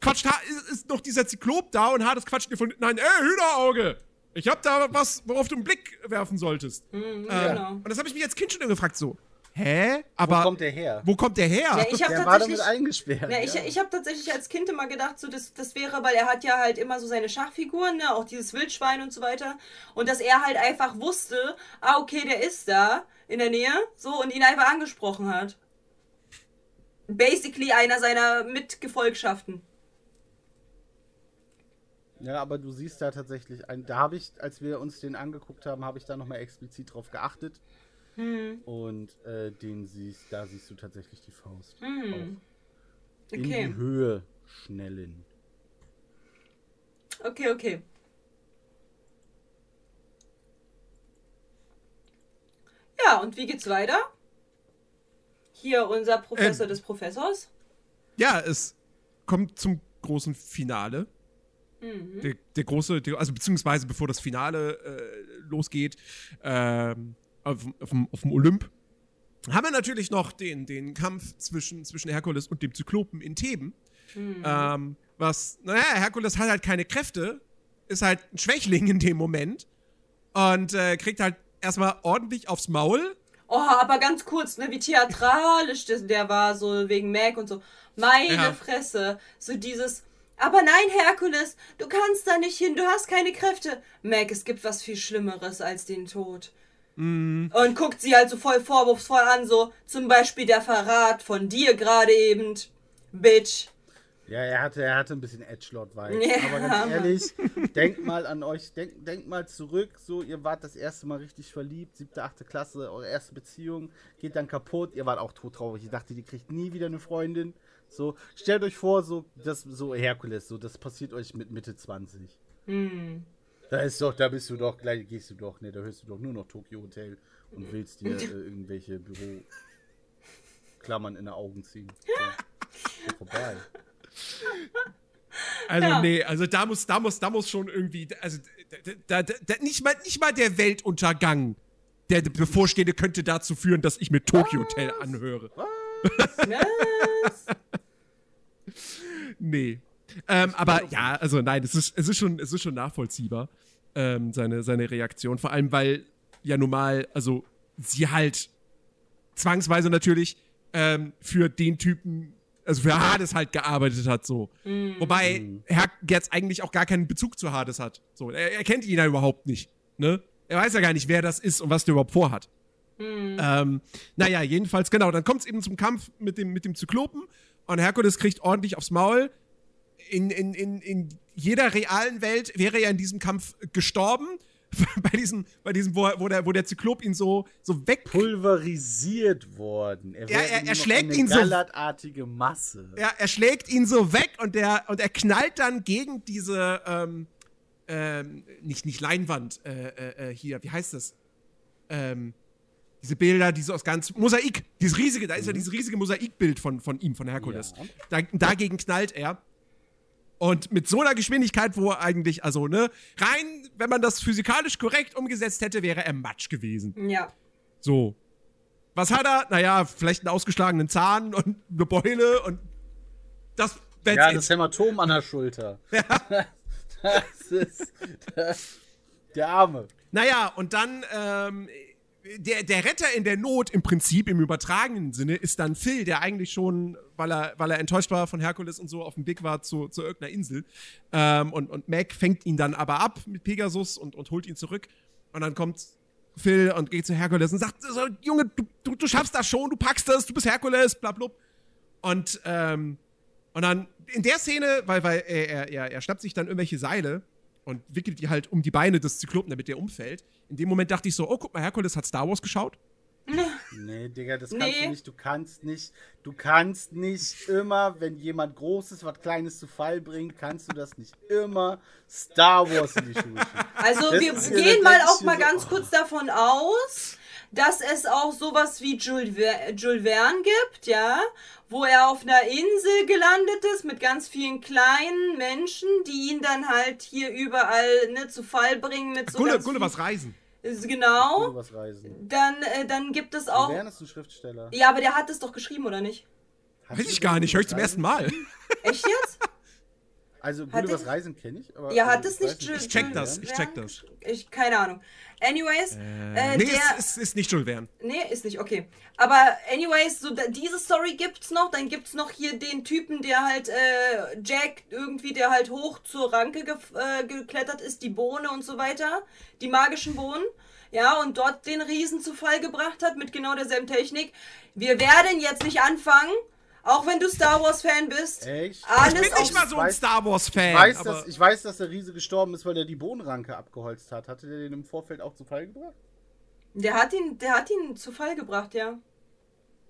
quatscht, ist, ist noch dieser Zyklop da und Hades quatscht dir von hinten ein, ey, Hühnerauge! Ich hab da was, worauf du einen Blick werfen solltest. Mhm, Äh, genau. Und das habe ich mich als Kind schon immer gefragt, so, hä? Aber Wo kommt der her? wo kommt der her? Ja, ich habe der war damit tatsächlich. eingesperrt. Ja, ich, ja. ich habe tatsächlich als Kind immer gedacht, so das, das wäre, weil er hat ja halt immer so seine Schachfiguren, ne, auch dieses Wildschwein und so weiter. Und dass er halt einfach wusste, ah, okay, der ist da in der Nähe, so, und ihn einfach angesprochen hat. basically einer seiner Mitgefolgschaften. Ja, aber du siehst da tatsächlich, ein, da habe ich, als wir uns den angeguckt haben, habe ich da nochmal explizit drauf geachtet. Hm. Und äh, den siehst, da siehst du tatsächlich die Faust. Hm. Auch in Okay. die Höhe schnellen. Okay, okay. Ja, und wie geht's weiter? Hier unser Professor Ähm. des Professors. Ja, es kommt zum großen Finale. Mhm. Der, der große, der, also beziehungsweise bevor das Finale äh, losgeht, ähm, auf, auf, dem- auf dem Olymp, haben wir natürlich noch den, den Kampf zwischen, zwischen Herkules und dem Zyklopen in Theben. Mhm. Ähm, was, naja, Herkules hat halt keine Kräfte, ist halt ein Schwächling in dem Moment und äh, kriegt halt erstmal ordentlich aufs Maul. Oh, aber ganz kurz, ne, wie theatralisch das, der war, so wegen Mac und so. Meine Ja. Fresse. So dieses. Aber nein, Herkules, du kannst da nicht hin, du hast keine Kräfte. Mac, es gibt was viel Schlimmeres als den Tod. Mhm. Und guckt sie halt so voll vorwurfsvoll an, so zum Beispiel der Verrat von dir gerade eben. Bitch. Ja, er hatte, er hatte ein bisschen Edgelord-Vibes. Ja. Aber ganz ehrlich, denkt mal an euch, denkt, denkt mal zurück, so, ihr wart das erste Mal richtig verliebt, siebte, achte Klasse, eure erste Beziehung, geht dann kaputt, ihr wart auch todtraurig, ich dachte, die kriegt nie wieder eine Freundin. So, stellt euch vor, so, das, so Herkules, so, das passiert euch mit Mitte 20. Hm. Da ist doch, da bist du doch, gleich gehst du doch, ne, da hörst du doch nur noch Tokyo Hotel und willst dir äh, irgendwelche Büroklammern in die Augen ziehen. So, geht vorbei. Also Ja. nee, also da muss, da muss, da muss schon irgendwie, also da, da, da, nicht mal, nicht mal der Weltuntergang, der bevorstehende, könnte dazu führen, dass ich mir Tokyo Hotel anhöre. Was? Nee. Ähm, aber ja, also nein, es ist, es ist schon, es ist schon nachvollziehbar, ähm, seine, seine Reaktion. Vor allem, weil ja normal, also sie halt zwangsweise natürlich ähm, für den Typen, also für Hades halt gearbeitet hat, so. Wobei Herr jetzt eigentlich auch gar keinen Bezug zu Hades hat. So, er, er kennt ihn ja überhaupt nicht, ne? Er weiß ja gar nicht, wer das ist und was der überhaupt vorhat. Ähm, naja, jedenfalls, genau, dann kommt es eben zum Kampf mit dem, mit dem Zyklopen und Herkules kriegt ordentlich aufs Maul. In, in, in, in jeder realen Welt wäre er in diesem Kampf gestorben. bei diesem, bei diesem wo, wo, der, wo der Zyklop ihn so, so weg. pulverisiert worden. Er, er- er noch schlägt eine ihn so- gallertartige Masse. Ja, er schlägt ihn so weg und er, und er knallt dann gegen diese, ähm, ähm, nicht, nicht Leinwand, äh, äh, äh, hier, wie heißt das? Ähm, diese Bilder, die so aus ganz, Mosaik, dieses riesige, da ist ja dieses riesige Mosaikbild von, von ihm, von Herkules. Ja. Da, dagegen knallt er. Und mit so einer Geschwindigkeit, wo er eigentlich, also, ne, rein, wenn man das physikalisch korrekt umgesetzt hätte, wäre er Matsch gewesen. Ja. So. Was hat er? Naja, vielleicht einen ausgeschlagenen Zahn und eine Beule und das. Ja, it. das Hämatom an der Schulter. Das ist das, der Arme. Naja, und dann, ähm, der, der Retter in der Not im Prinzip, im übertragenen Sinne, ist dann Phil, der eigentlich schon, weil er, weil er enttäuscht war von Herkules und so, auf dem Weg war zu, zu irgendeiner Insel. Ähm, und, und Mac fängt ihn dann aber ab mit Pegasus und, und holt ihn zurück. Und dann kommt Phil und geht zu Herkules und sagt, so, Junge, du, du, du schaffst das schon, du packst das, du bist Herkules, bla. Und, ähm, und dann in der Szene, weil, weil er, er, er schnappt sich dann irgendwelche Seile und wickelt die halt um die Beine des Zyklopen, damit der umfällt. In dem Moment dachte ich so, oh, guck mal, Herkules hat Star Wars geschaut. Nee, Digga, das kannst Nee. du nicht. Du kannst nicht. Du kannst nicht immer, wenn jemand Großes was Kleines zu Fall bringt, kannst du das nicht immer Star Wars in die Schuhe schieben. Also Das wir gehen mal auch mal so- ganz kurz davon aus, dass es auch sowas wie Jules, Ver Jules Verne gibt, ja, wo er auf einer Insel gelandet ist mit ganz vielen kleinen Menschen, die ihn dann halt hier überall ne, zu Fall bringen mit so Gulle, ganz Gulle, was reisen. Genau. was reisen. Dann, äh, dann gibt es auch. Wer ist ein Schriftsteller? Ja, aber der hat es doch geschrieben, oder nicht? Hast Weiß ich gar nicht, höre ich zum ersten Mal. Echt jetzt? Also Gullivers Reisen kenne ich, aber. Ja, äh, hat es ich nicht Jules Ich check das, ich Verne check das. Ich, keine Ahnung. Anyways, äh, nee, der. es ist, ist nicht Jules Verne. Nee, ist nicht, okay. Aber anyways, so diese Story gibt's noch. Dann gibt's noch hier den Typen, der halt äh, Jack irgendwie, der halt hoch zur Ranke ge äh, geklettert ist, die Bohne und so weiter. Die magischen Bohnen. Ja, und dort den Riesen zu Fall gebracht hat mit genau derselben Technik. Wir werden jetzt nicht anfangen, Auch wenn du Star Wars Fan bist. Echt? Alles Ich bin nicht mal so ein weiß- Star Wars-Fan. Ich weiß, aber dass, ich weiß, dass der Riese gestorben ist, weil er die Bohnenranke abgeholzt hat. Hatte der den im Vorfeld auch zu Fall gebracht? Der hat ihn, der hat ihn zu Fall gebracht, ja.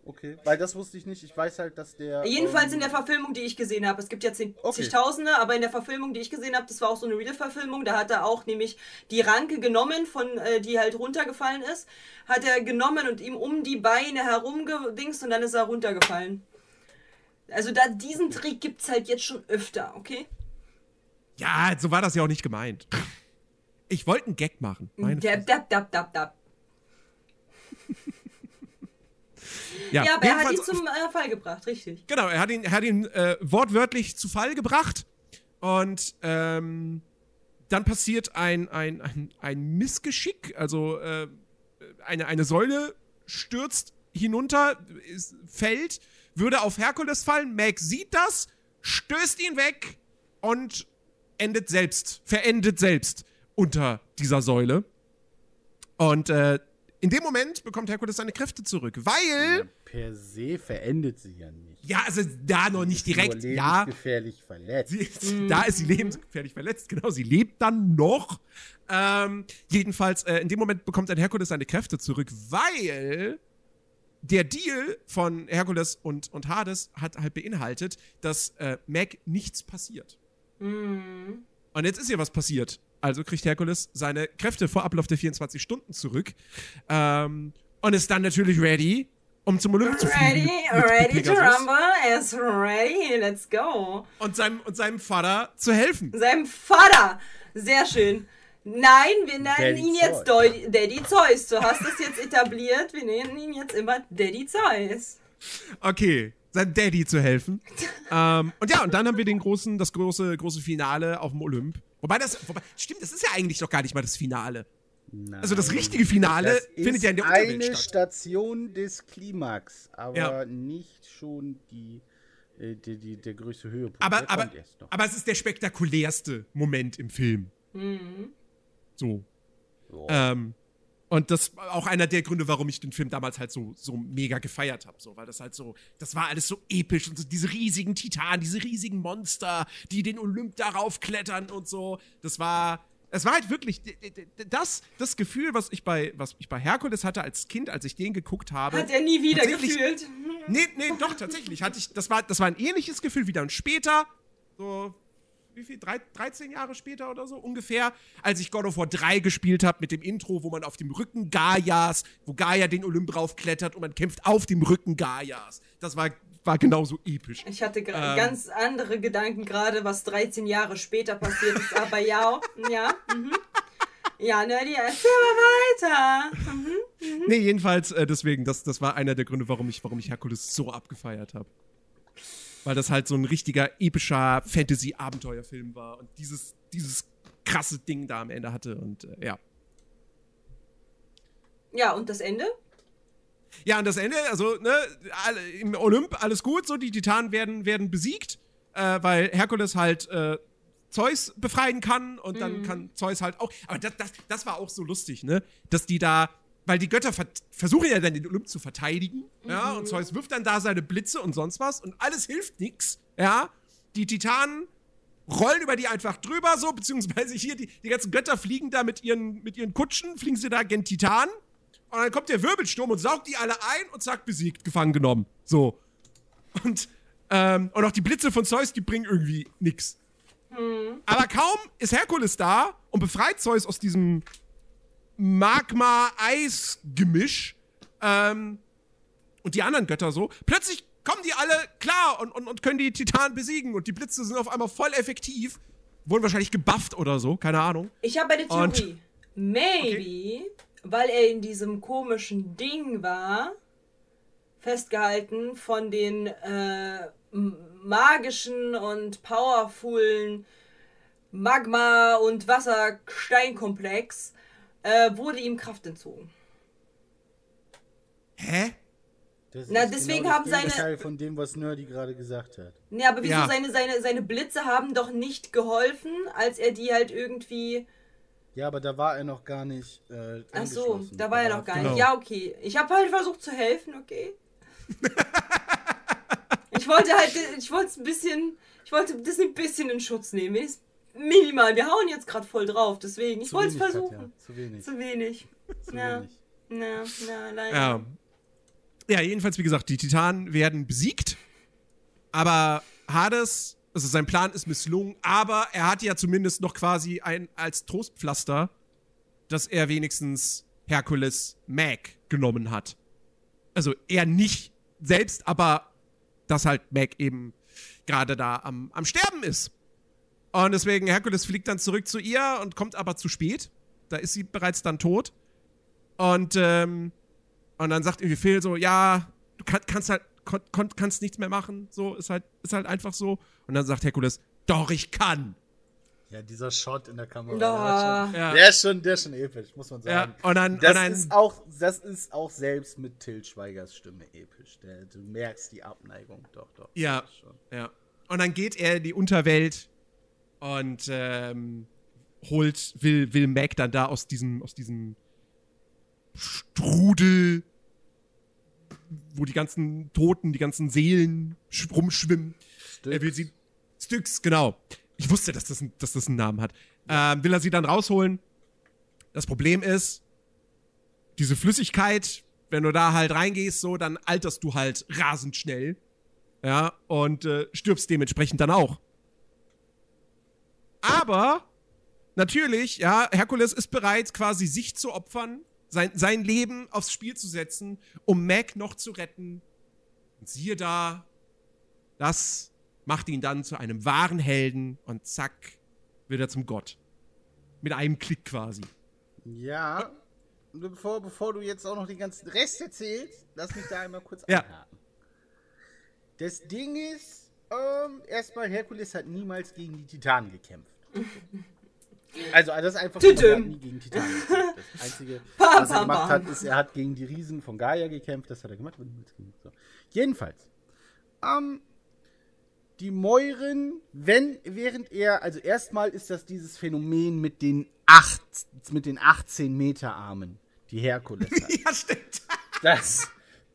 Okay. Weil das wusste ich nicht. Ich weiß halt, dass der. Jedenfalls ähm, in der Verfilmung, die ich gesehen habe. Es gibt ja zig- Okay. zigtausende, aber in der Verfilmung, die ich gesehen habe, das war auch so eine Real-Verfilmung, da hat er auch nämlich die Ranke genommen, von äh, die halt runtergefallen ist, hat er genommen und ihm um die Beine herumgedingst und dann ist er runtergefallen. Also da diesen Trick gibt's halt jetzt schon öfter, okay? ja, so war das ja auch nicht gemeint. Ich wollte einen Gag machen. Meine Dab, dab, dab, dab, dab. ja, Ja, aber er hat ihn zum äh, Fall gebracht, richtig. Genau, er hat ihn, er hat ihn äh, wortwörtlich zu Fall gebracht. Und ähm, dann passiert ein, ein, ein, ein Missgeschick. Also äh, eine, eine Säule stürzt hinunter, ist, fällt, würde auf Herkules fallen. Meg sieht das, stößt ihn weg und endet selbst, verendet selbst unter dieser Säule. Und äh, in dem Moment bekommt Herkules seine Kräfte zurück, weil. ja, per se verendet sie ja nicht. Ja, also da noch nicht Nur direkt. Ja, lebensgefährlich verletzt. sie, da ist sie lebensgefährlich verletzt. Genau, sie lebt dann noch. Ähm, jedenfalls, äh, in dem Moment bekommt ein Herkules seine Kräfte zurück, weil der Deal von Herkules und, und Hades hat halt beinhaltet, dass äh, Meg nichts passiert. Mhm. Und jetzt ist ihr was passiert. Also kriegt Herkules seine Kräfte vor Ablauf der 24 Stunden zurück. Ähm, und ist dann natürlich ready, um zum Olymp zu fliegen. Ready, ready to rumble, is ready, let's go. Und seinem, und seinem Vater zu helfen. Seinem Vater. Sehr schön. Nein, wir nennen Daddy ihn jetzt Zeus. Daddy Zeus. Du hast es jetzt etabliert. Wir nennen ihn jetzt immer Daddy Zeus. Okay, seinem Daddy zu helfen. ähm, und ja, und dann haben wir den großen, das große, große Finale auf dem Olymp. Wobei das, wobei, stimmt, das ist ja eigentlich doch gar nicht mal das Finale. Nein. Also das richtige Finale Das findet ist ja in der Unterwelt eine statt. Station des Klimax, aber Ja. nicht schon die, äh, die, die, der größte Höhepunkt. Aber, Der aber, kommt erst noch. aber es ist der spektakulärste Moment im Film. Mhm. So. Ja. Ähm, und das war auch einer der Gründe, warum ich den Film damals halt so, so mega gefeiert habe. So, weil das halt so, das war alles so episch und so diese riesigen Titanen, diese riesigen Monster, die den Olymp darauf klettern und so. Das war, es war halt wirklich das, das Gefühl, was ich bei, was ich bei Herkules hatte als Kind, als ich den geguckt habe. Hat er nie wieder gefühlt. Nee, nee, doch, tatsächlich. Hatte ich, das, war, das war ein ähnliches Gefühl wie dann später, so, wie viel, drei, 13 Jahre später oder so ungefähr, als ich God of War 3 gespielt habe mit dem Intro, wo man auf dem Rücken Gaias, wo Gaia den Olymp raufklettert und man kämpft auf dem Rücken Gaias. Das war, war genauso episch. Ich hatte Ähm. ganz andere Gedanken gerade, was 13 Jahre später passiert ist. Aber ja, ja. Mhm. Ja, Nerdy, erzähl mal weiter. Mhm. Nee, jedenfalls, äh, deswegen, das, das war einer der Gründe, warum ich, warum ich Herkules so abgefeiert habe. Weil das halt so ein richtiger epischer Fantasy-Abenteuerfilm war und dieses, dieses krasse Ding da am Ende hatte und äh, ja. Ja, und das Ende? Ja, und das Ende, also, ne, alle, im Olymp alles gut, so, die Titanen werden, werden besiegt, äh, weil Herkules halt äh, Zeus befreien kann und dann kann Zeus halt auch. Aber das, das, das war auch so lustig, ne? Dass die da, weil die Götter ver versuchen ja dann den Olymp zu verteidigen, ja, und Zeus wirft dann da seine Blitze und sonst was und alles hilft nix, ja. Die Titanen rollen über die einfach drüber, so, beziehungsweise hier, die, die ganzen Götter fliegen da mit ihren, mit ihren Kutschen, fliegen sie da gen Titan. Und dann kommt der Wirbelsturm und saugt die alle ein und zack, besiegt, gefangen genommen. So. Und, ähm, und auch die Blitze von Zeus, die bringen irgendwie nix. Aber kaum ist Herkules da und befreit Zeus aus diesem Magma-Eis-Gemisch ähm, und die anderen Götter so, plötzlich kommen die alle klar und, und, und können die Titanen besiegen und die Blitze sind auf einmal voll effektiv. Wurden wahrscheinlich gebufft oder so, keine Ahnung. Ich habe eine Und- Theorie. Maybe, weil er in diesem komischen Ding war, festgehalten von den äh, magischen und powerfulen Magma- und Wassersteinkomplex, äh, wurde ihm Kraft entzogen. Hä? Das Na, ist deswegen das haben seine- Gegenteil von dem, was Nerdy gerade gesagt hat. Nee, aber wieso Ja. seine, seine, seine Blitze haben doch nicht geholfen, als er die halt irgendwie. Ja, aber da war er noch gar nicht. Äh, Ach so, da war er noch gar Genau. nicht. Ja, okay. Ich habe halt versucht zu helfen, okay? Ich wollte halt, ich wollte es ein bisschen, ich wollte das ein bisschen in Schutz nehmen. Wenigstens Minimal. Wir hauen jetzt gerade voll drauf, deswegen. Ich Zu wollte es wenig, versuchen. Katja, Zu wenig. Zu wenig. Zu Ja. wenig. Na, na, leider. Ja. ja, jedenfalls, wie gesagt, die Titanen werden besiegt. Aber Hades, also sein Plan ist misslungen, aber er hat ja zumindest noch quasi ein als Trostpflaster, dass er wenigstens Herkules Mag genommen hat. Also er nicht selbst, aber dass halt Mag eben gerade da am, am Sterben ist. Und deswegen, Herkules fliegt dann zurück zu ihr und kommt aber zu spät. Da ist sie bereits dann tot. Und, ähm, und dann sagt irgendwie Phil so, ja, du kann, kannst halt, kon, kon, kannst nichts mehr machen. So, ist halt, ist halt einfach so. Und dann sagt Herkules, doch, ich kann. Ja, dieser Shot in der Kamera. Da. Der, ist schon, Ja. der, ist schon, der ist schon episch, muss man Ja, sagen. und dann, Das, und dann ist auch, das ist auch selbst mit Till Schweigers Stimme episch. Der, du merkst die Abneigung. Doch, doch. Ja. Ja. Und dann geht er in die Unterwelt und ähm, holt, will, will Mac dann da aus diesem, aus diesem Strudel, wo die ganzen Toten, die ganzen Seelen sch- rumschwimmen. Er will sie. Styx, genau. Ich wusste, dass das, ein, dass das einen Namen hat. Ähm, will er sie dann rausholen. Das Problem ist, diese Flüssigkeit, wenn du da halt reingehst, so, dann alterst du halt rasend schnell. Ja, und äh, stirbst dementsprechend dann auch. Aber natürlich, ja, Herkules ist bereit, quasi sich zu opfern, sein, sein Leben aufs Spiel zu setzen, um Mac noch zu retten. Und siehe da, das macht ihn dann zu einem wahren Helden und zack, wird er zum Gott. Mit einem Klick quasi. Ja. Und Bevor, bevor du jetzt auch noch den ganzen Rest erzählst, lass mich da einmal kurz Ja. einhaken. Das Ding ist, ähm, erstmal, Herkules hat niemals gegen die Titanen gekämpft. Also, das ist einfach so, er hat nie gegen Titanen gekämpft. Das Einzige, was er gemacht hat, ist, er hat gegen die Riesen von Gaia gekämpft. Das hat er gemacht. So. Jedenfalls, ähm, die Moiren, wenn, während er, also erstmal ist das dieses Phänomen mit den acht, mit den 18 Meter Armen, die Herkules hat. ja, stimmt. Das,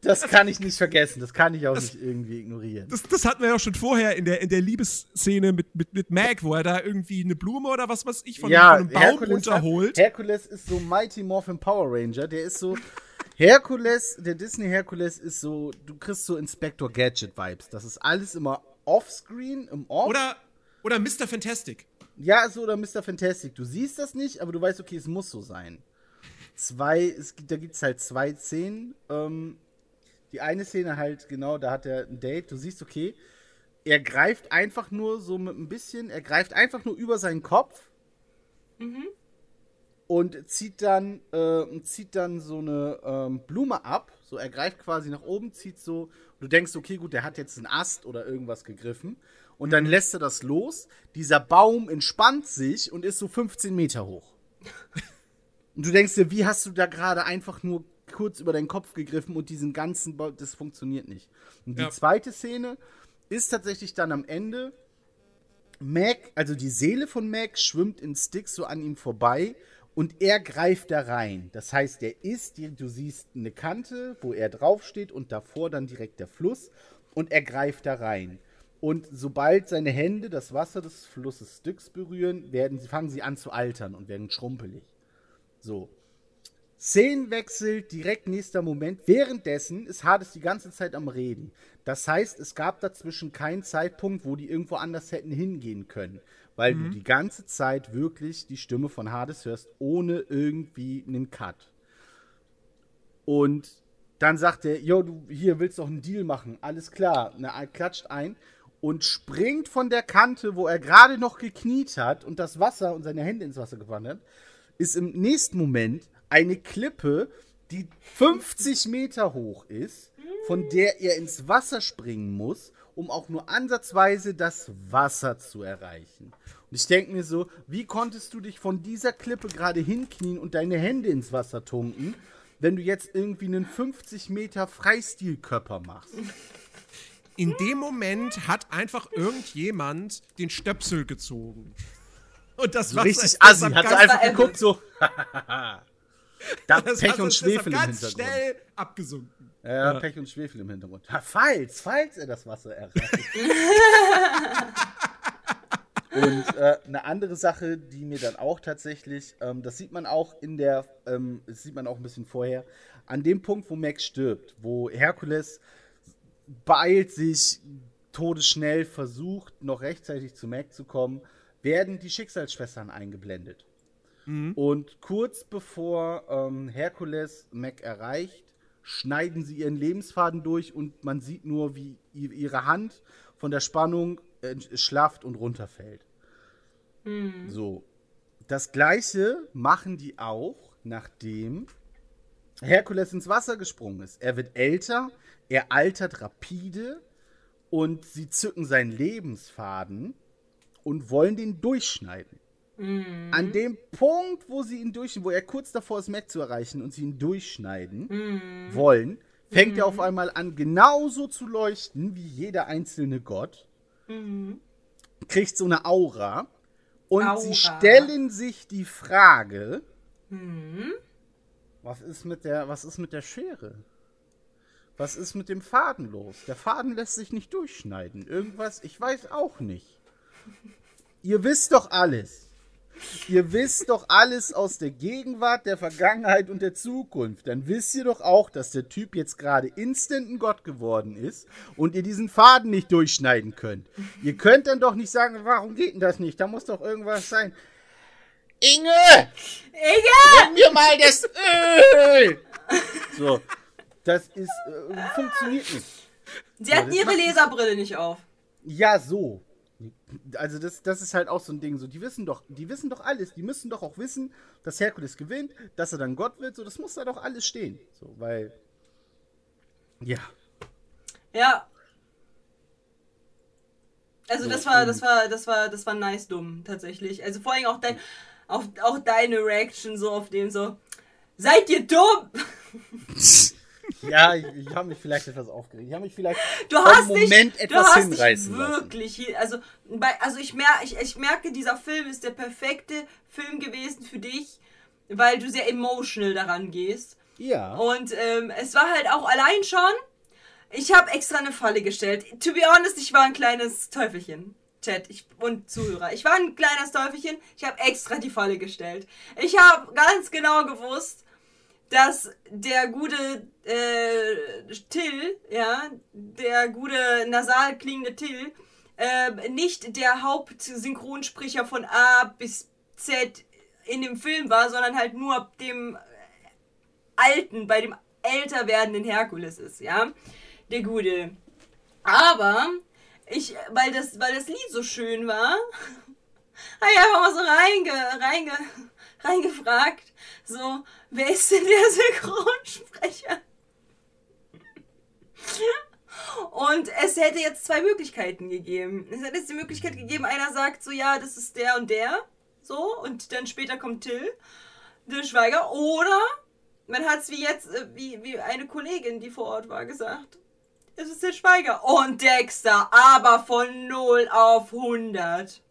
das kann ich nicht vergessen, das kann ich auch nicht irgendwie ignorieren. Das, das hatten wir ja auch schon vorher in der, in der Liebesszene mit, mit, mit Mac, wo er da irgendwie eine Blume oder was weiß ich von, von einem Baum runterholt. Herkules ist so Mighty Morphin Power Ranger, der ist so, Herkules, der Disney Herkules ist so, du kriegst so Inspector Gadget Vibes, das ist alles immer offscreen, im Off. Oder, oder Mr. Fantastic. Ja, so oder Mr. Fantastic. Du siehst das nicht, aber du weißt, okay, es muss so sein. Zwei, es gibt, da gibt es halt zwei Szenen. Ähm, die eine Szene halt, genau, da hat er ein Date. Du siehst, okay, er greift einfach nur so mit ein bisschen, er greift einfach nur über seinen Kopf und zieht dann, äh, zieht dann so eine ähm, Blume ab. So, er greift quasi nach oben, zieht so. Du denkst, okay, gut, der hat jetzt einen Ast oder irgendwas gegriffen. Und dann lässt er das los. Dieser Baum entspannt sich und ist so 15 Meter hoch. Und du denkst dir, wie hast du da gerade einfach nur kurz über deinen Kopf gegriffen und diesen ganzen Baum, das funktioniert nicht. Und die Ja. zweite Szene ist tatsächlich dann am Ende, Mac, also die Seele von Mac schwimmt in Sticks so an ihm vorbei und er greift da rein. Das heißt, er ist, du siehst eine Kante, wo er draufsteht und davor dann direkt der Fluss und er greift da rein. Und sobald seine Hände das Wasser des Flusses Styx berühren, werden, sie- fangen sie an zu altern und werden schrumpelig. So. Szenenwechsel, direkt nächster Moment. Währenddessen ist Hades die ganze Zeit am Reden. Das heißt, es gab dazwischen keinen Zeitpunkt, wo die irgendwo anders hätten hingehen können. Weil du die ganze Zeit wirklich die Stimme von Hades hörst, ohne irgendwie einen Cut. Und dann sagt er, yo, du hier willst doch einen Deal machen. Alles klar. Na, er klatscht ein und springt von der Kante, wo er gerade noch gekniet hat und das Wasser und seine Hände ins Wasser gewandert, ist im nächsten Moment eine Klippe, die 50 Meter hoch ist, von der er ins Wasser springen muss, um auch nur ansatzweise das Wasser zu erreichen. Und ich denke mir so, wie konntest du dich von dieser Klippe gerade hinknien und deine Hände ins Wasser tunken, wenn du jetzt irgendwie einen 50 Meter Freistilkörper machst? In dem Moment hat einfach irgendjemand den Stöpsel gezogen. Und das So Wasser richtig assi, hat einfach geguckt, so. Da Das Pech und Schwefel im Hintergrund. schnell abgesunken. Ja, Ja. Pech und Schwefel im Hintergrund. Ha, falls, falls er das Wasser erreicht. und äh, eine andere Sache, die mir dann auch tatsächlich, ähm, das sieht man auch in der, ähm, das sieht man auch ein bisschen vorher, an dem Punkt, wo Max stirbt, wo Herkules beeilt sich, todesschnell versucht, noch rechtzeitig zu Mac zu kommen, werden die Schicksalsschwestern eingeblendet. Und kurz bevor ähm, Herkules Mac erreicht, schneiden sie ihren Lebensfaden durch und man sieht nur, wie ihre Hand von der Spannung äh, schlafft und runterfällt. So. Das gleiche machen die auch, nachdem Herkules ins Wasser gesprungen ist. Er wird älter, er altert rapide und sie zücken seinen Lebensfaden und wollen den durchschneiden. An dem Punkt, wo sie ihn durch, wo er kurz davor ist, Mac zu erreichen und sie ihn durchschneiden wollen, fängt er auf einmal an, genauso zu leuchten wie jeder einzelne Gott. Kriegt so eine Aura. Und Aura. sie stellen sich die Frage, was ist mit der, was ist mit der Schere? Was ist mit dem Faden los? Der Faden lässt sich nicht durchschneiden. Irgendwas, ich weiß auch nicht. Ihr wisst doch alles. Ihr wisst doch alles aus der Gegenwart, der Vergangenheit und der Zukunft. Dann wisst ihr doch auch, dass der Typ jetzt gerade instant ein Gott geworden ist und ihr diesen Faden nicht durchschneiden könnt. Ihr könnt dann doch nicht sagen, warum geht denn das nicht? Da muss doch irgendwas sein. Inge! Inge! Gib mir mal das Öl! So. Das ist, äh, funktioniert nicht. Sie hatten das ihre Leserbrille nicht auf. Ja, so. Also das, das ist halt auch so ein Ding. So, die wissen doch, die wissen doch alles. Die müssen doch auch wissen, dass Herkules gewinnt, dass er dann Gott wird. So, das muss da doch alles stehen. So, weil. Ja. Ja. Also So, das war, das war, das war, das war nice dumm, tatsächlich. Also vor allem auch dein, auch, auch deine Reaction so auf dem so, seid ihr dumm? Ja, ich, ich habe mich vielleicht etwas aufgeregt. Ich habe mich vielleicht Du hast dich, Moment du etwas hast dich hinreißen lassen. wirklich, hier- also, bei, also ich, mer ich, ich merke, dieser Film ist der perfekte Film gewesen für dich, weil du sehr emotional daran gehst. Ja. Und ähm, es war halt auch allein schon. Ich habe extra eine Falle gestellt. To be honest, ich war ein kleines Teufelchen. Chat ich, und Zuhörer. Ich war ein kleines Teufelchen. Ich habe extra die Falle gestellt. Ich habe ganz genau gewusst, dass der gute äh, Till, ja, der gute nasal klingende Till, äh, nicht der Hauptsynchronsprecher von A bis Z in dem Film war, sondern halt nur dem alten, bei dem älter werdenden Herkules ist, ja. Der Gute. Aber ich, weil das, weil das Lied so schön war, habe ich einfach mal so reinge, reinge, reingefragt. So, wer ist denn der Synchronsprecher? Und es hätte jetzt zwei Möglichkeiten gegeben. Es hätte jetzt die Möglichkeit gegeben, einer sagt so, ja, das ist der und der. So, und dann später kommt Till, der Schweiger. Oder man hat es wie jetzt, äh, wie, wie eine Kollegin, die vor Ort war, gesagt. Es ist der Schweiger. Und Dexter, aber von 0 auf 100.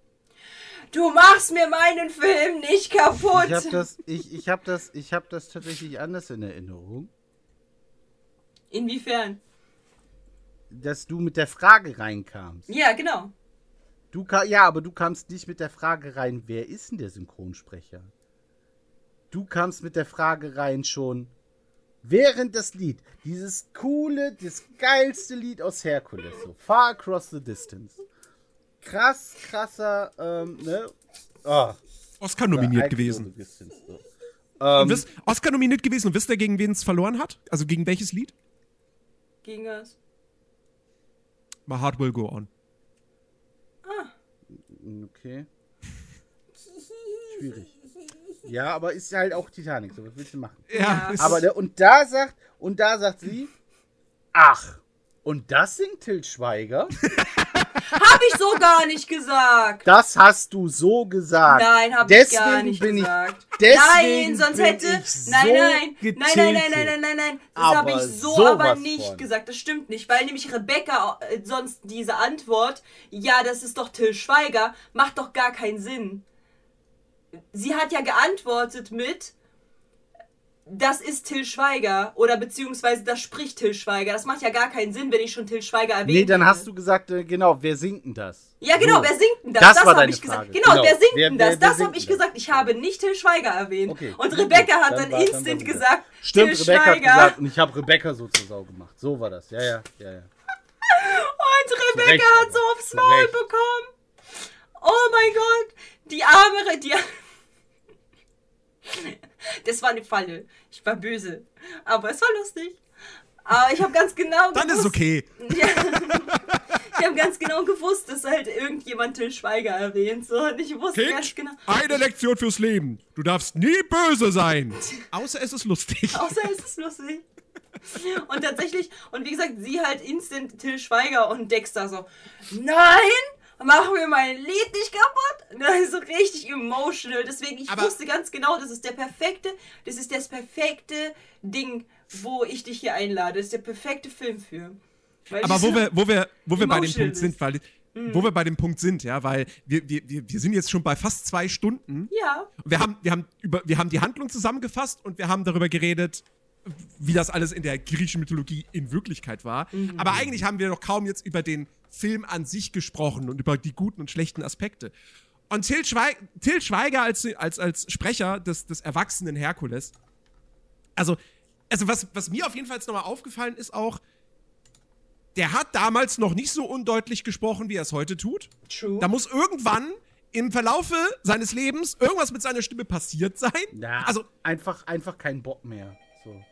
Du machst mir meinen Film nicht kaputt. Ich habe das, ich, ich hab das, ich hab das tatsächlich anders in Erinnerung, Inwiefern? dass du mit der Frage reinkamst. Ja, genau. Du ka ja, aber du kamst nicht mit der Frage rein, wer ist denn der Synchronsprecher? Du kamst mit der Frage rein schon während das Lied, dieses coole, das geilste Lied aus Herkules, so Far Across the Distance. Krass, krasser, ähm, ne? Oh, Oscar nominiert gewesen. so. Ähm, wisst, Oscar nominiert gewesen und wisst ihr, gegen wen es verloren hat? Also gegen welches Lied? Gegen was? My Heart Will Go On. okay. Schwierig. Ja, aber ist halt auch Titanic, so was willst du machen? Ja. es- Aber der, und da sagt, und da sagt sie, ach, und das singt Til Schweiger? Hab ich so gar nicht gesagt. Das hast du so gesagt. Nein, hab ich gar nicht bin gesagt. Ich, deswegen nein, sonst bin hätte. Ich Nein, so nein, nein, nein, nein, nein, nein, nein, nein, nein. Das habe ich so aber nicht von. gesagt. Das stimmt nicht, weil nämlich Rebecca äh, sonst diese Antwort, ja, das ist doch Till Schweiger, macht doch gar keinen Sinn. Sie hat ja geantwortet mit, das ist Till Schweiger oder beziehungsweise das spricht Till Schweiger. Das macht ja gar keinen Sinn, wenn ich schon Till Schweiger erwähne. Nee, dann hast du gesagt, äh, genau, wer singt denn das? Ja, genau, So. wer singt denn das? Das Das, habe ich gesagt. Frage. Genau, Genau. wer singt Wer- denn wer- das? wer das singt habe ich das? gesagt. Ich habe nicht Till Schweiger erwähnt. Okay. Und Rebecca hat Dann dann dann instant gut. gesagt, Stimmt, Till Rebecca hat Schweiger. gesagt, und ich habe Rebecca so zur Sau gemacht. So war das. Ja, ja, ja, ja. Und Rebecca Recht, hat so aufs Maul bekommen. Oh mein Gott. Die arme, die Das war eine Falle. Ich war böse. Aber es war lustig. Aber ich habe ganz genau Dann ist gewusst- okay. Ja. Ich habe ganz genau gewusst, dass halt irgendjemand Till Schweiger erwähnt. So, und ich wusste ganz Kind, genau. eine Lektion fürs Leben. Du darfst nie böse sein. Außer es ist lustig. Außer es ist lustig. Und tatsächlich, und wie gesagt, sie halt instant Till Schweiger und Dexter so, nein, mach mir mein Lied nicht kaputt. Das ist so richtig emotional. Deswegen, ich Aber- wusste ganz genau, das ist der perfekte, das ist das perfekte Ding, wo ich dich hier einlade. Das ist der perfekte Film für. Aber wo wir, wo wir, wo wir bei dem Punkt sind, weil, wo wir bei dem Punkt sind, ja, weil wir, wir, wir, wir sind jetzt schon bei fast zwei Stunden. Ja, Wir haben, wir, haben über, wir haben die Handlung zusammengefasst und wir haben darüber geredet, wie das alles in der griechischen Mythologie in Wirklichkeit war. Aber eigentlich haben wir noch kaum jetzt über den Film an sich gesprochen und über die guten und schlechten Aspekte. Und Till, Schweig Till Schweiger als, als, als Sprecher des, des erwachsenen Herkules, also, also was, was mir auf jeden Fall nochmal aufgefallen ist auch, der hat damals noch nicht so undeutlich gesprochen, wie er es heute tut. true. Da muss irgendwann im Verlaufe seines Lebens irgendwas mit seiner Stimme passiert sein. Ja, Also, einfach, einfach kein Bock mehr. So.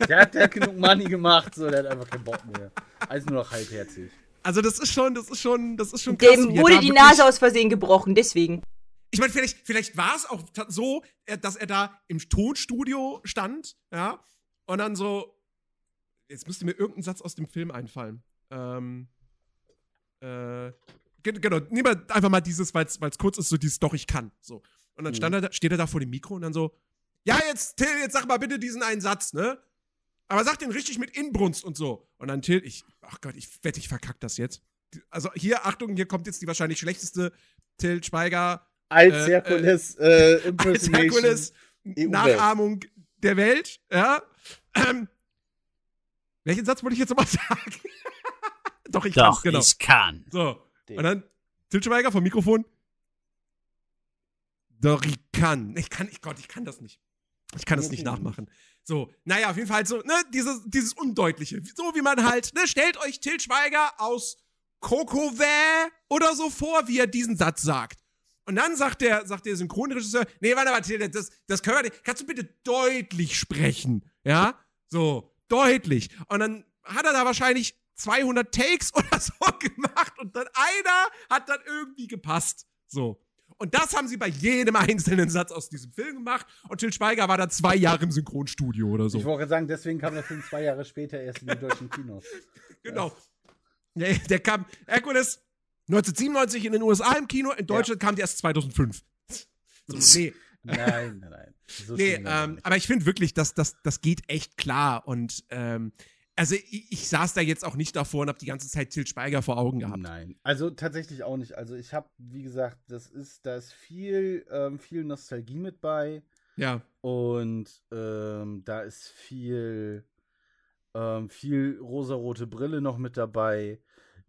der, hat, der hat genug Money gemacht, so, der hat einfach keinen Bock mehr. Alles nur noch halbherzig. also das ist schon, das ist schon, das ist schon krass. Dem er wurde die wirklich- Nase aus Versehen gebrochen, deswegen. Ich meine, vielleicht, vielleicht war es auch so, äh, dass er da im Tonstudio stand, ja, und dann so. Jetzt müsste mir irgendein Satz aus dem Film einfallen. Ähm. Äh. ge- Genau, nehmen wir einfach mal dieses, weil es kurz ist, so dieses Doch, ich kann. So. Und dann stand er da, steht er da vor dem Mikro und dann so, ja, jetzt, Till, jetzt sag mal bitte diesen einen Satz, ne? Aber sag den richtig mit Inbrunst und so. Und dann Till, ich, ach Gott, ich wette, ich verkack das jetzt. Also hier, Achtung, hier kommt jetzt die wahrscheinlich schlechteste Till Schweiger Als Äh, Herkules äh, als Impersonation. Herkules EU-Welt. Nachahmung der Welt, ja. Ähm, welchen Satz wollte ich jetzt nochmal sagen? Doch, ich kann's, genau. kann. So. Und dann Til Schweiger vom Mikrofon. Doch, ich kann. Ich kann, ich Gott, ich kann das nicht. Ich kann Nee, nicht nachmachen. So, naja, auf jeden Fall halt so, ne, dieses, dieses Undeutliche. So wie man halt, ne, stellt euch Til Schweiger aus Kokowä oder so vor, wie er diesen Satz sagt. Und dann sagt der, sagt der Synchronregisseur, nee, warte, warte, das, das können wir nicht. Kannst du bitte deutlich sprechen? Ja? So, deutlich. Und dann hat er da wahrscheinlich 200 Takes oder so gemacht und dann einer hat dann irgendwie gepasst. So. Und das haben sie bei jedem einzelnen Satz aus diesem Film gemacht. Und Till Schweiger war da zwei Jahre im Synchronstudio oder so. Ich wollte sagen, deswegen kam der Film zwei Jahre später erst in die deutschen Kinos. Genau. Der, der kam, Herkules 1997 in den USA im Kino, in Deutschland kam der erst 2005. So, nee, Nein, nein, nein. So nee ähm, aber ich finde wirklich, dass das, das geht echt klar. Und ähm, also ich, ich saß da jetzt auch nicht davor und habe die ganze Zeit Till Schweiger vor Augen gehabt. Nein, also tatsächlich auch nicht. Also ich habe, wie gesagt, das ist, da ist viel, ähm, viel Nostalgie mit bei Ja. und ähm, da ist viel, ähm, viel rosarote Brille noch mit dabei.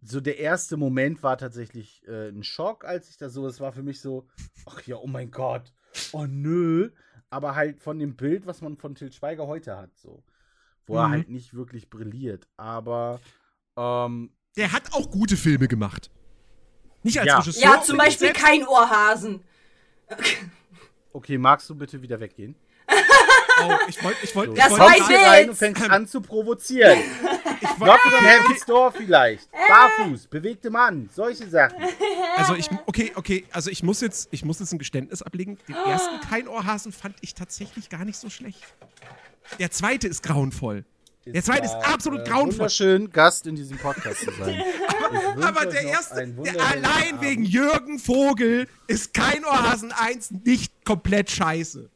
So der erste Moment war tatsächlich äh, ein Schock, als ich das so, es war für mich so, ach ja, oh mein Gott, oh nö, aber halt von dem Bild, was man von Til Schweiger heute hat, so, wo er Mhm. halt nicht wirklich brilliert, aber ähm, Der hat auch gute Filme gemacht. Nicht als Ja. Regisseur. Ja, zum Beispiel selbst. kein Ohrhasen. Okay, magst du bitte wieder weggehen? Oh, ich wollte, ich wollte, Du ich Das wollte war rein und fängst an zu provozieren. ich wollte, Heaven's Door vielleicht. Barfuß, bewegte Mann, solche Sachen. also ich, okay, okay, also ich muss jetzt, ich muss jetzt ein Geständnis ablegen. Den ersten Kein Ohrhasen fand ich tatsächlich gar nicht so schlecht. Der zweite ist grauenvoll. Der zweite ist absolut äh, grauenvoll. Wunderschön, Gast in diesem Podcast zu sein. Aber der erste, der allein Abend. wegen Jürgen Vogel ist kein Ohrhasen 1 nicht komplett scheiße.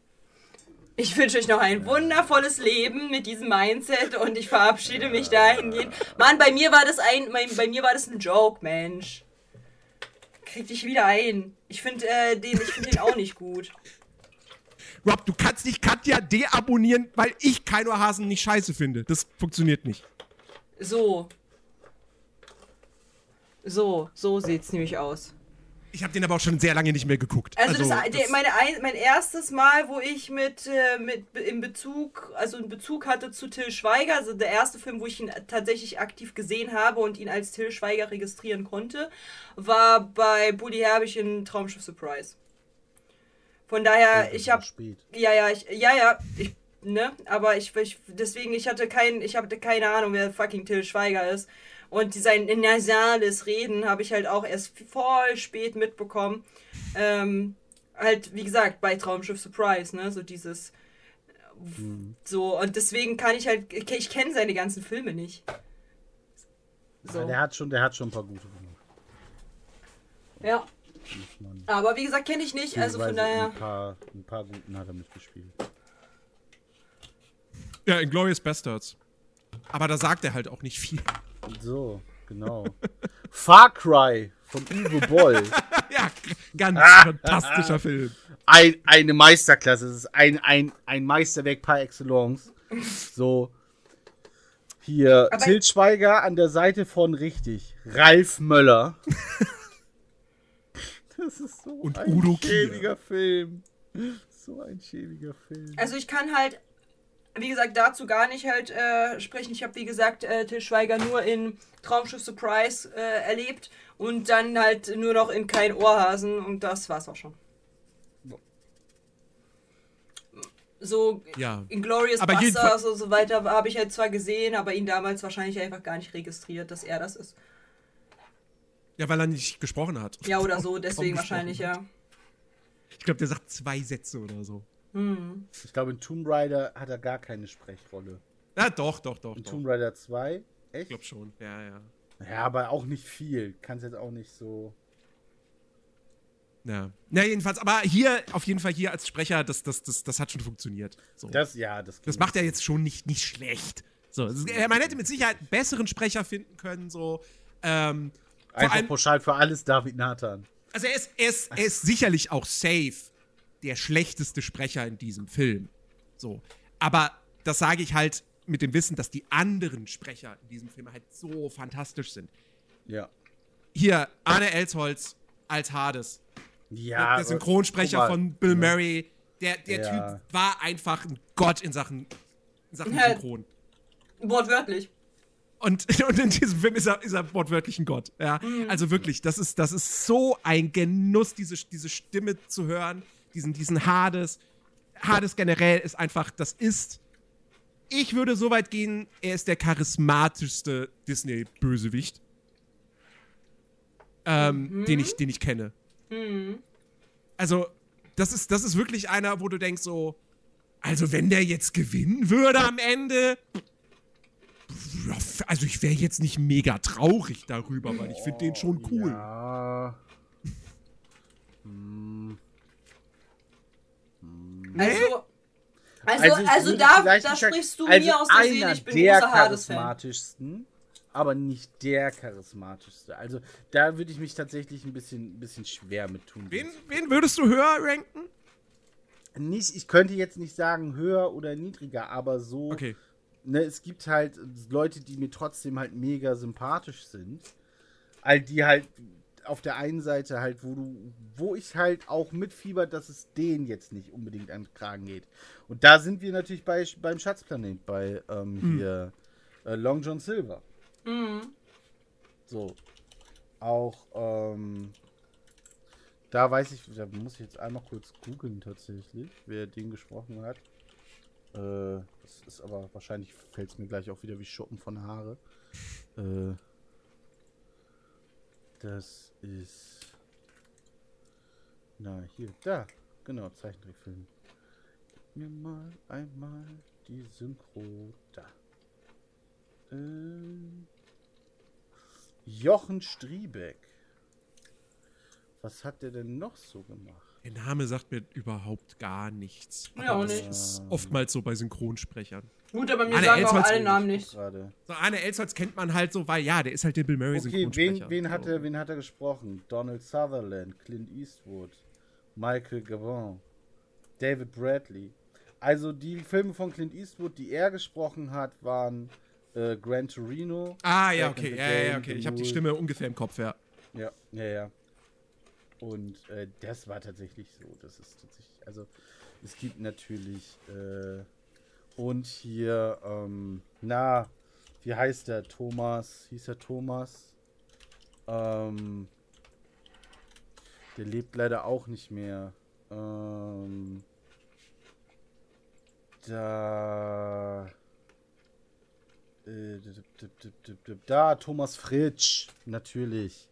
Ich wünsche euch noch ein wundervolles Leben mit diesem Mindset und ich verabschiede mich dahingehend. Mann, bei mir war das ein, mein, bei mir war das ein Joke, Mensch. Krieg dich wieder ein. Ich finde äh, den, ich finde den auch nicht gut. Rob, du kannst nicht Katja deabonnieren, weil ich Keino Hasen nicht scheiße finde. Das funktioniert nicht. So. So, so sieht's nämlich aus. Ich habe den aber auch schon sehr lange nicht mehr geguckt. Also, das, der, meine, ein, mein erstes Mal, wo ich mit, äh, mit in Bezug, also einen Bezug hatte zu Till Schweiger, also der erste Film, wo ich ihn tatsächlich aktiv gesehen habe und ihn als Till Schweiger registrieren konnte, war bei Bully Herbig in Traumschiff Surprise. Von daher, ich habe ja, ja, ich, ja, ja, ich, ne, aber ich, ich deswegen, ich hatte kein, ich hatte keine Ahnung, wer fucking Till Schweiger ist. Und sein nasales Reden habe ich halt auch erst voll spät mitbekommen. Ähm, halt, wie gesagt, bei Traumschiff Surprise, ne? So dieses. Mhm. So, und deswegen kann ich halt. Ich kenne seine ganzen Filme nicht. So. Ja, der hat schon, der hat schon ein paar gute Filme. Ja. Aber wie gesagt, kenne ich nicht, also von daher. Ein paar, ein paar guten hat er mitgespielt. Ja, in Glorious Bastards. Aber da sagt er halt auch nicht viel. So, genau. Far Cry von Uwe Boll. ja, ganz fantastischer Film. Ein, eine Meisterklasse. Es ist ein, ein, ein Meisterwerk par excellence. So. Hier, Aber Til Schweiger an der Seite von richtig. Ralf Möller. das ist so Und ein Udo schäbiger Film. So ein schäbiger Film. Also ich kann halt wie gesagt, dazu gar nicht halt äh, sprechen. Ich habe, wie gesagt, äh, Til Schweiger nur in Traumschiff Surprise äh, erlebt und dann halt nur noch in Kein Ohrhasen und das war's auch schon. So ja. in Glorious aber Busters und so weiter habe ich halt zwar gesehen, aber ihn damals wahrscheinlich einfach gar nicht registriert, dass er das ist. Ja, weil er nicht gesprochen hat. Ja, oder so, deswegen wahrscheinlich, ja. Ich glaube, der sagt zwei Sätze oder so. Hm. Ich glaube, in Tomb Raider hat er gar keine Sprechrolle. Ja, doch, doch, doch. In doch. Tomb Raider 2? Echt? Ich glaube schon, ja, ja. Ja, aber auch nicht viel. Kannst jetzt auch nicht so. Ja. Na, jedenfalls, aber hier, auf jeden Fall hier als Sprecher, das, das, das, das hat schon funktioniert. So. Das, ja, das Das macht er jetzt schon nicht, nicht schlecht. So, ist, man hätte mit Sicherheit einen besseren Sprecher finden können, so. Ähm, Einfach allem, pauschal für alles David Nathan. Also er ist, er, ist, er ist sicherlich auch safe der schlechteste Sprecher in diesem Film. So. Aber das sage ich halt mit dem Wissen, dass die anderen Sprecher in diesem Film halt so fantastisch sind. Ja. Hier, Arne Elsholz als Hades. Ja. Der Synchronsprecher von Bill Murray. Der, der ja. Typ war einfach ein Gott in Sachen, in Sachen Synchron. Wortwörtlich. Und, und in diesem Film ist er, ist er wortwörtlich ein Gott. Ja? Mhm. Also wirklich, das ist, das ist so ein Genuss, diese, diese Stimme zu hören diesen, diesen Hades. Hades generell ist einfach, das ist. Ich würde so weit gehen, er ist der charismatischste Disney-Bösewicht. Ähm, mhm. den, ich, den ich kenne. Mhm. Also, das ist, das ist wirklich einer, wo du denkst so, also wenn der jetzt gewinnen würde am Ende, also ich wäre jetzt nicht mega traurig darüber, weil ich finde den schon cool. Ja. hm. Also, also, also, also da, da sprichst du also mir aus der Seele, ich bin der großer charismatischsten, aber nicht der charismatischste. Also da würde ich mich tatsächlich ein bisschen, ein bisschen schwer mit tun. Wen, wen würdest du höher ranken? Nicht, ich könnte jetzt nicht sagen höher oder niedriger, aber so. Okay. Ne, es gibt halt Leute, die mir trotzdem halt mega sympathisch sind. All die halt auf der einen Seite halt, wo du, wo ich halt auch mitfieber, dass es denen jetzt nicht unbedingt an den Kragen geht. Und da sind wir natürlich bei, beim Schatzplanet, bei ähm, mhm. hier äh, Long John Silver. Mhm. So. Auch, ähm, da weiß ich, da muss ich jetzt einmal kurz googeln tatsächlich, wer den gesprochen hat. Äh, das ist aber wahrscheinlich fällt es mir gleich auch wieder wie Schuppen von Haare. Äh, das ist. Na, hier, da. Genau, Zeichentrickfilm. Gib mir mal einmal die Synchro. Da. Ähm, Jochen Striebeck. Was hat der denn noch so gemacht? Der Name sagt mir überhaupt gar nichts. Ja, auch nicht. Das ist oftmals so bei Synchronsprechern. Gut, aber mir Arne sagen Elsholz auch alle Namen nicht. So, Arne Elsholz kennt man halt so, weil ja, der ist halt der Bill Murray okay, wen, wen, hat er, wen hat er gesprochen? Donald Sutherland, Clint Eastwood, Michael Gabon, David Bradley. Also die Filme von Clint Eastwood, die er gesprochen hat, waren äh, Gran Torino. Ah, ja, okay. Ja, ja, okay. Ich habe die. Stimme ungefähr im Kopf, ja. Ja, ja, ja. Und äh, das war tatsächlich so. Das ist tatsächlich, also es gibt natürlich äh, und hier, ähm, na, wie heißt der? Thomas, hieß er Thomas? Ähm, der lebt leider auch nicht mehr. Ähm, da. Äh, Da, Thomas Fritsch, natürlich.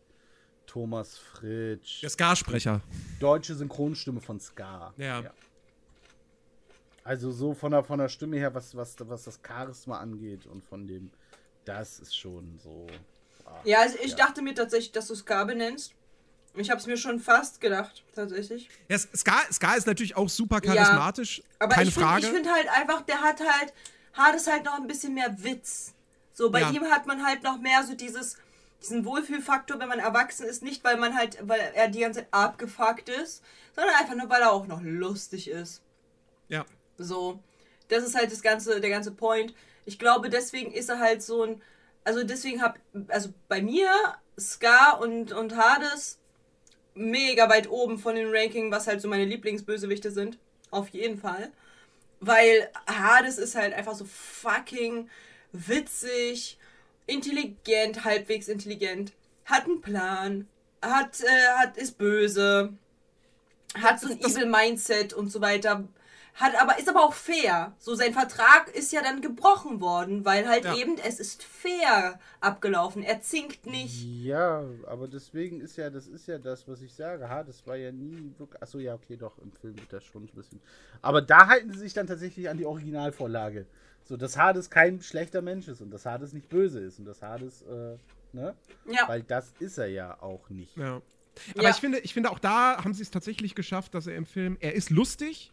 Thomas Fritsch. Der Ska-Sprecher. Deutsche Synchronstimme von Ska. Ja. Also so von der, von der Stimme her, was, was, was das Charisma angeht und von dem, das ist schon so. ah, Ja, also ich ja. dachte mir tatsächlich, dass du Ska benennst. Ich habe es mir schon fast gedacht, tatsächlich. Ja, Ska, Ska ist natürlich auch super charismatisch. Aber keine ich finde Frage. find halt einfach, der hat halt, hat es halt noch ein bisschen mehr Witz. So, bei Ja. ihm hat man halt noch mehr so dieses, diesen Wohlfühlfaktor, wenn man erwachsen ist. Nicht, weil man halt, weil er die ganze Zeit abgefuckt ist, sondern einfach nur, weil er auch noch lustig ist. ja. So, das ist halt das ganze, der ganze Point. Ich glaube, deswegen ist er halt so ein, also deswegen hab, also bei mir Ska und und Hades mega weit oben von den Ranking, was halt so meine Lieblingsbösewichte sind, auf jeden Fall, weil Hades ist halt einfach so fucking witzig, intelligent, halbwegs intelligent, hat einen Plan, hat äh, hat ist böse, hat so ein Das- evil Mindset und so weiter. Hat aber, ist aber auch fair. So, sein Vertrag ist ja dann gebrochen worden, weil halt Ja. eben, es ist fair abgelaufen. Er zinkt nicht. Ja, aber deswegen ist ja, das ist ja das, was ich sage. Ha, das war ja nie wirklich. Achso, ja, okay, doch, im Film wird das schon ein bisschen. Aber da halten sie sich dann tatsächlich an die Originalvorlage. So, dass Hades kein schlechter Mensch ist und dass Hades nicht böse ist und dass Hades, äh, ne? Ja. Weil das ist er ja auch nicht. Ja. Aber Ja. ich finde, ich finde, auch da haben sie es tatsächlich geschafft, dass er im Film, er ist lustig,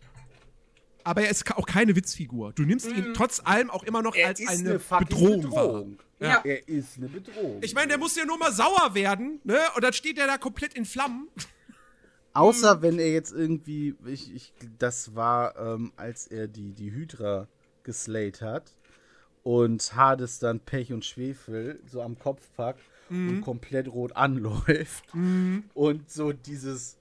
aber er ist auch keine Witzfigur. Du nimmst ihn trotz allem auch immer noch als eine, fucking Bedrohung, wahr. Ja. Er ist eine Bedrohung. Ich meine, der muss ja nur mal sauer werden, ne? Und dann steht er da komplett in Flammen. Außer wenn er jetzt irgendwie, ich, ich, das war, ähm, als er die, die Hydra geslayt hat und Hades dann Pech und Schwefel so am Kopf packt und komplett rot anläuft und so dieses,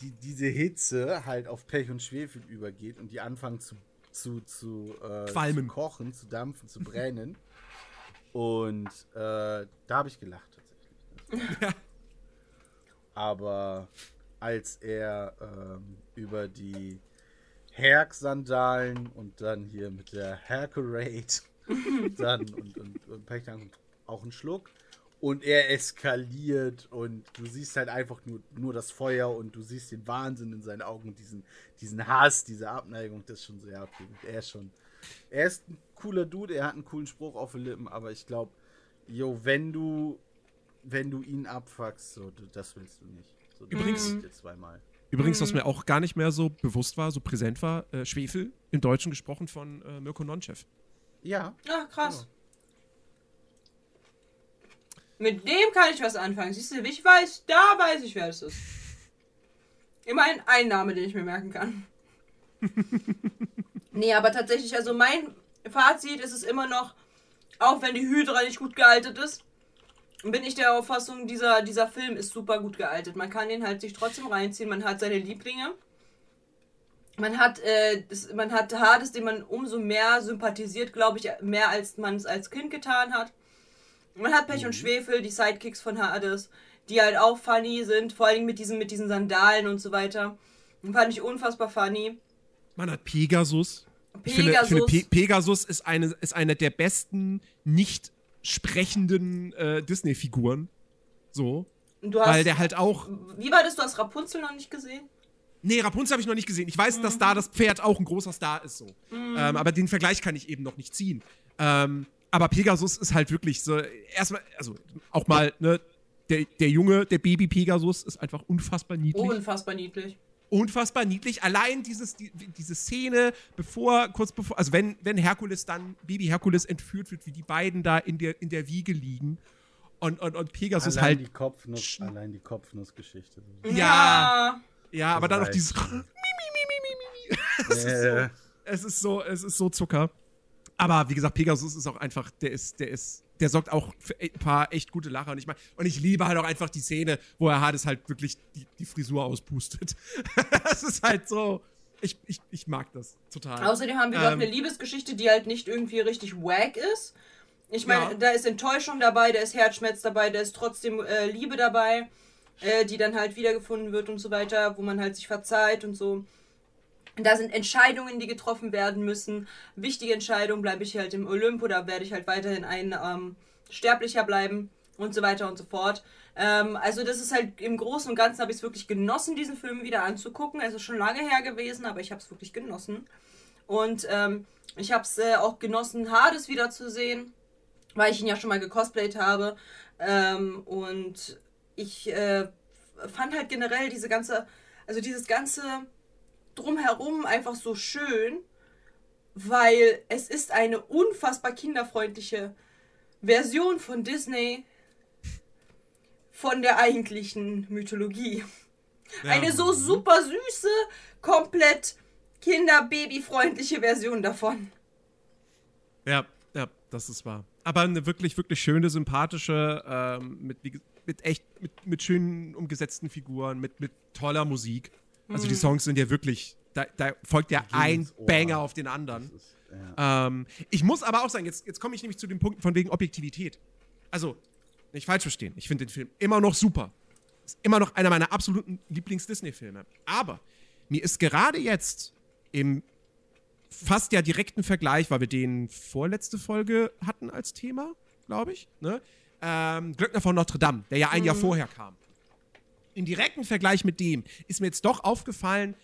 die, diese Hitze halt auf Pech und Schwefel übergeht und die anfangen zu, zu, zu, äh, zu kochen, zu dampfen, zu brennen. Und äh, da habe ich gelacht tatsächlich. Ja. Aber als er ähm, über die Herk-Sandalen und dann hier mit der Herkerate dann und, und, und Pech dann auch einen Schluck und er eskaliert und du siehst halt einfach nur, nur das Feuer und du siehst den Wahnsinn in seinen Augen und diesen, diesen Hass, diese Abneigung, das ist schon sehr abhängig. Er ist schon, er ist ein cooler Dude, er hat einen coolen Spruch auf den Lippen, aber ich glaube, jo, wenn du, wenn du ihn abfuckst, so, das willst du nicht. So, du Übrigens- siehst dir zweimal. Übrigens, was mir auch gar nicht mehr so bewusst war, so präsent war, äh, Schwefel, im Deutschen gesprochen von äh, Mirko Nonchev. Ja, Ah, krass. Mit dem kann ich was anfangen. Siehst du, ich weiß, da weiß ich, wer es ist. Immerhin ein Name, den ich mir merken kann. nee, aber tatsächlich, also mein Fazit ist es immer noch, auch wenn die Hydra nicht gut gealtet ist, bin ich der Auffassung, dieser, dieser Film ist super gut gealtet. Man kann den halt sich trotzdem reinziehen, man hat seine Lieblinge. Man hat, äh, das, man hat Hades, den man umso mehr sympathisiert, glaube ich, mehr als man es als Kind getan hat. Man hat Pech und Schwefel, die Sidekicks von Hades, die halt auch funny sind, vor allem mit diesen, mit diesen Sandalen und so weiter. Den fand ich unfassbar funny. Man hat Pegasus. Ich finde, ich Pegasus. finde Pe Pegasus ist eine, ist eine der besten nicht sprechenden äh, Disney-Figuren. So. Und du hast, Weil der halt auch. wie war das? Du hast Rapunzel noch nicht gesehen? Nee, Rapunzel habe ich noch nicht gesehen. Ich weiß, dass da das Pferd auch ein großer Star ist, so. Ähm, aber den Vergleich kann ich eben noch nicht ziehen. Ähm, aber Pegasus ist halt wirklich so. Erstmal, also auch mal, ne, der, der Junge, der Baby Pegasus ist einfach unfassbar niedlich. Unfassbar niedlich. Unfassbar niedlich. Allein dieses, die, diese Szene, bevor, kurz bevor, also wenn, wenn Herkules dann, Baby Herkules entführt wird, wie die beiden da in der, in der Wiege liegen und, und, und Pegasus allein halt. die Kopfnuss, allein die Kopfnussgeschichte. Ja. Ja, aber dann noch dieses. Ist so, es ist so, es ist so Zucker. Aber wie gesagt, Pegasus ist auch einfach, der ist, der ist, der sorgt auch für ein paar echt gute Lacher. Und ich, mein, und ich liebe halt auch einfach die Szene, wo er Hades halt wirklich die, die Frisur auspustet. das ist halt so. Ich, ich, ich mag das total. Außerdem haben wir ähm, doch eine Liebesgeschichte, die halt nicht irgendwie richtig wack ist. Ich meine, ja. da ist Enttäuschung dabei, da ist Herzschmerz dabei, da ist trotzdem äh, Liebe dabei, äh, die dann halt wiedergefunden wird und so weiter, wo man halt sich verzeiht und so. Da sind Entscheidungen, die getroffen werden müssen. Wichtige Entscheidungen, bleibe ich halt im Olymp oder werde ich halt weiterhin ein ähm, Sterblicher bleiben und so weiter und so fort. Ähm, also das ist halt im Großen und Ganzen habe ich es wirklich genossen, diesen Film wieder anzugucken. Es ist schon lange her gewesen, aber ich habe es wirklich genossen. Und ähm, ich habe es äh, auch genossen, Hades wiederzusehen, weil ich ihn ja schon mal gecosplayt habe. Ähm, und ich äh, fand halt generell diese ganze, also dieses ganze drumherum einfach so schön, weil es ist eine unfassbar kinderfreundliche Version von Disney von der eigentlichen Mythologie. Ja. Eine so super süße, komplett kinderbabyfreundliche Version davon. Ja, ja, das ist wahr. Aber eine wirklich, wirklich schöne, sympathische, ähm, mit, mit echt, mit, mit schönen umgesetzten Figuren, mit, mit toller Musik. Also die mhm. Songs sind ja wirklich, da, da folgt ja ein Banger auf den anderen. Ist, ja. ähm, ich muss aber auch sagen, jetzt, jetzt komme ich nämlich zu dem Punkt von wegen Objektivität. Also, nicht falsch verstehen, ich finde den Film immer noch super. Ist immer noch einer meiner absoluten Lieblings-Disney-Filme. Aber mir ist gerade jetzt im fast ja direkten Vergleich, weil wir den vorletzte Folge hatten als Thema, glaube ich, ne? Ähm, Glöckner von Notre Dame, der ja ein mhm. Jahr vorher kam im direkten Vergleich mit dem ist mir jetzt doch aufgefallen,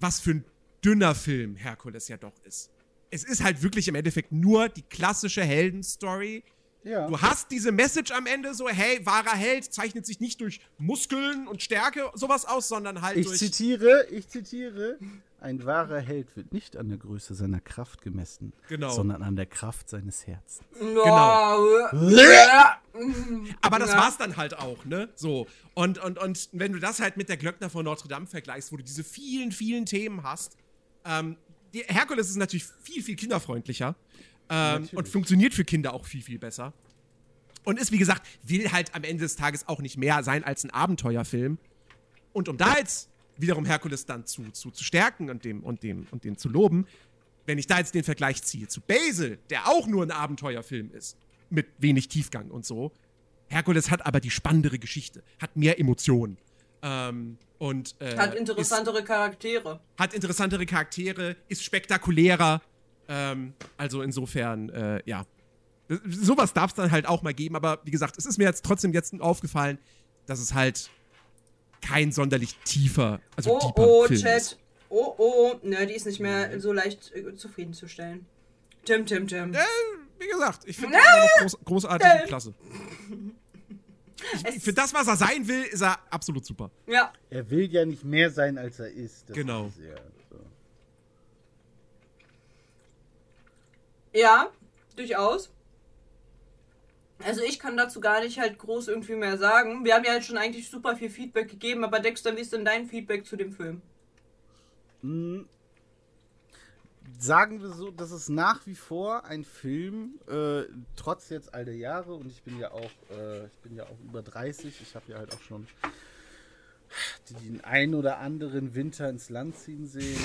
was für ein dünner Film Herkules ja doch ist. Es ist halt wirklich im Endeffekt nur die klassische Heldenstory. Ja. Du hast diese Message am Ende so, hey, wahrer Held zeichnet sich nicht durch Muskeln und Stärke sowas aus, sondern halt ich durch. Ich zitiere, ich zitiere. Ein wahrer Held wird nicht an der Größe seiner Kraft gemessen, genau. sondern an der Kraft seines Herzens. Genau. Aber das war's dann halt auch, ne? So. Und, und, und wenn du das halt mit der Glöckner von Notre Dame vergleichst, wo du diese vielen, vielen Themen hast, ähm, die Herkules ist natürlich viel, viel kinderfreundlicher ähm, und funktioniert für Kinder auch viel, viel besser. Und ist, wie gesagt, will halt am Ende des Tages auch nicht mehr sein als ein Abenteuerfilm. Und um da jetzt wiederum Herkules dann zu, zu, zu stärken und dem, und, dem, und den zu loben, wenn ich da jetzt den Vergleich ziehe zu Basil, der auch nur ein Abenteuerfilm ist, mit wenig Tiefgang und so, Herkules hat aber die spannendere Geschichte, hat mehr Emotionen. Ähm, und, äh, hat interessantere ist, Charaktere. Hat interessantere Charaktere, ist spektakulärer. Ähm, also insofern, äh, ja. Sowas darf es dann halt auch mal geben, aber wie gesagt, es ist mir jetzt trotzdem jetzt aufgefallen, dass es halt kein sonderlich tiefer, also oh, deeper oh, Film Chat. ist. Oh, oh, ne, die ist nicht mehr so leicht äh, zufriedenzustellen. Tim, Tim, Tim. Äh, wie gesagt, ich finde äh, groß, großartig und klasse. Ich, für das, was er sein will, ist er absolut super. Ja. Er will ja nicht mehr sein, als er ist. Das genau. Ist er, so. Ja, durchaus. Also ich kann dazu gar nicht halt groß irgendwie mehr sagen. Wir haben ja jetzt schon eigentlich super viel Feedback gegeben, aber Dexter, wie ist denn dein Feedback zu dem Film? Hm. Sagen wir so, das ist nach wie vor ein Film, äh, trotz jetzt all der Jahre und ich bin ja auch, äh, ich bin ja auch über 30, ich habe ja halt auch schon den ein oder anderen Winter ins Land ziehen sehen.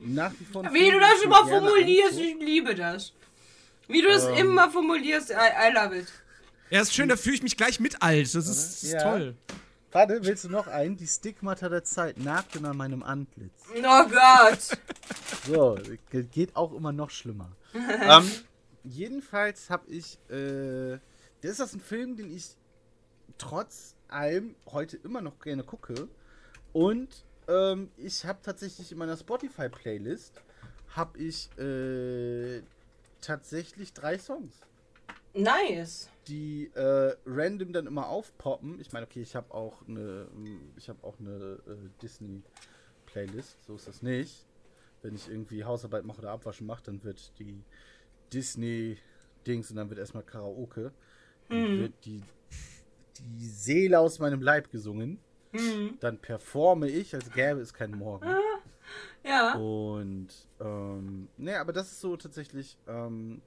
Nach wie vor. Wie du das immer formulierst, ich liebe das. Wie du es ähm, immer formulierst, I, I love it. Ja, ist schön, da fühle ich mich gleich mit alt. Das ist, das ist ja. toll. Warte, willst du noch einen? Die Stigmata der Zeit nagten an meinem Antlitz. Oh Gott! So, geht auch immer noch schlimmer. ähm, jedenfalls habe ich. Äh, das ist das ein Film, den ich trotz allem heute immer noch gerne gucke. Und ähm, ich habe tatsächlich in meiner Spotify-Playlist habe ich äh, tatsächlich drei Songs. Nice die äh, random dann immer aufpoppen. Ich meine, okay, ich habe auch eine, ich habe auch eine äh, Disney Playlist, so ist das nicht. Wenn ich irgendwie Hausarbeit mache oder Abwaschen mache, dann wird die Disney Dings und dann wird erstmal Karaoke. Dann mhm. wird die, die Seele aus meinem Leib gesungen. Mhm. Dann performe ich, als gäbe es keinen Morgen. Ah, ja, Ja. Und, ähm, nee, aber das ist so tatsächlich, ähm,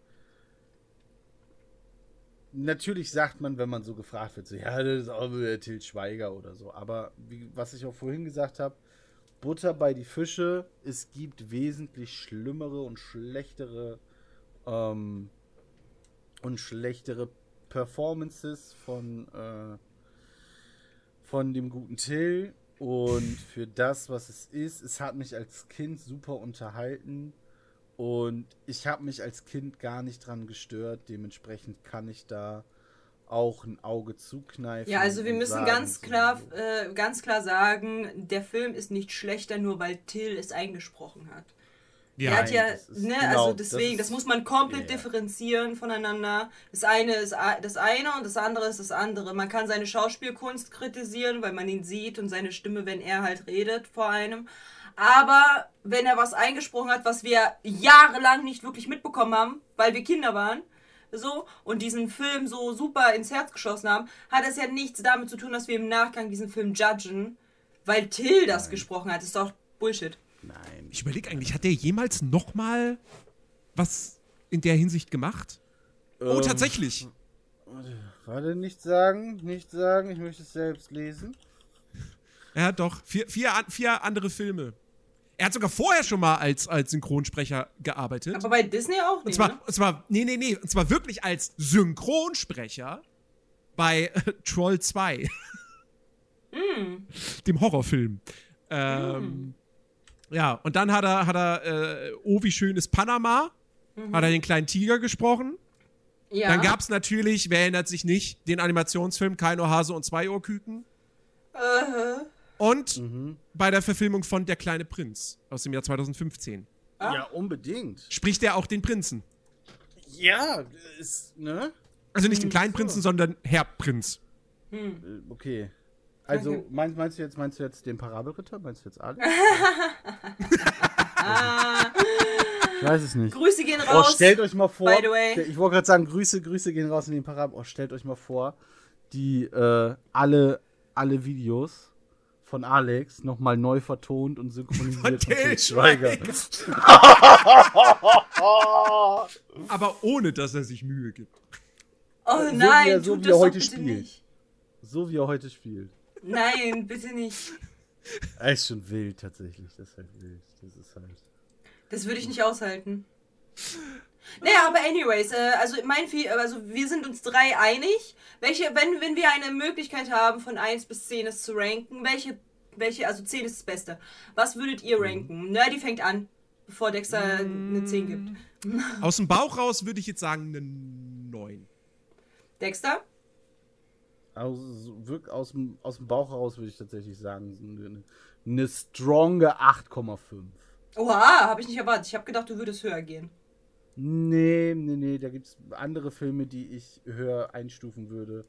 natürlich sagt man, wenn man so gefragt wird, so, ja, das ist auch wieder Til Schweiger oder so. Aber wie, was ich auch vorhin gesagt habe, Butter bei die Fische, es gibt wesentlich schlimmere und schlechtere ähm, und schlechtere Performances von äh, von dem guten Till und für das, was es ist, es hat mich als Kind super unterhalten und ich habe mich als Kind gar nicht dran gestört. Dementsprechend kann ich da auch ein Auge zukneifen. Ja, also wir müssen sagen, ganz klar, äh, ganz klar sagen, der Film ist nicht schlechter, nur weil Till es eingesprochen hat. Ja, er hat ja, das ist ne, genau, also deswegen, das, das ist- muss man komplett ja. differenzieren voneinander. Das eine ist das eine und das andere ist das andere. Man kann seine Schauspielkunst kritisieren, weil man ihn sieht und seine Stimme, wenn er halt redet vor einem. Aber wenn er was eingesprochen hat, was wir jahrelang nicht wirklich mitbekommen haben, weil wir Kinder waren, so und diesen Film so super ins Herz geschossen haben, hat es ja nichts damit zu tun, dass wir im Nachgang diesen Film judgen, weil Till das gesprochen hat. Das ist doch Bullshit. Nein. Ich überlege eigentlich, hat der jemals noch mal was in der Hinsicht gemacht? Oh, Ähm, tatsächlich. Warte, nicht sagen, nicht sagen, ich möchte es selbst lesen. Ja, doch. Vier, vier, vier andere Filme. Er hat sogar vorher schon mal als, als Synchronsprecher gearbeitet. Aber bei Disney auch und nicht. zwar, ne? und zwar, nee, nee, nee, und zwar wirklich als Synchronsprecher bei äh, Troll 2. Mm. Dem Horrorfilm. Ähm, Ja, und dann hat er, hat er äh, Oh, wie schön ist Panama. Hat er den kleinen Tiger gesprochen. Ja. Dann gab es natürlich, wer erinnert sich nicht, den Animationsfilm Kein Ohrhase und zwei Ohrküken. Äh, Und Mhm. bei der Verfilmung von Der kleine Prinz aus dem Jahr 2015. Ah. Ja, unbedingt. Spricht er auch den Prinzen. Ja, ist, ne? Also nicht den Hm, kleinen so. Prinzen, sondern Herr Prinz. Äh, Okay. Also, meinst, meinst du jetzt, meinst du jetzt den Parabelritter? Meinst du jetzt Alex? ich weiß es nicht. Grüße gehen Oh, raus. stellt euch mal vor. by the way. Ich wollte gerade sagen, Grüße, Grüße gehen raus in den Parabel. Oh, stellt euch mal vor, die äh, alle, alle Videos von Alex nochmal neu vertont und synchronisiert von Till Til Schweiger. Aber ohne, dass er sich Mühe gibt. oh so wie nein, er- so tut wie er das doch heute bitte spielt. nicht. So wie er heute spielt. Nein, bitte nicht. Er ist schon wild tatsächlich. Das ist halt wild. Das ist halt. Das würde ich nicht aushalten. Naja, aber anyways, äh, also mein also wir sind uns drei einig. Welche, wenn, wenn wir eine Möglichkeit haben, von 1 bis 10 es zu ranken, welche, welche, also 10 ist das Beste. Was würdet ihr ranken? Nerdy fängt an, bevor Dexter eine 10 gibt. Aus dem Bauch raus würde ich jetzt sagen eine 9. Dexter? Aus, wirklich aus, dem, aus dem Bauch heraus würde ich tatsächlich sagen, eine, eine stronge 8,5. Oha, habe ich nicht erwartet. Ich habe gedacht, du würdest höher gehen. Nee, nee, nee, da gibt es andere Filme, die ich höher einstufen würde.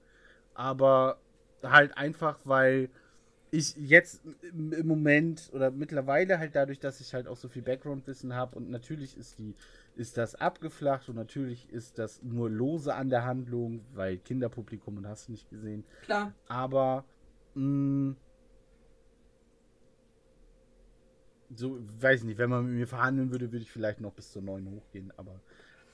Aber halt einfach, weil ich jetzt im Moment oder mittlerweile halt dadurch, dass ich halt auch so viel Background-Wissen habe und natürlich ist die, ist das abgeflacht und natürlich ist das nur lose an der Handlung, weil Kinderpublikum und hast du nicht gesehen. Klar. Aber mh, so, weiß ich nicht, wenn man mit mir verhandeln würde, würde ich vielleicht noch bis zur 9 hochgehen, aber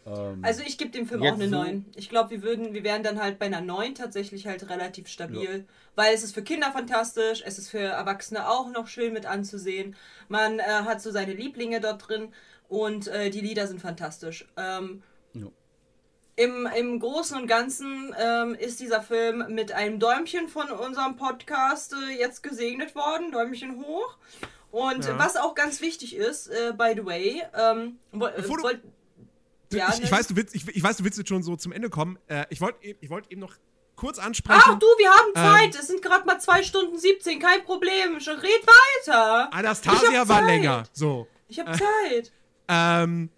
ähm, Also ich gebe dem Film auch eine so- 9. Ich glaube, wir würden, wir wären dann halt bei einer 9 tatsächlich halt relativ stabil. Weil es ist für Kinder fantastisch, es ist für Erwachsene auch noch schön mit anzusehen. Man äh, hat so seine Lieblinge dort drin und äh, die Lieder sind fantastisch. Ähm, Ja. im, Im Großen und Ganzen ähm, ist dieser Film mit einem Däumchen von unserem Podcast äh, jetzt gesegnet worden. Däumchen hoch. Und Ja. was auch ganz wichtig ist, äh, by the way, ähm, wo, äh, wollt- Ja, ich, ich, ne? weiß, du willst, ich, ich weiß, du willst jetzt schon so zum Ende kommen. Äh, ich wollte ich wollt eben noch kurz ansprechen. Ach du, wir haben Ähm, Zeit. es sind gerade mal 2 Stunden 17. Kein Problem. Schon red weiter. Anastasia war Zeit. länger. So. Ich habe Zeit. Ähm,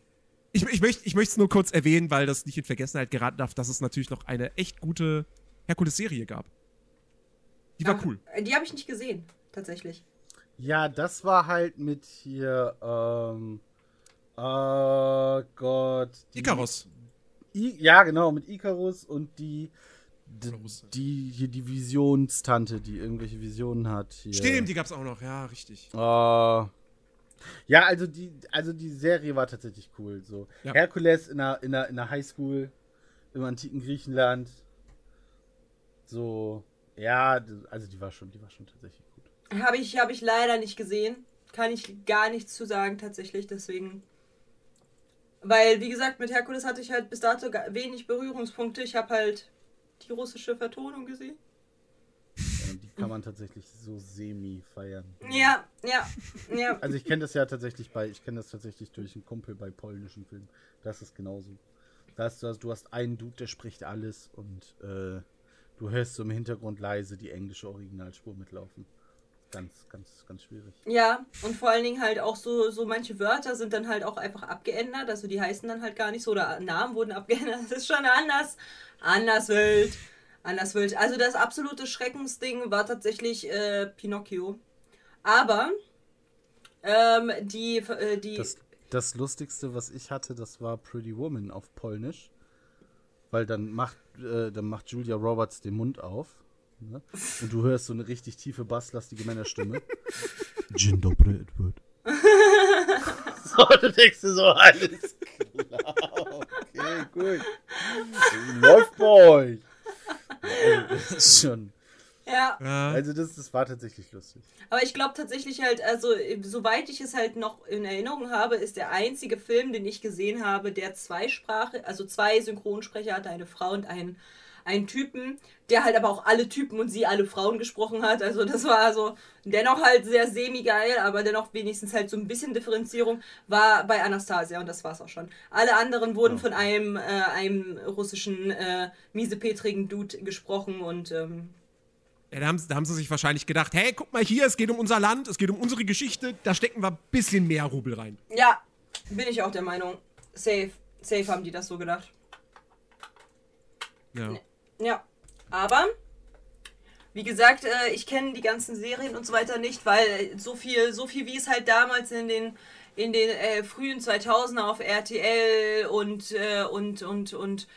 ich ich möchte ich es nur kurz erwähnen, weil das nicht in Vergessenheit geraten darf, dass es natürlich noch eine echt gute Herkules-Serie gab. Die war Ach, cool. äh, Die habe ich nicht gesehen, tatsächlich. Ja, das war halt mit hier, ähm, oh Gott. die- Icarus. I, ja, genau, mit Icarus und die, d- Icarus. die hier die Visionstante, die irgendwelche Visionen hat. Hier. Stimmt, die gab's auch noch. Ja, richtig. Äh, Ja, also die, also die Serie war tatsächlich cool. So. Ja. Herkules in der, in, der, in der Highschool im antiken Griechenland. So, ja, also die war schon, die war schon tatsächlich gut. Habe ich, hab ich leider nicht gesehen. Kann ich gar nichts zu sagen, tatsächlich. Deswegen. Weil, wie gesagt, mit Herkules hatte ich halt bis dato wenig Berührungspunkte. Ich habe halt die russische Vertonung gesehen. Die kann man tatsächlich so semi feiern. Ja, ja, ja. Also ich kenne das ja tatsächlich bei, ich kenne das tatsächlich durch einen Kumpel bei polnischen Filmen. Das ist genauso. Da hast du, du hast einen Dude, der spricht alles und äh, du hörst so im Hintergrund leise die englische Originalspur mitlaufen. Ganz, ganz, ganz schwierig. Ja, und vor allen Dingen halt auch so, so manche Wörter sind dann halt auch einfach abgeändert. Also die heißen dann halt gar nicht so oder Namen wurden abgeändert. Das ist schon anders. Anders wild. Anders wild. Also das absolute Schreckensding war tatsächlich äh, Pinocchio. Aber ähm, die, äh, die Das, das Lustigste, was ich hatte, das war Pretty Woman auf Polnisch. Weil dann macht, äh, dann macht Julia Roberts den Mund auf. Ne? Und du hörst so eine richtig tiefe, basslastige Männerstimme. Dzień dobry, Edward. so, du denkst dir so, alles klar. Okay, gut. Läuft bei euch. Also, das ist schon. ja. Also, das, das war tatsächlich lustig. Aber ich glaube tatsächlich halt, also soweit ich es halt noch in Erinnerung habe, ist der einzige Film, den ich gesehen habe, der zwei Sprache, also zwei Synchronsprecher hatte, eine Frau und einen, einen Typen, der halt aber auch alle Typen und sie alle Frauen gesprochen hat. Also das war also dennoch halt sehr semi-geil, aber dennoch wenigstens halt so ein bisschen Differenzierung, war bei Anastasia und das war's auch schon. Alle anderen wurden von einem, äh, einem russischen äh, miesepetrigen Dude gesprochen und ähm, Ja, da, haben, da haben sie sich wahrscheinlich gedacht, hey, guck mal hier, es geht um unser Land, es geht um unsere Geschichte, da stecken wir ein bisschen mehr Rubel rein. Ja, bin ich auch der Meinung. Safe. Safe haben die das so gedacht. Ja. Ja. Aber, wie gesagt, äh, ich kenne die ganzen Serien und so weiter nicht, weil so viel, so viel wie es halt damals in den in den äh, frühen 2000er auf RTL und äh, und und und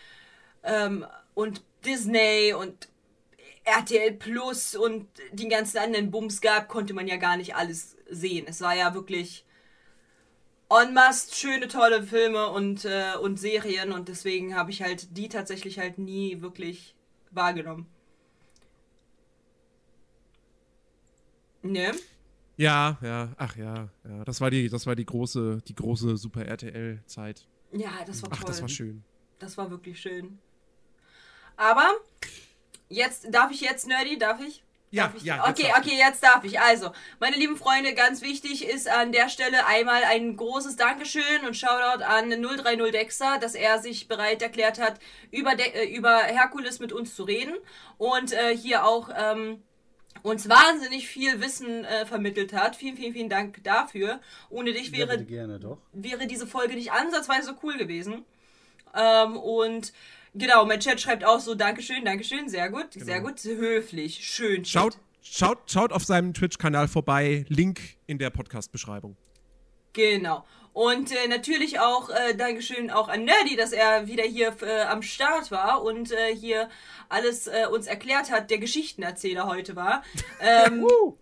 ähm, und Disney und RTL Plus und die ganzen anderen Bums gab, konnte man ja gar nicht alles sehen. Es war ja wirklich en masse schöne, tolle Filme und, äh, und Serien und deswegen habe ich halt die tatsächlich halt nie wirklich wahrgenommen. Ne? Ja, ja, ach ja, ja. Das war die, das war die große, die große Super RTL-Zeit. Ja, das war Ach, toll. das war schön. Das war wirklich schön. Aber jetzt darf ich jetzt nerdy, darf ich? Ja, ja, Okay, okay, jetzt darf ich. Also, meine lieben Freunde, ganz wichtig ist an der Stelle einmal ein großes Dankeschön und Shoutout an 030 Dexter, dass er sich bereit erklärt hat, über, De äh, über Herkules mit uns zu reden und äh, hier auch ähm, uns wahnsinnig viel Wissen äh, vermittelt hat. Vielen, vielen, vielen Dank dafür. Ohne dich Ja, wäre bitte gerne, doch. wäre diese Folge nicht ansatzweise so cool gewesen. Ähm, und genau, mein Chat schreibt auch so, Dankeschön, Dankeschön, sehr gut, sehr gut, höflich, schön. Schaut, schaut, schaut auf seinem Twitch-Kanal vorbei. Link in der Podcast-Beschreibung. Genau. Und äh, natürlich auch äh, Dankeschön auch an Nerdy, dass er wieder hier äh, am Start war und äh, hier alles äh, uns erklärt hat, der Geschichtenerzähler heute war. Ähm, Woo!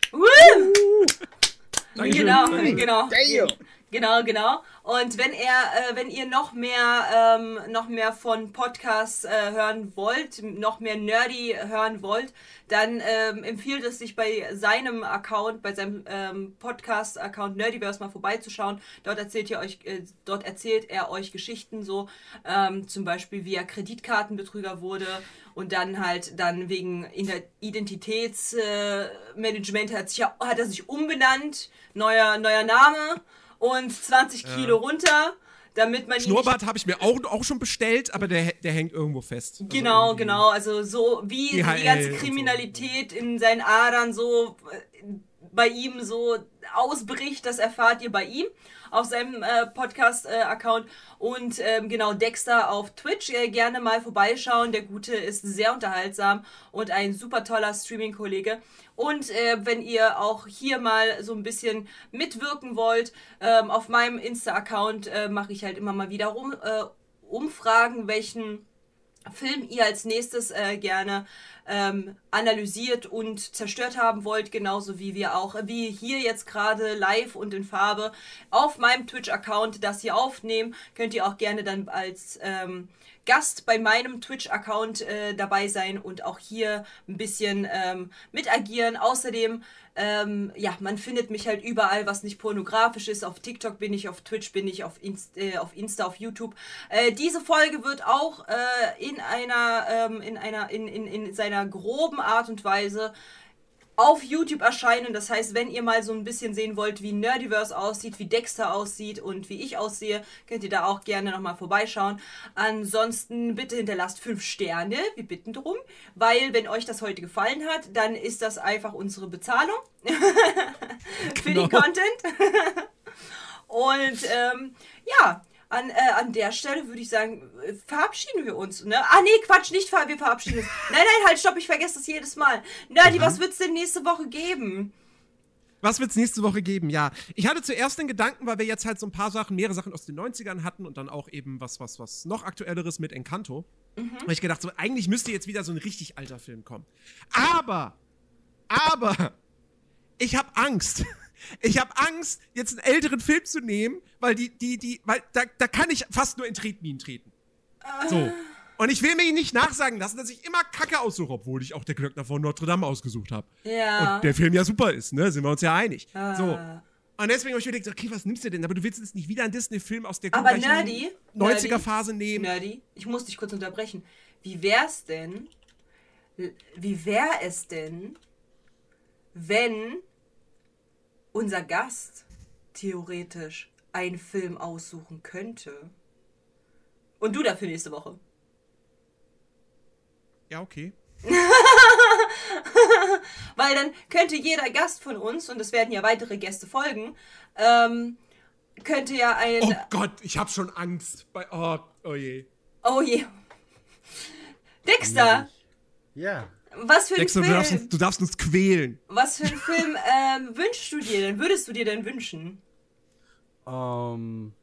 Dankeschön. Genau, genau. Damn. Genau, genau. Und wenn er, äh, wenn ihr noch mehr, ähm, noch mehr von Podcasts äh, hören wollt, noch mehr Nerdy hören wollt, dann ähm, empfiehlt es sich bei seinem Account, bei seinem ähm, Podcast-Account Nerdiverse mal vorbeizuschauen. Dort erzählt ihr euch, äh, dort erzählt er euch Geschichten so, ähm, zum Beispiel wie er Kreditkartenbetrüger wurde und dann halt dann wegen Identitätsmanagement äh, hat, sich, ja- hat er sich umbenannt, neuer neuer Name und 20 Kilo runter, damit man Schnurrbart habe ich mir auch, auch schon bestellt, aber der, der hängt irgendwo fest. Also Genau, irgendwie- genau. Also so wie die DHL ganze und so. Kriminalität in seinen Adern so äh, bei ihm so ausbricht, das erfahrt ihr bei ihm auf seinem äh, Podcast-Account. und ähm, genau, Dexter auf Twitch. Äh, gerne mal vorbeischauen. Der Gute ist sehr unterhaltsam und ein super toller Streaming-Kollege. Und äh, wenn ihr auch hier mal so ein bisschen mitwirken wollt, ähm, auf meinem Insta-Account äh, mache ich halt immer mal wieder rum, äh, Umfragen, welchen Film ihr als nächstes äh, gerne ähm, analysiert und zerstört haben wollt, genauso wie wir auch, wie hier jetzt gerade live und in Farbe auf meinem Twitch-Account das hier aufnehmen, könnt ihr auch gerne dann als ähm, Gast bei meinem Twitch-Account äh, dabei sein und auch hier ein bisschen ähm, mit agieren. Außerdem, ähm, ja, man findet mich halt überall, was nicht pornografisch ist. Auf TikTok bin ich, auf Twitch bin ich, auf, Inst äh, auf Insta, auf YouTube. Äh, diese Folge wird auch äh, in einer, ähm, in einer, in, in, in seiner groben Art und Weise auf YouTube erscheinen. Das heißt, wenn ihr mal so ein bisschen sehen wollt, wie Nerdiverse aussieht, wie Dexter aussieht und wie ich aussehe, könnt ihr da auch gerne nochmal vorbeischauen. Ansonsten bitte hinterlasst fünf Sterne. Wir bitten drum. Weil, wenn euch das heute gefallen hat, dann ist das einfach unsere Bezahlung für Genau. den Content. und ähm, ja, an, äh, an der Stelle würde ich sagen, äh, verabschieden wir uns. Ne? Ah, nee, Quatsch, nicht ver wir verabschieden uns. Nein, nein, halt, stopp, ich vergesse das jedes Mal. Nerdy, was wird's denn nächste Woche geben? Was wird's nächste Woche geben? Ja, ich hatte zuerst den Gedanken, weil wir jetzt halt so ein paar Sachen, mehrere Sachen aus den 90ern hatten und dann auch eben was, was, was noch aktuelleres mit Encanto. Habe ich gedacht, so, eigentlich müsste jetzt wieder so ein richtig alter Film kommen. Aber, aber, ich habe Angst. Ich habe Angst, jetzt einen älteren Film zu nehmen, weil die, die, die, weil da, da kann ich fast nur in Tretminen treten. So. Und ich will mir nicht nachsagen lassen, dass ich immer Kacke aussuche, obwohl ich auch der Glöckner von Notre Dame ausgesucht habe. Ja. Und der Film ja super ist, ne? Sind wir uns ja einig. Ah. So. Und deswegen habe ich mir gedacht, okay, was nimmst du denn? Aber du willst jetzt nicht wieder einen Disney-Film aus der Aber Nerdy, 90er-Phase nehmen. Nerdy, ich muss dich kurz unterbrechen. Wie wär's denn, wie wäre es denn, wenn unser Gast theoretisch einen Film aussuchen könnte? Und du dafür nächste Woche. Ja, okay. Weil dann könnte jeder Gast von uns, und es werden ja weitere Gäste folgen, ähm, könnte ja ein. Oh Gott, ich habe schon Angst. Bei, oh, oh je. Oh je. Dexter, Ja. Was für ein Dexter, du Film. darfst, uns, du darfst uns quälen. Was für einen Film ähm, wünschst du dir denn? Würdest du dir denn wünschen? Ähm.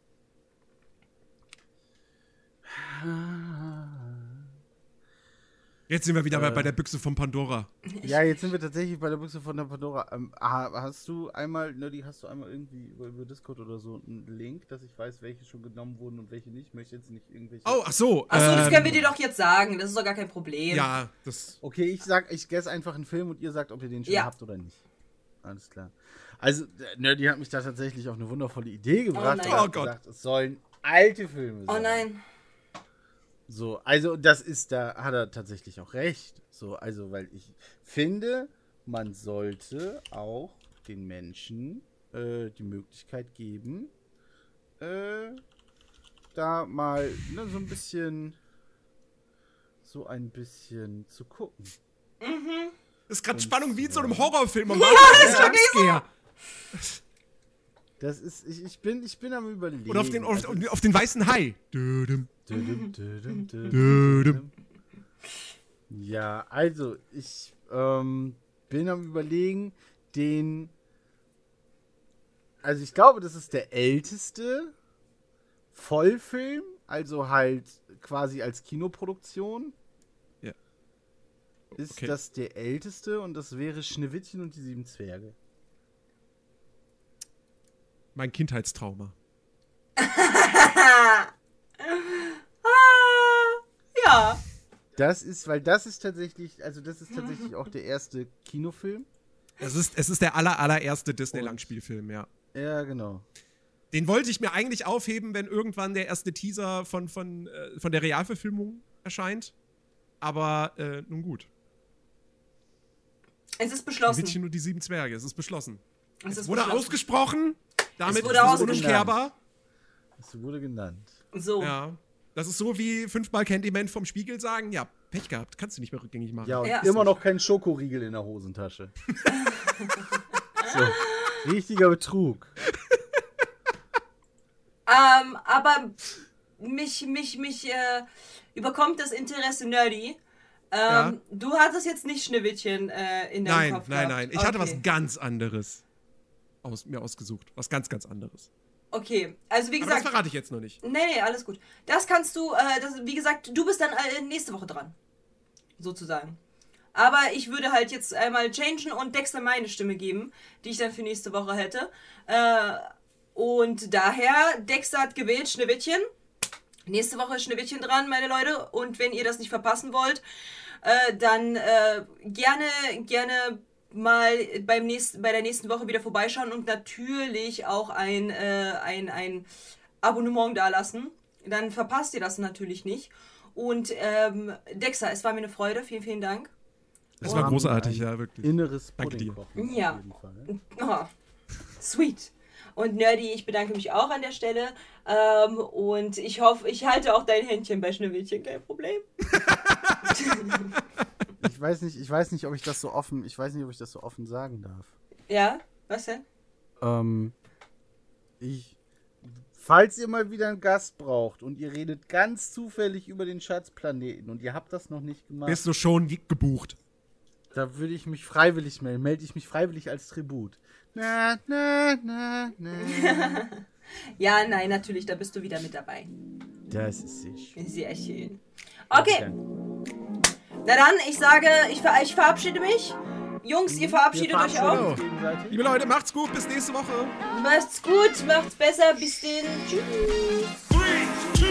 Jetzt sind wir wieder bei, Äh. bei der Büchse von Pandora. Ja, jetzt sind wir tatsächlich bei der Büchse von der Pandora. Ähm, ha- hast du einmal, Nerdy, hast du einmal irgendwie über, über Discord oder so einen Link, dass ich weiß, welche schon genommen wurden und welche nicht? Ich möchte jetzt nicht irgendwelche. Oh, ach so. Achso, das ähm, können wir dir doch jetzt sagen. Das ist doch gar kein Problem. Ja, das. Okay, ich sag, ich guess einfach einen Film und ihr sagt, ob ihr den schon Ja. habt oder nicht. Alles klar. Also, Nerdy hat mich da tatsächlich auf eine wundervolle Idee gebracht. nein. Er hat Oh Gott. gesagt, es sollen alte Filme sein. Oh nein. So, also das ist, da hat er tatsächlich auch recht. So, also, weil ich finde, man sollte auch den Menschen äh, die Möglichkeit geben, äh, da mal ne, so ein bisschen, so ein bisschen zu gucken. Das ist gerade Spannung wie in so einem Horrorfilm. Ja, das ist wirklich so. Das ist, ich, ich bin, ich bin am überlegen. Oder auf den, auf, Also, auf den weißen Hai. Dödem, Dödem, dödem, dödem, dödem. Ja, also ich ähm, bin am überlegen, den. Also ich glaube, das ist der älteste Vollfilm, also halt quasi als Kinoproduktion. Ja. Ist Okay. das der älteste und das wäre Schneewittchen und die sieben Zwerge. Mein Kindheitstrauma. Ah, ja. Das ist, weil das ist tatsächlich, also das ist tatsächlich auch der erste Kinofilm. Es ist, es ist der aller, allererste Disneyland-Spielfilm, ja. Ja, genau. Den wollte ich mir eigentlich aufheben, wenn irgendwann der erste Teaser von, von, äh, von der Realverfilmung erscheint. Aber äh, nun gut. Es ist beschlossen. Wittchen und die sieben Zwerge, es ist beschlossen. Es ist Wurde beschlossen. ausgesprochen. Damit Es wurde ist es unumkehrbar. Das wurde genannt. So. Ja. Das ist so wie fünfmal Candyman vom Spiegel sagen, ja, Pech gehabt, kannst du nicht mehr rückgängig machen. Ja, und Ja. immer noch kein Schokoriegel in der Hosentasche. so, richtiger Betrug. Ähm, aber mich, mich, mich äh, überkommt das Interesse Nerdy. Ähm, Ja. Du hattest jetzt nicht Schneewittchen äh, in deinem Nein, Kopf nein, gehabt. nein. Ich hatte was Okay. ganz anderes aus, mir ausgesucht. Was ganz, ganz anderes. Okay, also wie Aber das gesagt. verrate ich jetzt noch nicht. Nee, nee, alles gut. Das kannst du, äh, das, wie gesagt, du bist dann äh, nächste Woche dran. Sozusagen. Aber ich würde halt jetzt einmal changen und Dexter meine Stimme geben, die ich dann für nächste Woche hätte. Äh, und daher, Dexter hat gewählt, Schneewittchen. Nächste Woche ist Schneewittchen dran, meine Leute. Und wenn ihr das nicht verpassen wollt, äh, dann äh, gerne, gerne mal beim nächsten, bei der nächsten Woche wieder vorbeischauen und natürlich auch ein, äh, ein, ein Abonnement dalassen. Dann verpasst ihr das natürlich nicht. Und ähm, Dexter, es war mir eine Freude. Vielen, vielen Dank. Es war großartig, ja, wirklich. Inneres Danke dir. Ja. jeden Fall. Oh, sweet. Und Nerdy, ich bedanke mich auch an der Stelle. Ähm, und ich hoffe, ich halte auch dein Händchen bei Schneewittchen, kein Problem. Ich weiß nicht, ich weiß nicht, ob ich das so offen, ich weiß nicht, ob ich das so offen sagen darf. Ja, was denn? Ähm, ich, falls ihr mal wieder einen Gast braucht und ihr redet ganz zufällig über den Schatzplaneten und ihr habt das noch nicht gemacht, Bist du schon ge- gebucht? da würde ich mich freiwillig melden, melde ich mich freiwillig als Tribut. Na, na, na, na. Ja, nein, natürlich, da bist du wieder mit dabei. Das ist sich. Sehr schön. Okay, na dann, ich sage, ich, ver ich verabschiede mich. Jungs, ihr verabschiedet euch auch. Liebe Leute, macht's gut, bis nächste Woche. Macht's gut, macht's besser, bis denn. Tschüss. Three, two,